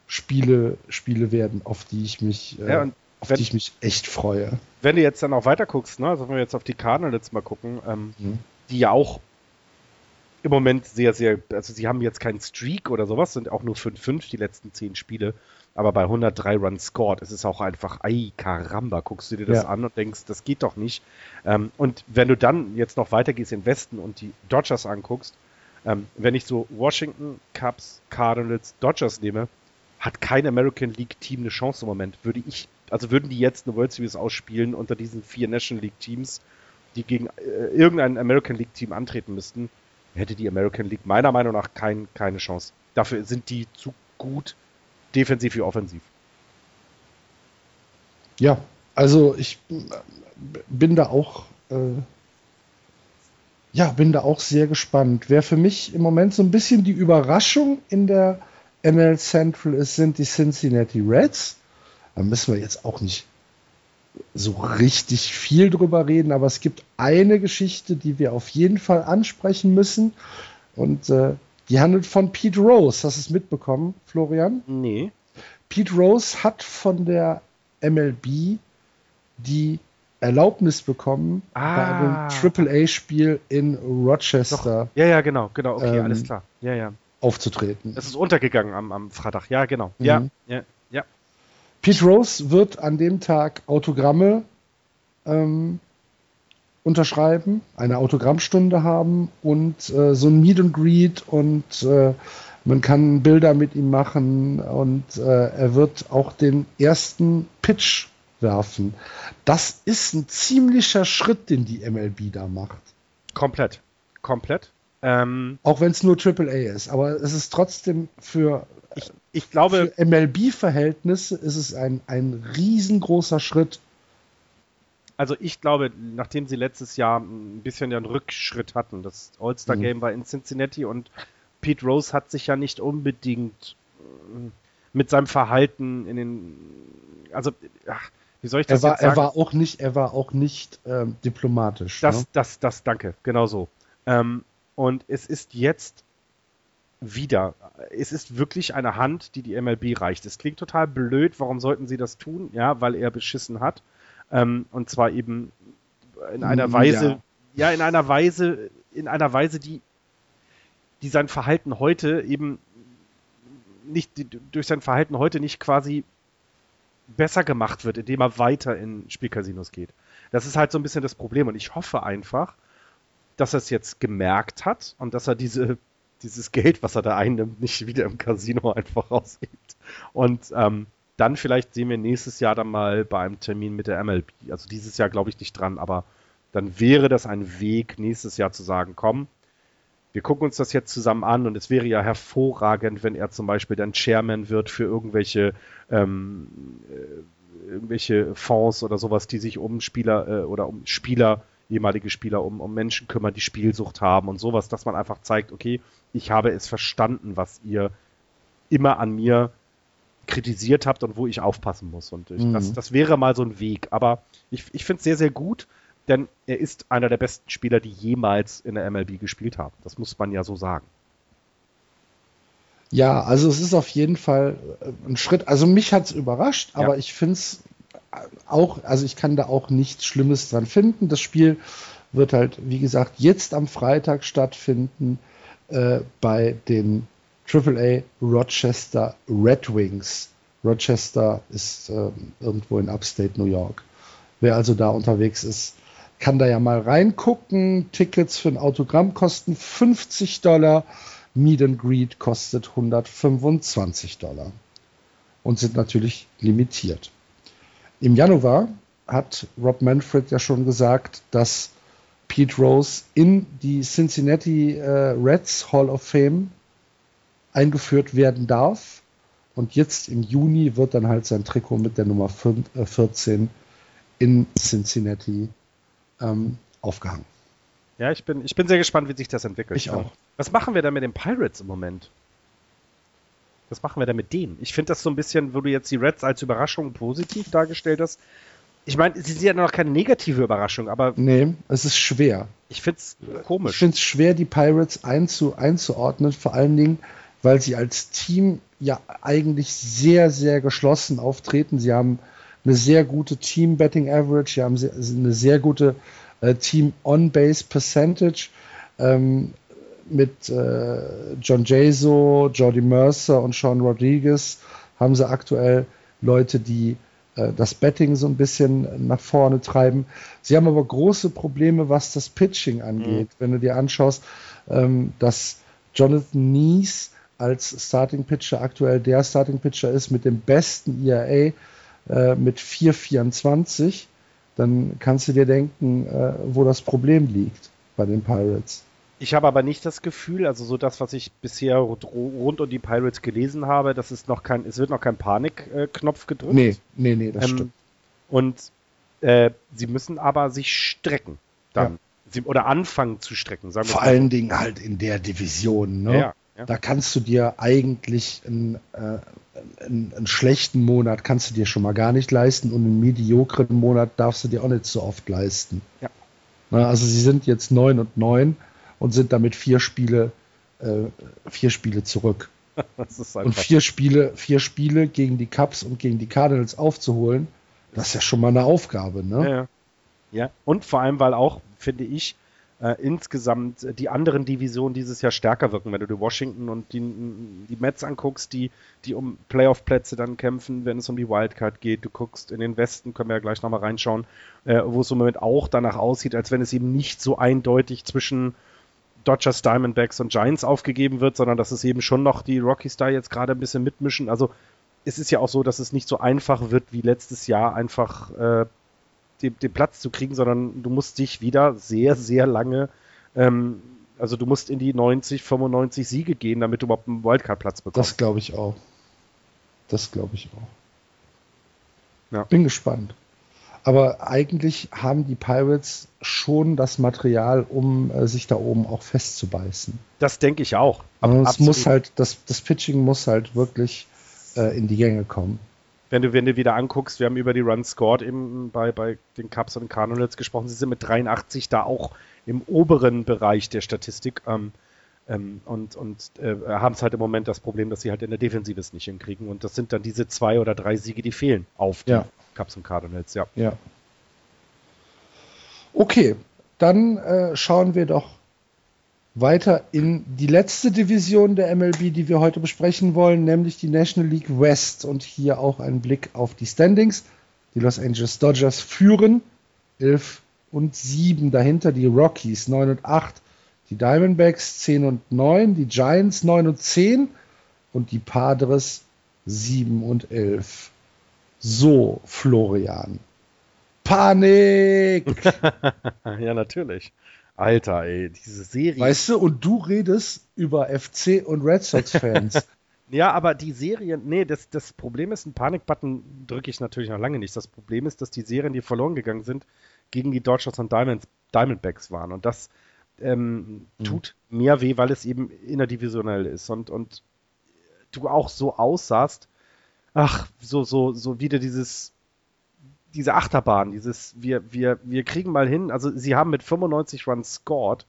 Spiele, Spiele werden, auf die ich mich, äh, ja, auf wenn, die ich mich echt freue. Wenn du jetzt dann auch weiter guckst, ne, also wenn wir jetzt auf die Cardinals mal gucken, ähm, mhm. die ja auch im Moment sehr, sehr, also sie haben jetzt keinen Streak oder sowas, sind auch nur 5-5 die letzten 10 Spiele aber bei 103 Runs scored ist es auch einfach, ei, Karamba, guckst du dir das ja. an und denkst, das geht doch nicht. Ähm, und wenn du dann jetzt noch weitergehst in Westen und die Dodgers anguckst, ähm, wenn ich so Washington, Cubs, Cardinals, Dodgers nehme, hat kein American League Team eine Chance im Moment. Würde ich, also würden die jetzt eine World Series ausspielen unter diesen vier National League Teams, die gegen äh, irgendein American League Team antreten müssten, hätte die American League meiner Meinung nach kein, keine Chance. Dafür sind die zu gut defensiv wie offensiv. Ja, also ich bin da auch, äh, ja, bin da auch sehr gespannt. Wer für mich im Moment so ein bisschen die Überraschung in der NL Central ist, sind die Cincinnati Reds. Da müssen wir jetzt auch nicht so richtig viel drüber reden, aber es gibt eine Geschichte, die wir auf jeden Fall ansprechen müssen. Und äh, die handelt von Pete Rose. Hast du es mitbekommen, Florian? Nee. Pete Rose hat von der MLB die Erlaubnis bekommen, ah. bei einem AAA-Spiel in Rochester. Doch. Ja, ja, genau, genau, okay, ähm, alles klar. Ja, ja. Aufzutreten. Es ist untergegangen am, am Freitag, ja, genau. Mhm. Ja, ja, ja. Pete Rose wird an dem Tag Autogramme ähm, unterschreiben, eine Autogrammstunde haben und äh, so ein Meet and Greet und äh, man kann Bilder mit ihm machen und äh, er wird auch den ersten Pitch werfen. Das ist ein ziemlicher Schritt, den die MLB da macht. Komplett. Komplett. Ähm, auch wenn es nur AAA ist, aber es ist trotzdem für, ich, ich glaube, für MLB-Verhältnisse ist es ein, ein riesengroßer Schritt also ich glaube, nachdem sie letztes Jahr ein bisschen den Rückschritt hatten, das All-Star-Game mhm. war in Cincinnati und Pete Rose hat sich ja nicht unbedingt äh, mit seinem Verhalten in den, also, ach, wie soll ich das er war, sagen? Er war auch nicht, er war auch nicht ähm, diplomatisch. Das, ne? das, das, danke, genau so. Ähm, und es ist jetzt wieder, es ist wirklich eine Hand, die die MLB reicht. Es klingt total blöd, warum sollten sie das tun? Ja, weil er beschissen hat. Ähm, und zwar eben in einer Weise, ja. ja, in einer Weise, in einer Weise, die, die sein Verhalten heute eben nicht, durch sein Verhalten heute nicht quasi besser gemacht wird, indem er weiter in Spielcasinos geht. Das ist halt so ein bisschen das Problem und ich hoffe einfach, dass er es jetzt gemerkt hat und dass er diese, dieses Geld, was er da einnimmt, nicht wieder im Casino einfach ausgibt. Und ähm, dann vielleicht sehen wir nächstes Jahr dann mal bei einem Termin mit der MLB. Also dieses Jahr glaube ich nicht dran, aber dann wäre das ein Weg, nächstes Jahr zu sagen, komm, wir gucken uns das jetzt zusammen an und es wäre ja hervorragend, wenn er zum Beispiel dann Chairman wird für irgendwelche, ähm, äh, irgendwelche Fonds oder sowas, die sich um Spieler äh, oder um Spieler, ehemalige Spieler, um, um Menschen kümmern, die Spielsucht haben und sowas, dass man einfach zeigt, okay, ich habe es verstanden, was ihr immer an mir kritisiert habt und wo ich aufpassen muss. Und ich, mhm. das, das wäre mal so ein Weg. Aber ich, ich finde es sehr, sehr gut denn er ist einer der besten Spieler, die jemals in der MLB gespielt haben. Das muss man ja so sagen. Ja, also es ist auf jeden Fall äh, ein Schritt. Also mich hat es überrascht, ja. aber ich finde es auch, also ich kann da auch nichts Schlimmes dran finden. Das Spiel wird halt, wie gesagt, jetzt am Freitag stattfinden äh, bei den AAA Rochester Red Wings. Rochester ist äh, irgendwo in Upstate New York. Wer also da unterwegs ist, kann da ja mal reingucken. Tickets für ein Autogramm kosten 50 Dollar. Meet and Greet kostet 125 Dollar und sind natürlich limitiert. Im Januar hat Rob Manfred ja schon gesagt, dass Pete Rose in die Cincinnati äh, Reds Hall of Fame eingeführt werden darf. Und jetzt im Juni wird dann halt sein Trikot mit der Nummer 5, äh, 14 in Cincinnati ähm, aufgehangen. Ja, ich bin, ich bin sehr gespannt, wie sich das entwickelt. Ich auch. Was machen wir da mit den Pirates im Moment? Was machen wir da mit denen? Ich finde das so ein bisschen, wo du jetzt die Reds als Überraschung positiv dargestellt hast. Ich meine, sie sind ja noch keine negative Überraschung, aber. Nee, es ist schwer. Ich finde es komisch. Ich finde es schwer, die Pirates einzu, einzuordnen, vor allen Dingen, weil sie als Team ja eigentlich sehr, sehr geschlossen auftreten. Sie haben eine sehr gute Team-Betting-Average, sie haben eine sehr gute äh, Team-On-Base-Percentage ähm, mit äh, John Jaso, Jordi Mercer und Sean Rodriguez haben sie aktuell Leute, die äh, das Betting so ein bisschen nach vorne treiben. Sie haben aber große Probleme, was das Pitching angeht. Mhm. Wenn du dir anschaust, ähm, dass Jonathan Nies als Starting Pitcher aktuell der Starting Pitcher ist mit dem besten ERA äh, mit 4,24, dann kannst du dir denken, äh, wo das Problem liegt bei den Pirates. Ich habe aber nicht das Gefühl, also so das, was ich bisher rund um die Pirates gelesen habe, dass es noch kein, es wird noch kein Panikknopf gedrückt. Nee, nee, nee, das ähm, stimmt. Und äh, sie müssen aber sich strecken dann. Ja. Sie, oder anfangen zu strecken, sagen wir Vor allen Dingen halt in der Division, ne? Ja, ja. Da kannst du dir eigentlich einen, äh, einen, einen, schlechten Monat kannst du dir schon mal gar nicht leisten und einen mediokren Monat darfst du dir auch nicht so oft leisten. Ja. Na, also sie sind jetzt 9 und 9 und sind damit vier Spiele, äh, vier Spiele zurück. <laughs> und vier Spiele, vier Spiele gegen die Cubs und gegen die Cardinals aufzuholen, das ist ja schon mal eine Aufgabe, ne? Ja, ja. ja. und vor allem, weil auch, finde ich, äh, insgesamt die anderen Divisionen dieses Jahr stärker wirken. Wenn du die Washington und die, die Mets anguckst, die, die um Playoff-Plätze dann kämpfen, wenn es um die Wildcard geht. Du guckst in den Westen, können wir ja gleich nochmal reinschauen, äh, wo es im Moment auch danach aussieht, als wenn es eben nicht so eindeutig zwischen Dodgers, Diamondbacks und Giants aufgegeben wird, sondern dass es eben schon noch die Rockies da jetzt gerade ein bisschen mitmischen. Also es ist ja auch so, dass es nicht so einfach wird wie letztes Jahr einfach äh, den, den, Platz zu kriegen, sondern du musst dich wieder sehr, sehr lange, ähm, also du musst in die 90, 95 Siege gehen, damit du überhaupt einen Wildcard-Platz bekommst. Das glaube ich auch. Das glaube ich auch. Ja. Bin gespannt. Aber eigentlich haben die Pirates schon das Material, um äh, sich da oben auch festzubeißen. Das denke ich auch. Aber es muss halt, das, das Pitching muss halt wirklich äh, in die Gänge kommen wenn du, wenn du wieder anguckst, wir haben über die Runs scored eben bei, bei den Cubs und Cardinals gesprochen, sie sind mit 83 da auch im oberen Bereich der Statistik ähm, ähm, und, und äh, haben es halt im Moment das Problem, dass sie halt in der Defensive es nicht hinkriegen und das sind dann diese zwei oder drei Siege, die fehlen auf die ja. Cubs und Cardinals, ja. Ja. Okay, dann äh, schauen wir doch weiter in die letzte Division der MLB, die wir heute besprechen wollen, nämlich die National League West. Und hier auch ein Blick auf die Standings. Die Los Angeles Dodgers führen 11 und 7 dahinter, die Rockies 9 und 8, die Diamondbacks 10 und 9, die Giants 9 und 10 und die Padres 7 und 11. So, Florian. Panik! <laughs> ja, natürlich. Alter, ey, diese Serie. Weißt du, und du redest über FC und Red Sox-Fans. <laughs> ja, aber die Serien, nee, das, das Problem ist, einen Panikbutton drücke ich natürlich noch lange nicht. Das Problem ist, dass die Serien, die verloren gegangen sind, gegen die Dodgers und Diamonds, Diamondbacks waren. Und das ähm, mhm. tut mehr weh, weil es eben innerdivisionell ist. Und, und du auch so aussahst, ach, so, so, so wieder dieses diese Achterbahn, dieses, wir, wir, wir kriegen mal hin, also sie haben mit 95 Runs scored,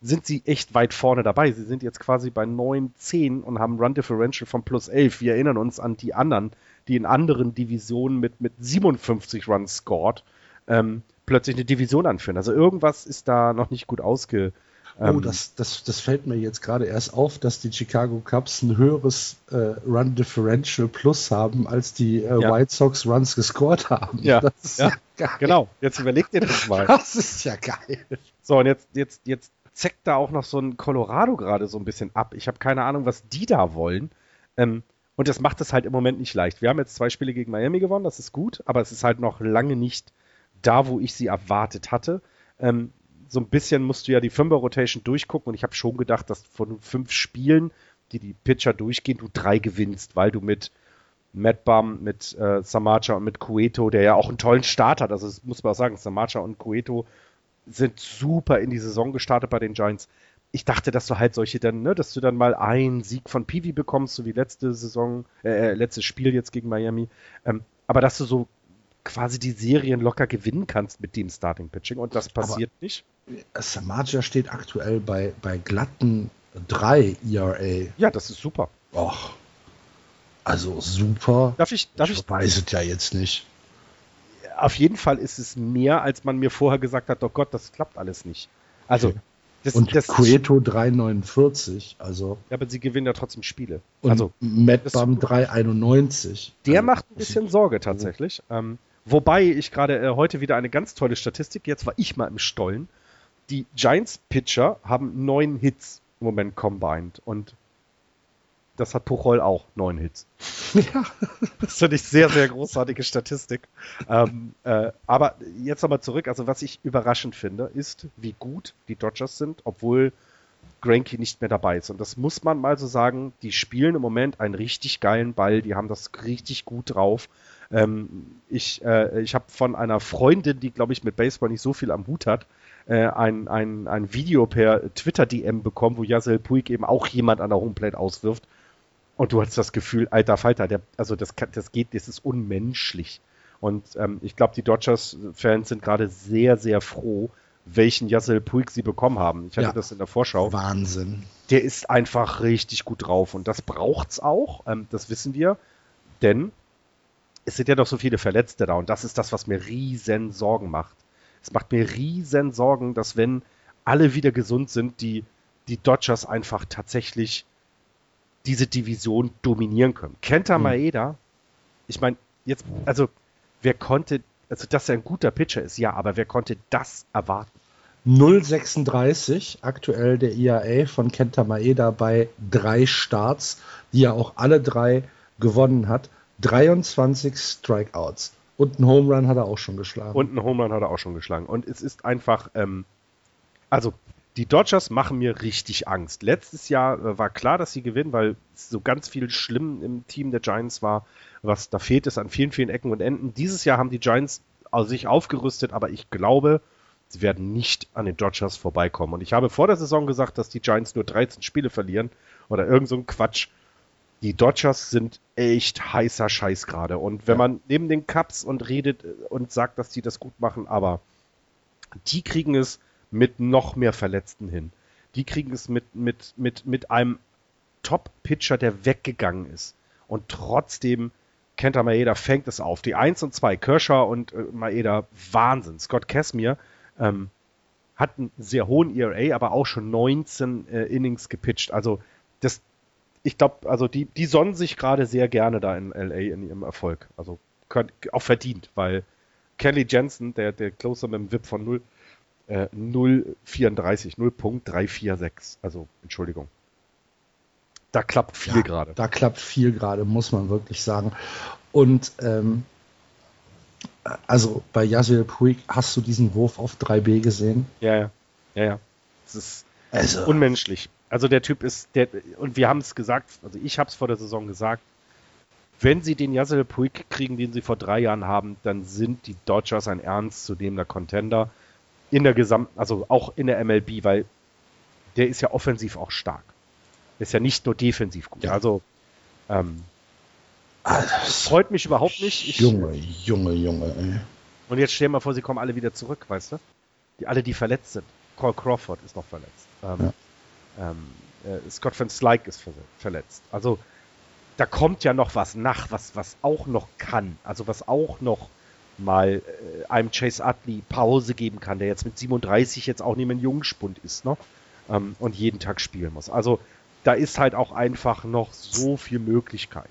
sind sie echt weit vorne dabei. Sie sind jetzt quasi bei 9, 10 und haben Run Differential von plus 11. Wir erinnern uns an die anderen, die in anderen Divisionen mit, mit 57 Runs scored, ähm, plötzlich eine Division anführen. Also irgendwas ist da noch nicht gut ausge, Oh, ähm, das, das, das fällt mir jetzt gerade erst auf, dass die Chicago Cubs ein höheres äh, Run Differential Plus haben, als die äh, ja. White Sox Runs gescored haben. Ja, das ist ja. ja geil. Genau, jetzt überlegt ihr das mal. Das ist ja geil. So, und jetzt, jetzt, jetzt zeckt da auch noch so ein Colorado gerade so ein bisschen ab. Ich habe keine Ahnung, was die da wollen. Ähm, und das macht es halt im Moment nicht leicht. Wir haben jetzt zwei Spiele gegen Miami gewonnen, das ist gut, aber es ist halt noch lange nicht da, wo ich sie erwartet hatte. Ähm, so ein bisschen musst du ja die Fünfer-Rotation durchgucken und ich habe schon gedacht, dass von fünf Spielen, die die Pitcher durchgehen, du drei gewinnst, weil du mit Matt Bum, mit äh, Samacha und mit Cueto, der ja auch einen tollen Start hat, also das muss man auch sagen, Samacha und Cueto sind super in die Saison gestartet bei den Giants. Ich dachte, dass du halt solche dann, ne, dass du dann mal einen Sieg von Peavy bekommst, so wie letzte Saison, äh, äh letztes Spiel jetzt gegen Miami. Ähm, aber dass du so quasi die Serien locker gewinnen kannst mit dem Starting Pitching und das passiert Aber nicht. Samaja steht aktuell bei, bei glatten 3 ERA. Ja, das ist super. Och, also super. Darf ich, darf ich, ich weiß es ja jetzt nicht. Auf jeden Fall ist es mehr, als man mir vorher gesagt hat, oh Gott, das klappt alles nicht. Also, okay. Das, und das Cueto 3,49. Also. Ja, aber sie gewinnen ja trotzdem Spiele. Und also, Bum 3,91. Der also, macht ein bisschen Sorge tatsächlich. Ähm, Wobei ich gerade äh, heute wieder eine ganz tolle Statistik, jetzt war ich mal im Stollen. Die Giants-Pitcher haben neun Hits im Moment combined und das hat Puchol auch, neun Hits. <laughs> Ja. Das finde ich sehr, sehr großartige Statistik. Ähm, äh, aber jetzt nochmal zurück. Also, was ich überraschend finde, ist, wie gut die Dodgers sind, obwohl Granky nicht mehr dabei ist. Und das muss man mal so sagen. Die spielen im Moment einen richtig geilen Ball. Die haben das richtig gut drauf. Ähm, ich äh, ich habe von einer Freundin, die, glaube ich, mit Baseball nicht so viel am Hut hat, äh, ein, ein, ein Video per Twitter-DM bekommen, wo Yasel Puig eben auch jemand an der Homeplate auswirft. Und du hast das Gefühl, alter Falter, der, also das, das geht, das ist unmenschlich. Und ähm, ich glaube, die Dodgers-Fans sind gerade sehr, sehr froh, welchen Yasel Puig sie bekommen haben. Ich hatte ja, das in der Vorschau. Wahnsinn. Der ist einfach richtig gut drauf und das braucht's auch. Ähm, das wissen wir, denn es sind ja noch so viele Verletzte da und das ist das, was mir riesen Sorgen macht. Es macht mir riesen Sorgen, dass wenn alle wieder gesund sind, die, die Dodgers einfach tatsächlich diese Division dominieren können. Kenta mhm. Maeda, ich meine, jetzt, also wer konnte, also dass er ein guter Pitcher ist, ja, aber wer konnte das erwarten? 0,36 aktuell der IAA von Kenta Maeda bei drei Starts, die er auch alle drei gewonnen hat. 23 Strikeouts. Und einen Home Run hat er auch schon geschlagen. Und einen Home Run hat er auch schon geschlagen. Und es ist einfach, ähm, also die Dodgers machen mir richtig Angst. Letztes Jahr äh, war klar, dass sie gewinnen, weil so ganz viel schlimm im Team der Giants war, was da fehlt es an vielen, vielen Ecken und Enden. Dieses Jahr haben die Giants also sich aufgerüstet, aber ich glaube, sie werden nicht an den Dodgers vorbeikommen. Und ich habe vor der Saison gesagt, dass die Giants nur 13 Spiele verlieren oder irgend so ein Quatsch die Dodgers sind echt heißer Scheiß gerade. Und wenn ja. man neben den Cups und redet und sagt, dass die das gut machen, aber die kriegen es mit noch mehr Verletzten hin. Die kriegen es mit, mit, mit, mit einem Top-Pitcher, der weggegangen ist. Und trotzdem, Kenta Maeda fängt es auf. Die 1 und 2, Kershaw und äh, Maeda, Wahnsinn. Scott Casimir ähm, hat einen sehr hohen ERA, aber auch schon 19 äh, Innings gepitcht. Also das, ich glaube, also die, die sonnen sich gerade sehr gerne da in LA in ihrem Erfolg. Also können, auch verdient, weil Kelly Jensen, der, der Closer mit dem VIP von 0, äh, 0,34, 0.346. Also, Entschuldigung. Da klappt viel ja, gerade. Da klappt viel gerade, muss man wirklich sagen. Und ähm, also bei Yasiel Puig hast du diesen Wurf auf 3B gesehen? Ja, ja. Ja, ja. Das ist also. unmenschlich. Also der Typ ist, der, und wir haben es gesagt, also ich habe es vor der Saison gesagt, wenn sie den Yasser Puig kriegen, den sie vor drei Jahren haben, dann sind die Dodgers ein ernstzunehmender Contender in der gesamten, also auch in der MLB, weil der ist ja offensiv auch stark. Ist ja nicht nur defensiv gut. Ja. Also ähm, das freut mich überhaupt nicht. Ich, Junge, Junge, Junge, ey. Und jetzt stell mal vor, sie kommen alle wieder zurück, weißt du? Die alle, die verletzt sind. Cole Crawford ist noch verletzt. Ähm, ja. Ähm, äh, Scott Van Slyke ist verletzt. Also da kommt ja noch was nach, was, was auch noch kann. Also was auch noch mal äh, einem Chase Utley Pause geben kann, der jetzt mit 37 jetzt auch nicht mehr ein Jungspund ist, ne? Ähm, und jeden Tag spielen muss. Also da ist halt auch einfach noch so viel Möglichkeit.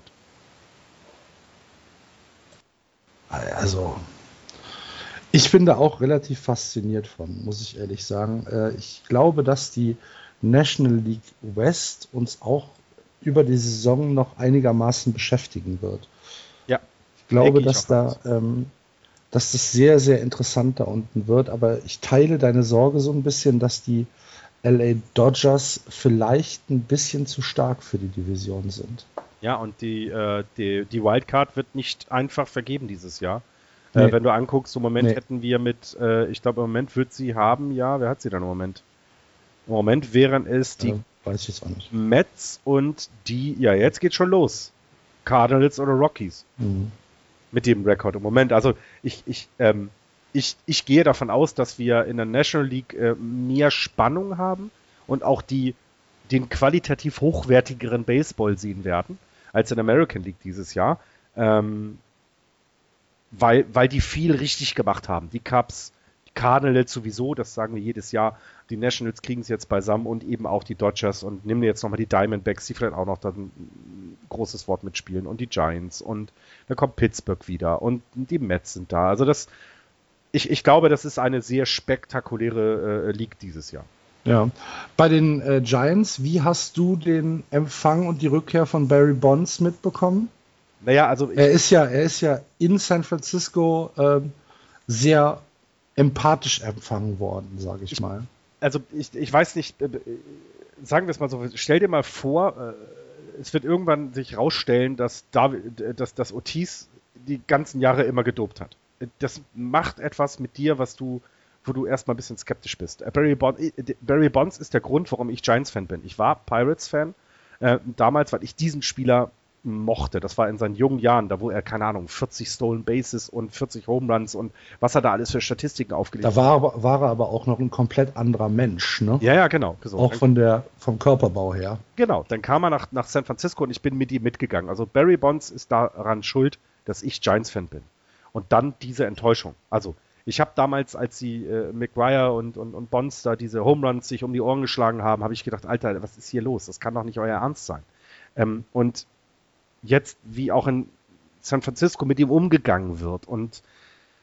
Also, ich bin da auch relativ fasziniert von, muss ich ehrlich sagen. Äh, ich glaube, dass die National League West uns auch über die Saison noch einigermaßen beschäftigen wird. Ja. Ich glaube, dass da, ähm, dass das sehr, sehr interessant da unten wird, aber ich teile deine Sorge so ein bisschen, dass die LA Dodgers vielleicht ein bisschen zu stark für die Division sind. Ja, und die, äh, die, die Wildcard wird nicht einfach vergeben dieses Jahr. Äh, nee. Äh, wenn du anguckst, im Moment nee. hätten wir mit, äh, ich glaube, im Moment wird sie haben, ja, wer hat sie dann im Moment? Im Moment wären es die. Mets und die, ja, jetzt geht schon los. Cardinals oder Rockies. Mhm. Mit dem Rekord im Moment. Also ich, ich, ähm, ich, ich gehe davon aus, dass wir in der National League äh, mehr Spannung haben und auch die, den qualitativ hochwertigeren Baseball sehen werden als in der American League dieses Jahr. Ähm, weil, weil die viel richtig gemacht haben. Die Cubs, Cardinals sowieso, das sagen wir jedes Jahr. Die Nationals kriegen es jetzt beisammen und eben auch die Dodgers und nimm dir jetzt nochmal die Diamondbacks, die vielleicht auch noch ein großes Wort mitspielen und die Giants und dann kommt Pittsburgh wieder und die Mets sind da. Also das, ich, ich glaube, das ist eine sehr spektakuläre äh, League dieses Jahr. Ja. Bei den äh, Giants, wie hast du den Empfang und die Rückkehr von Barry Bonds mitbekommen? Naja, also er ist ja, er ist ja in San Francisco äh, sehr empathisch empfangen worden, sage ich, mal also ich, ich weiß nicht, äh, sagen wir es mal so, stell dir mal vor, äh, es wird irgendwann sich rausstellen, dass, David, äh, dass, dass Otis die ganzen Jahre immer gedopt hat. Das macht etwas mit dir, was du, wo du erstmal ein bisschen skeptisch bist. Barry, Bond, Barry Bonds ist der Grund, warum ich Giants-Fan bin. Ich war Pirates-Fan äh, damals, weil ich diesen Spieler mochte. Das war in seinen jungen Jahren, da wo er, keine Ahnung, 40 Stolen Bases und 40 Home Runs und was er da alles für Statistiken aufgelegt hat. Da war, war er aber auch noch ein komplett anderer Mensch, ne? Ja, ja, genau. So. Auch von der, vom Körperbau her. Genau, dann kam er nach, nach San Francisco und ich bin mit ihm mitgegangen. Also Barry Bonds ist daran schuld, dass ich Giants-Fan bin. Und dann diese Enttäuschung. Also, ich habe damals, als sie äh, McGuire und, und, und Bonds da diese Home Runs sich um die Ohren geschlagen haben, habe ich gedacht, Alter, was ist hier los? Das kann doch nicht euer Ernst sein. Ähm, und jetzt wie auch in San Francisco mit ihm umgegangen wird. Und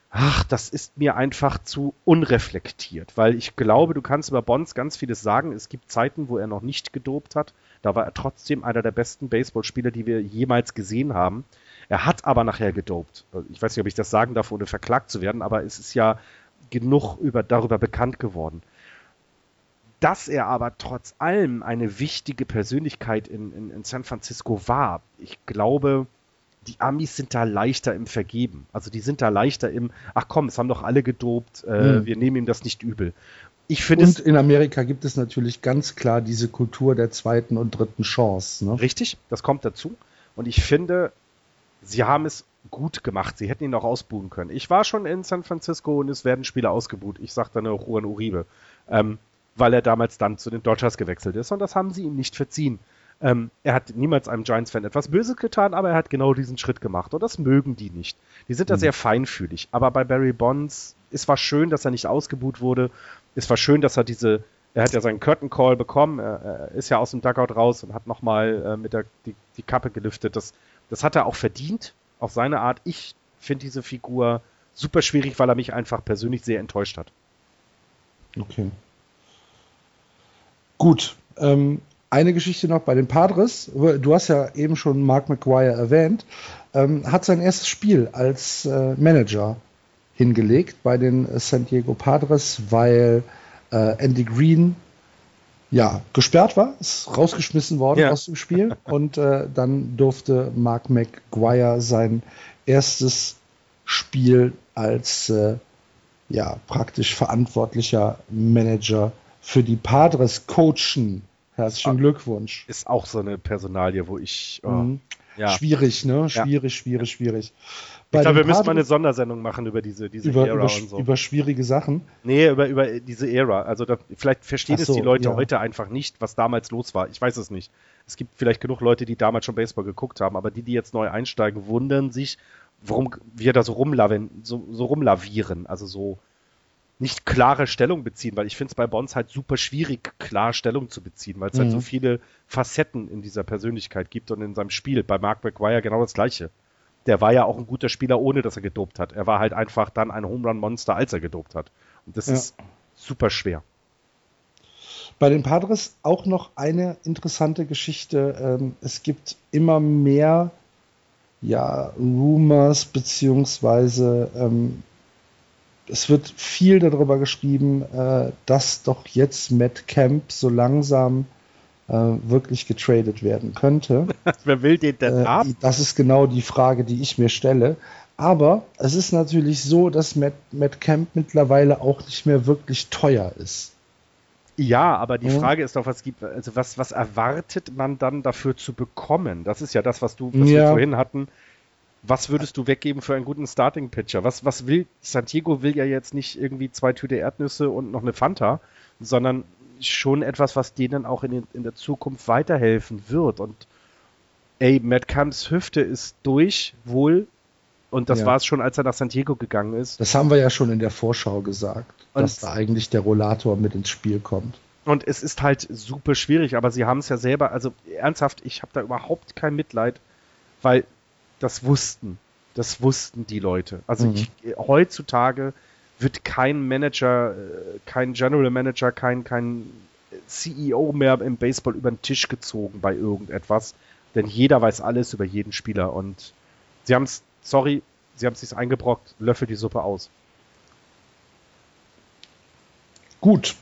ach, das ist mir einfach zu unreflektiert, weil ich glaube, du kannst über Bonds ganz vieles sagen. Es gibt Zeiten, wo er noch nicht gedopt hat. Da war er trotzdem einer der besten Baseballspieler, die wir jemals gesehen haben. Er hat aber nachher gedopt. Ich weiß nicht, ob ich das sagen darf, ohne verklagt zu werden, aber es ist ja genug über, darüber bekannt geworden dass er aber trotz allem eine wichtige Persönlichkeit in, in, in, San Francisco war. Ich glaube, die Amis sind da leichter im Vergeben. Also die sind da leichter im, ach komm, es haben doch alle gedopt, äh, mhm. wir nehmen ihm das nicht übel. Ich finde und in Amerika gibt es natürlich ganz klar diese Kultur der zweiten und dritten Chance. Ne? Richtig, das kommt dazu. Und ich finde, sie haben es gut gemacht. Sie hätten ihn auch ausbuhen können. Ich war schon in San Francisco und es werden Spieler ausgebuht. Ich sagte dann auch Juan Uribe. Ähm, weil er damals dann zu den Dodgers gewechselt ist und das haben sie ihm nicht verziehen. Ähm, er hat niemals einem Giants-Fan etwas Böses getan, aber er hat genau diesen Schritt gemacht und das mögen die nicht. Die sind da mhm. sehr feinfühlig. Aber bei Barry Bonds, es war schön, dass er nicht ausgebuht wurde. Es war schön, dass er diese, er hat ja seinen Curtain Call bekommen, er, er ist ja aus dem Dugout raus und hat nochmal äh, mit der die, die Kappe gelüftet. Das, das hat er auch verdient, auf seine Art. Ich finde diese Figur super schwierig, weil er mich einfach persönlich sehr enttäuscht hat. Okay. Gut. Ähm, eine Geschichte noch bei den Padres. Du hast ja eben schon Mark McGuire erwähnt. Ähm, hat sein erstes Spiel als äh, Manager hingelegt bei den San Diego Padres, weil äh, Andy Green ja, gesperrt war, ist rausgeschmissen worden Ja. aus dem Spiel und äh, dann durfte Mark McGuire sein erstes Spiel als äh, ja, praktisch verantwortlicher Manager für die Padres coachen. Herzlichen Ah. Glückwunsch. Ist auch so eine Personalie, wo ich. Oh, Mhm. ja. Schwierig, ne? Ja. Schwierig, schwierig, schwierig. Ich glaube, wir müssen mal eine Sondersendung machen über diese, diese über, Ära über, und so. über schwierige Sachen. Nee, über, über diese Ära. Also da, vielleicht verstehen Ach es so, die Leute ja. heute einfach nicht, was damals los war. Ich weiß es nicht. Es gibt vielleicht genug Leute, die damals schon Baseball geguckt haben, aber die, die jetzt neu einsteigen, wundern sich, warum wir da so, rumlaven, so, so rumlavieren. Also so nicht klare Stellung beziehen, weil ich finde es bei Bonds halt super schwierig, klar Stellung zu beziehen, weil es halt Mhm. so viele Facetten in dieser Persönlichkeit gibt und in seinem Spiel. Bei Mark McGuire genau das Gleiche. Der war ja auch ein guter Spieler, ohne dass er gedopt hat. Er war halt einfach dann ein Home Run Monster, als er gedopt hat. Und das Ja. ist super schwer. Bei den Padres auch noch eine interessante Geschichte. Ähm, es gibt immer mehr ja, Rumors, beziehungsweise ähm, es wird viel darüber geschrieben, äh, dass doch jetzt Matt Camp so langsam äh, wirklich getradet werden könnte. <laughs> Wer will den denn Äh, haben? das ist genau die Frage, die ich mir stelle. Aber es ist natürlich so, dass Matt, Matt Camp mittlerweile auch nicht mehr wirklich teuer ist. Ja, aber die Ja. Frage ist doch, was gibt, also was, was erwartet man dann dafür zu bekommen? Das ist ja das, was du, was Ja. wir vorhin hatten. Was würdest du weggeben für einen guten Starting Pitcher? Was, was will, Santiago will ja jetzt nicht irgendwie zwei Tüte Erdnüsse und noch eine Fanta, sondern schon etwas, was denen auch in, den, in der Zukunft weiterhelfen wird. Und ey, Matt Camps Hüfte ist durch, wohl. Und das Ja. war es schon, als er nach Santiago gegangen ist. Das haben wir ja schon in der Vorschau gesagt, Und- dass da eigentlich der Rollator mit ins Spiel kommt. Und es ist halt super schwierig, aber sie haben es ja selber, also ernsthaft, ich habe da überhaupt kein Mitleid, weil das wussten, das wussten die Leute. Also Mhm. ich, heutzutage wird kein Manager, äh, kein General Manager, kein, kein CEO mehr im Baseball über den Tisch gezogen bei irgendetwas, denn jeder weiß alles über jeden Spieler und sie haben es, sorry, sie haben es sich eingebrockt, löffel die Suppe aus. Gut,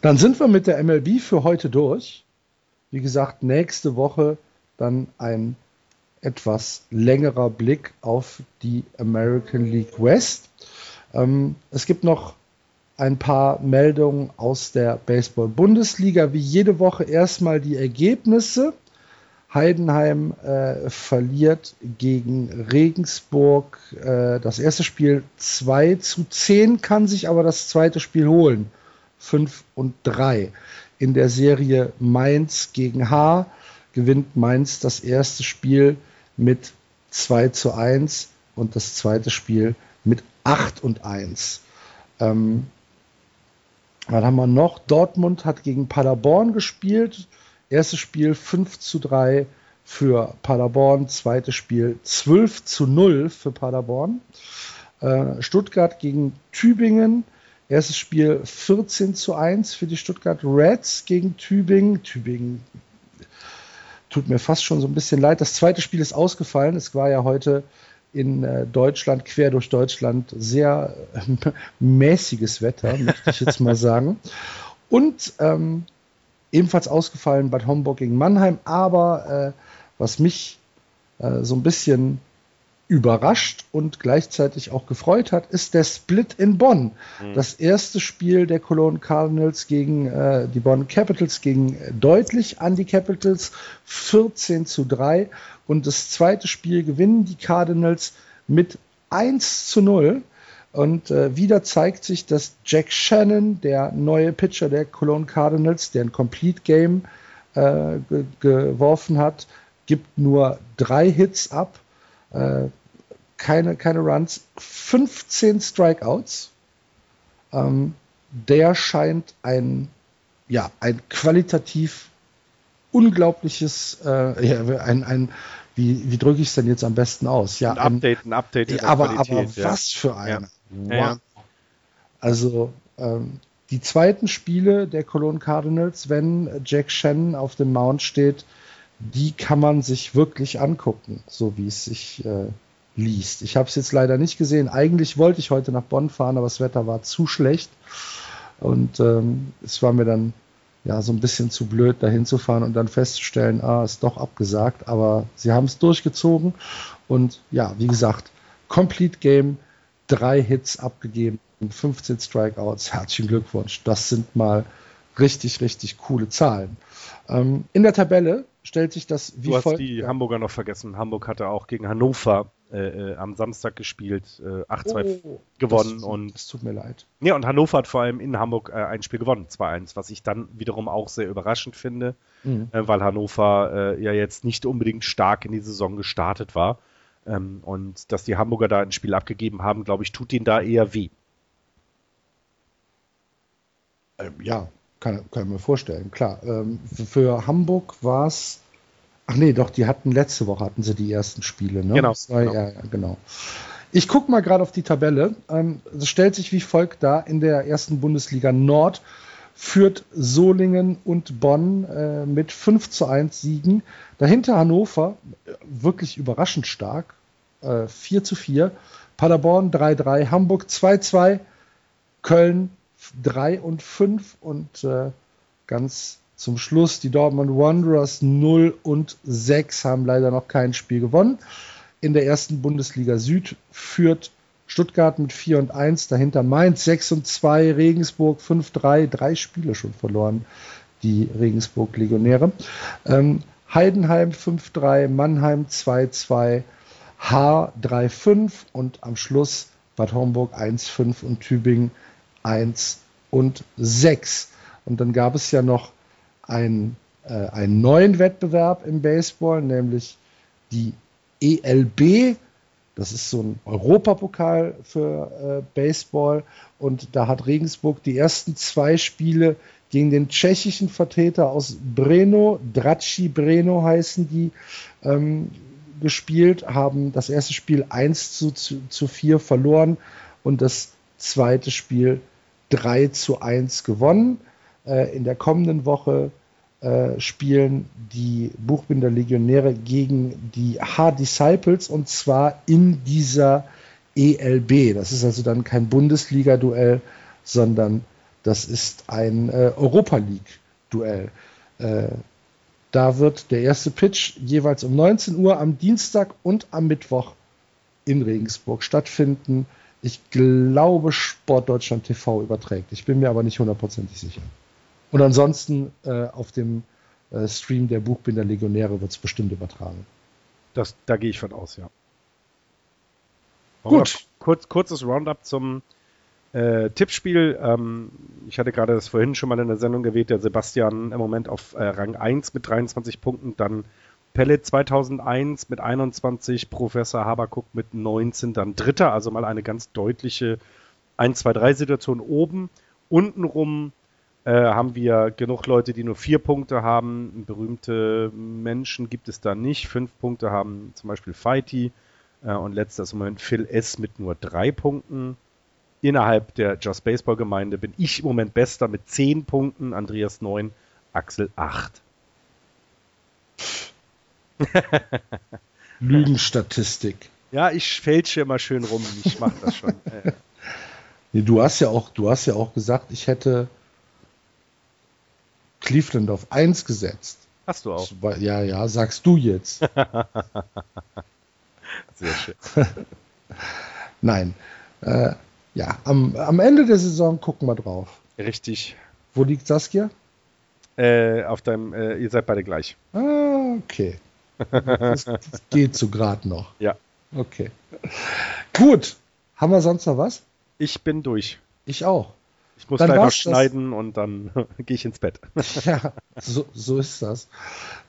dann sind wir mit der MLB für heute durch. Wie gesagt, nächste Woche dann ein etwas längerer Blick auf die American League West. Ähm, es gibt noch ein paar Meldungen aus der Baseball-Bundesliga. Wie jede Woche erstmal die Ergebnisse. Heidenheim äh, verliert gegen Regensburg äh, das erste Spiel 2 zu 10, kann sich aber das zweite Spiel holen. 5 und 3. In der Serie Mainz gegen H gewinnt Mainz das erste Spiel mit 2 zu 1 und das zweite Spiel mit 8 und 1. Ähm, was haben wir noch? Dortmund hat gegen Paderborn gespielt. Erstes Spiel 5 zu 3 für Paderborn, zweites Spiel 12 zu 0 für Paderborn. Äh, Stuttgart gegen Tübingen, erstes Spiel 14 zu 1 für die Stuttgart Reds gegen Tübingen. Tübingen tut mir fast schon so ein bisschen leid. Das zweite Spiel ist ausgefallen. Es war ja heute in äh, Deutschland, quer durch Deutschland, sehr äh, <laughs> mäßiges Wetter, möchte ich jetzt mal sagen. Und ähm, ebenfalls ausgefallen Bad Homburg gegen Mannheim. Aber äh, was mich äh, so ein bisschen überrascht und gleichzeitig auch gefreut hat, ist der Split in Bonn. Das erste Spiel der Cologne Cardinals gegen äh, die Bonn Capitals ging deutlich an die Capitals 14 zu 3 und das zweite Spiel gewinnen die Cardinals mit 1 zu 0 und äh, wieder zeigt sich, dass Jack Shannon, der neue Pitcher der Cologne Cardinals, der ein Complete Game äh, ge geworfen hat, gibt nur drei Hits ab, äh, keine, keine Runs, 15 Strikeouts. Ähm, der scheint ein, ja, ein qualitativ unglaubliches, äh, ja, ein, ein, wie, wie drücke ich es denn jetzt am besten aus? Ja, Ein Update, ein Update ja, aber, Qualität, aber ja. was für. Ja, ja. Also ähm, die zweiten Spiele der Cologne Cardinals, wenn Jack Shannon auf dem Mount steht, die kann man sich wirklich angucken, so wie es sich äh, liest. Ich habe es jetzt leider nicht gesehen. Eigentlich wollte ich heute nach Bonn fahren, aber das Wetter war zu schlecht. Und ähm, es war mir dann ja so ein bisschen zu blöd, dahin zu fahren und dann festzustellen, ah, ist doch abgesagt. Aber sie haben es durchgezogen und ja, wie gesagt, Complete Game, drei Hits abgegeben, 15 Strikeouts. Herzlichen Glückwunsch. Das sind mal richtig, richtig coole Zahlen. Ähm, in der Tabelle stellt sich das wie folgt. Du hast die Hamburger noch vergessen. Hamburg hatte auch gegen Hannover äh, äh, am Samstag gespielt, äh, 8-2 oh, gewonnen. Das, und, das tut mir leid. Ja, und Hannover hat vor allem in Hamburg äh, ein Spiel gewonnen, 2-1, was ich dann wiederum auch sehr überraschend finde, mhm. Äh, weil Hannover äh, ja jetzt nicht unbedingt stark in die Saison gestartet war. Ähm, und dass die Hamburger da ein Spiel abgegeben haben, glaube ich, tut ihnen da eher weh. Ähm, ja, kann, kann ich mir vorstellen, klar. Ähm, für Hamburg war es Ach nee, doch, die hatten letzte Woche hatten sie die ersten Spiele, ne? Genau. War, genau. Ja, ja, genau. Ich gucke mal gerade auf die Tabelle. Ähm, es stellt sich wie folgt dar: In der ersten Bundesliga Nord führt Solingen und Bonn äh, mit 5 zu 1 Siegen. Dahinter Hannover, äh, wirklich überraschend stark, äh, 4 zu 4. Paderborn 3-3, Hamburg 2-2, Köln 3 und 5 und äh, ganz zum Schluss die Dortmund Wanderers 0 und 6 haben leider noch kein Spiel gewonnen. In der ersten Bundesliga Süd führt Stuttgart mit 4 und 1, dahinter Mainz 6 und 2, Regensburg 5-3, drei Spiele schon verloren, die Regensburg-Legionäre. Ähm, Heidenheim 5-3, Mannheim 2-2, H 3-5 und am Schluss Bad Homburg 1-5 und Tübingen 1 und 6. Und dann gab es ja noch ein, äh, einen neuen Wettbewerb im Baseball, nämlich die ELB. Das ist so ein Europapokal für äh, Baseball. Und da hat Regensburg die ersten zwei Spiele gegen den tschechischen Vertreter aus Breno, Draci Breno heißen die, ähm, gespielt, haben das erste Spiel 1 zu, zu, zu 4 verloren und das zweite Spiel 3 zu 1 gewonnen. Äh, in der kommenden Woche äh, spielen die Buchbinder Legionäre gegen die H-Disciples und zwar in dieser ELB. Das ist also dann kein Bundesliga-Duell, sondern das ist ein äh, Europa League-Duell. Äh, da wird der erste Pitch jeweils um 19 Uhr am Dienstag und am Mittwoch in Regensburg stattfinden. Ich glaube, Sportdeutschland TV überträgt. Ich bin mir aber nicht hundertprozentig sicher. Und ansonsten äh, auf dem äh, Stream der Buchbinder Legionäre wird es bestimmt übertragen. Das, da gehe ich von aus, ja. Gut. Kurz, kurzes Roundup zum äh, Tippspiel. Ähm, ich hatte gerade das vorhin schon mal in der Sendung erwähnt, der Sebastian im Moment auf äh, Rang 1 mit 23 Punkten, dann Pellet 2001 mit 21, Professor Habakuk mit 19, dann Dritter, also mal eine ganz deutliche 1-2-3-Situation oben. Untenrum äh, haben wir genug Leute, die nur vier Punkte haben. Berühmte Menschen gibt es da nicht. Fünf Punkte haben zum Beispiel Fighty äh, und letzter ist im Moment Phil S. mit nur drei Punkten. Innerhalb der Just Baseball Gemeinde bin ich im Moment bester mit zehn Punkten, Andreas neun, Axel acht. <laughs> Lügenstatistik. Ja, ich fälsche immer schön rum. Ich mache das schon. <laughs> nee, du hast ja auch, du hast ja auch gesagt, ich hätte Cleveland auf 1 gesetzt. Hast du auch. Ja, ja, sagst du jetzt. <laughs> Sehr schön. <laughs> Nein. Äh, ja, am, am Ende der Saison gucken wir drauf. Richtig. Wo liegt Saskia? Äh, auf deinem, äh, ihr seid beide gleich. Ah, okay. Das, das geht so gerade noch. <laughs> Ja. Okay. Gut. Haben wir sonst noch was? Ich bin durch. Ich auch. Ich muss dann gleich noch schneiden das. und dann <laughs> gehe ich ins Bett. <laughs> Ja, so, so ist das.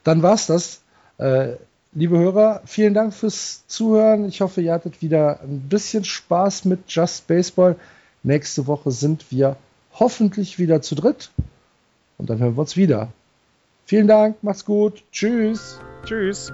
Dann war's das. Äh, liebe Hörer, vielen Dank fürs Zuhören. Ich hoffe, ihr hattet wieder ein bisschen Spaß mit Just Baseball. Nächste Woche sind wir hoffentlich wieder zu dritt. Und dann hören wir uns wieder. Vielen Dank, macht's gut. Tschüss. Tschüss.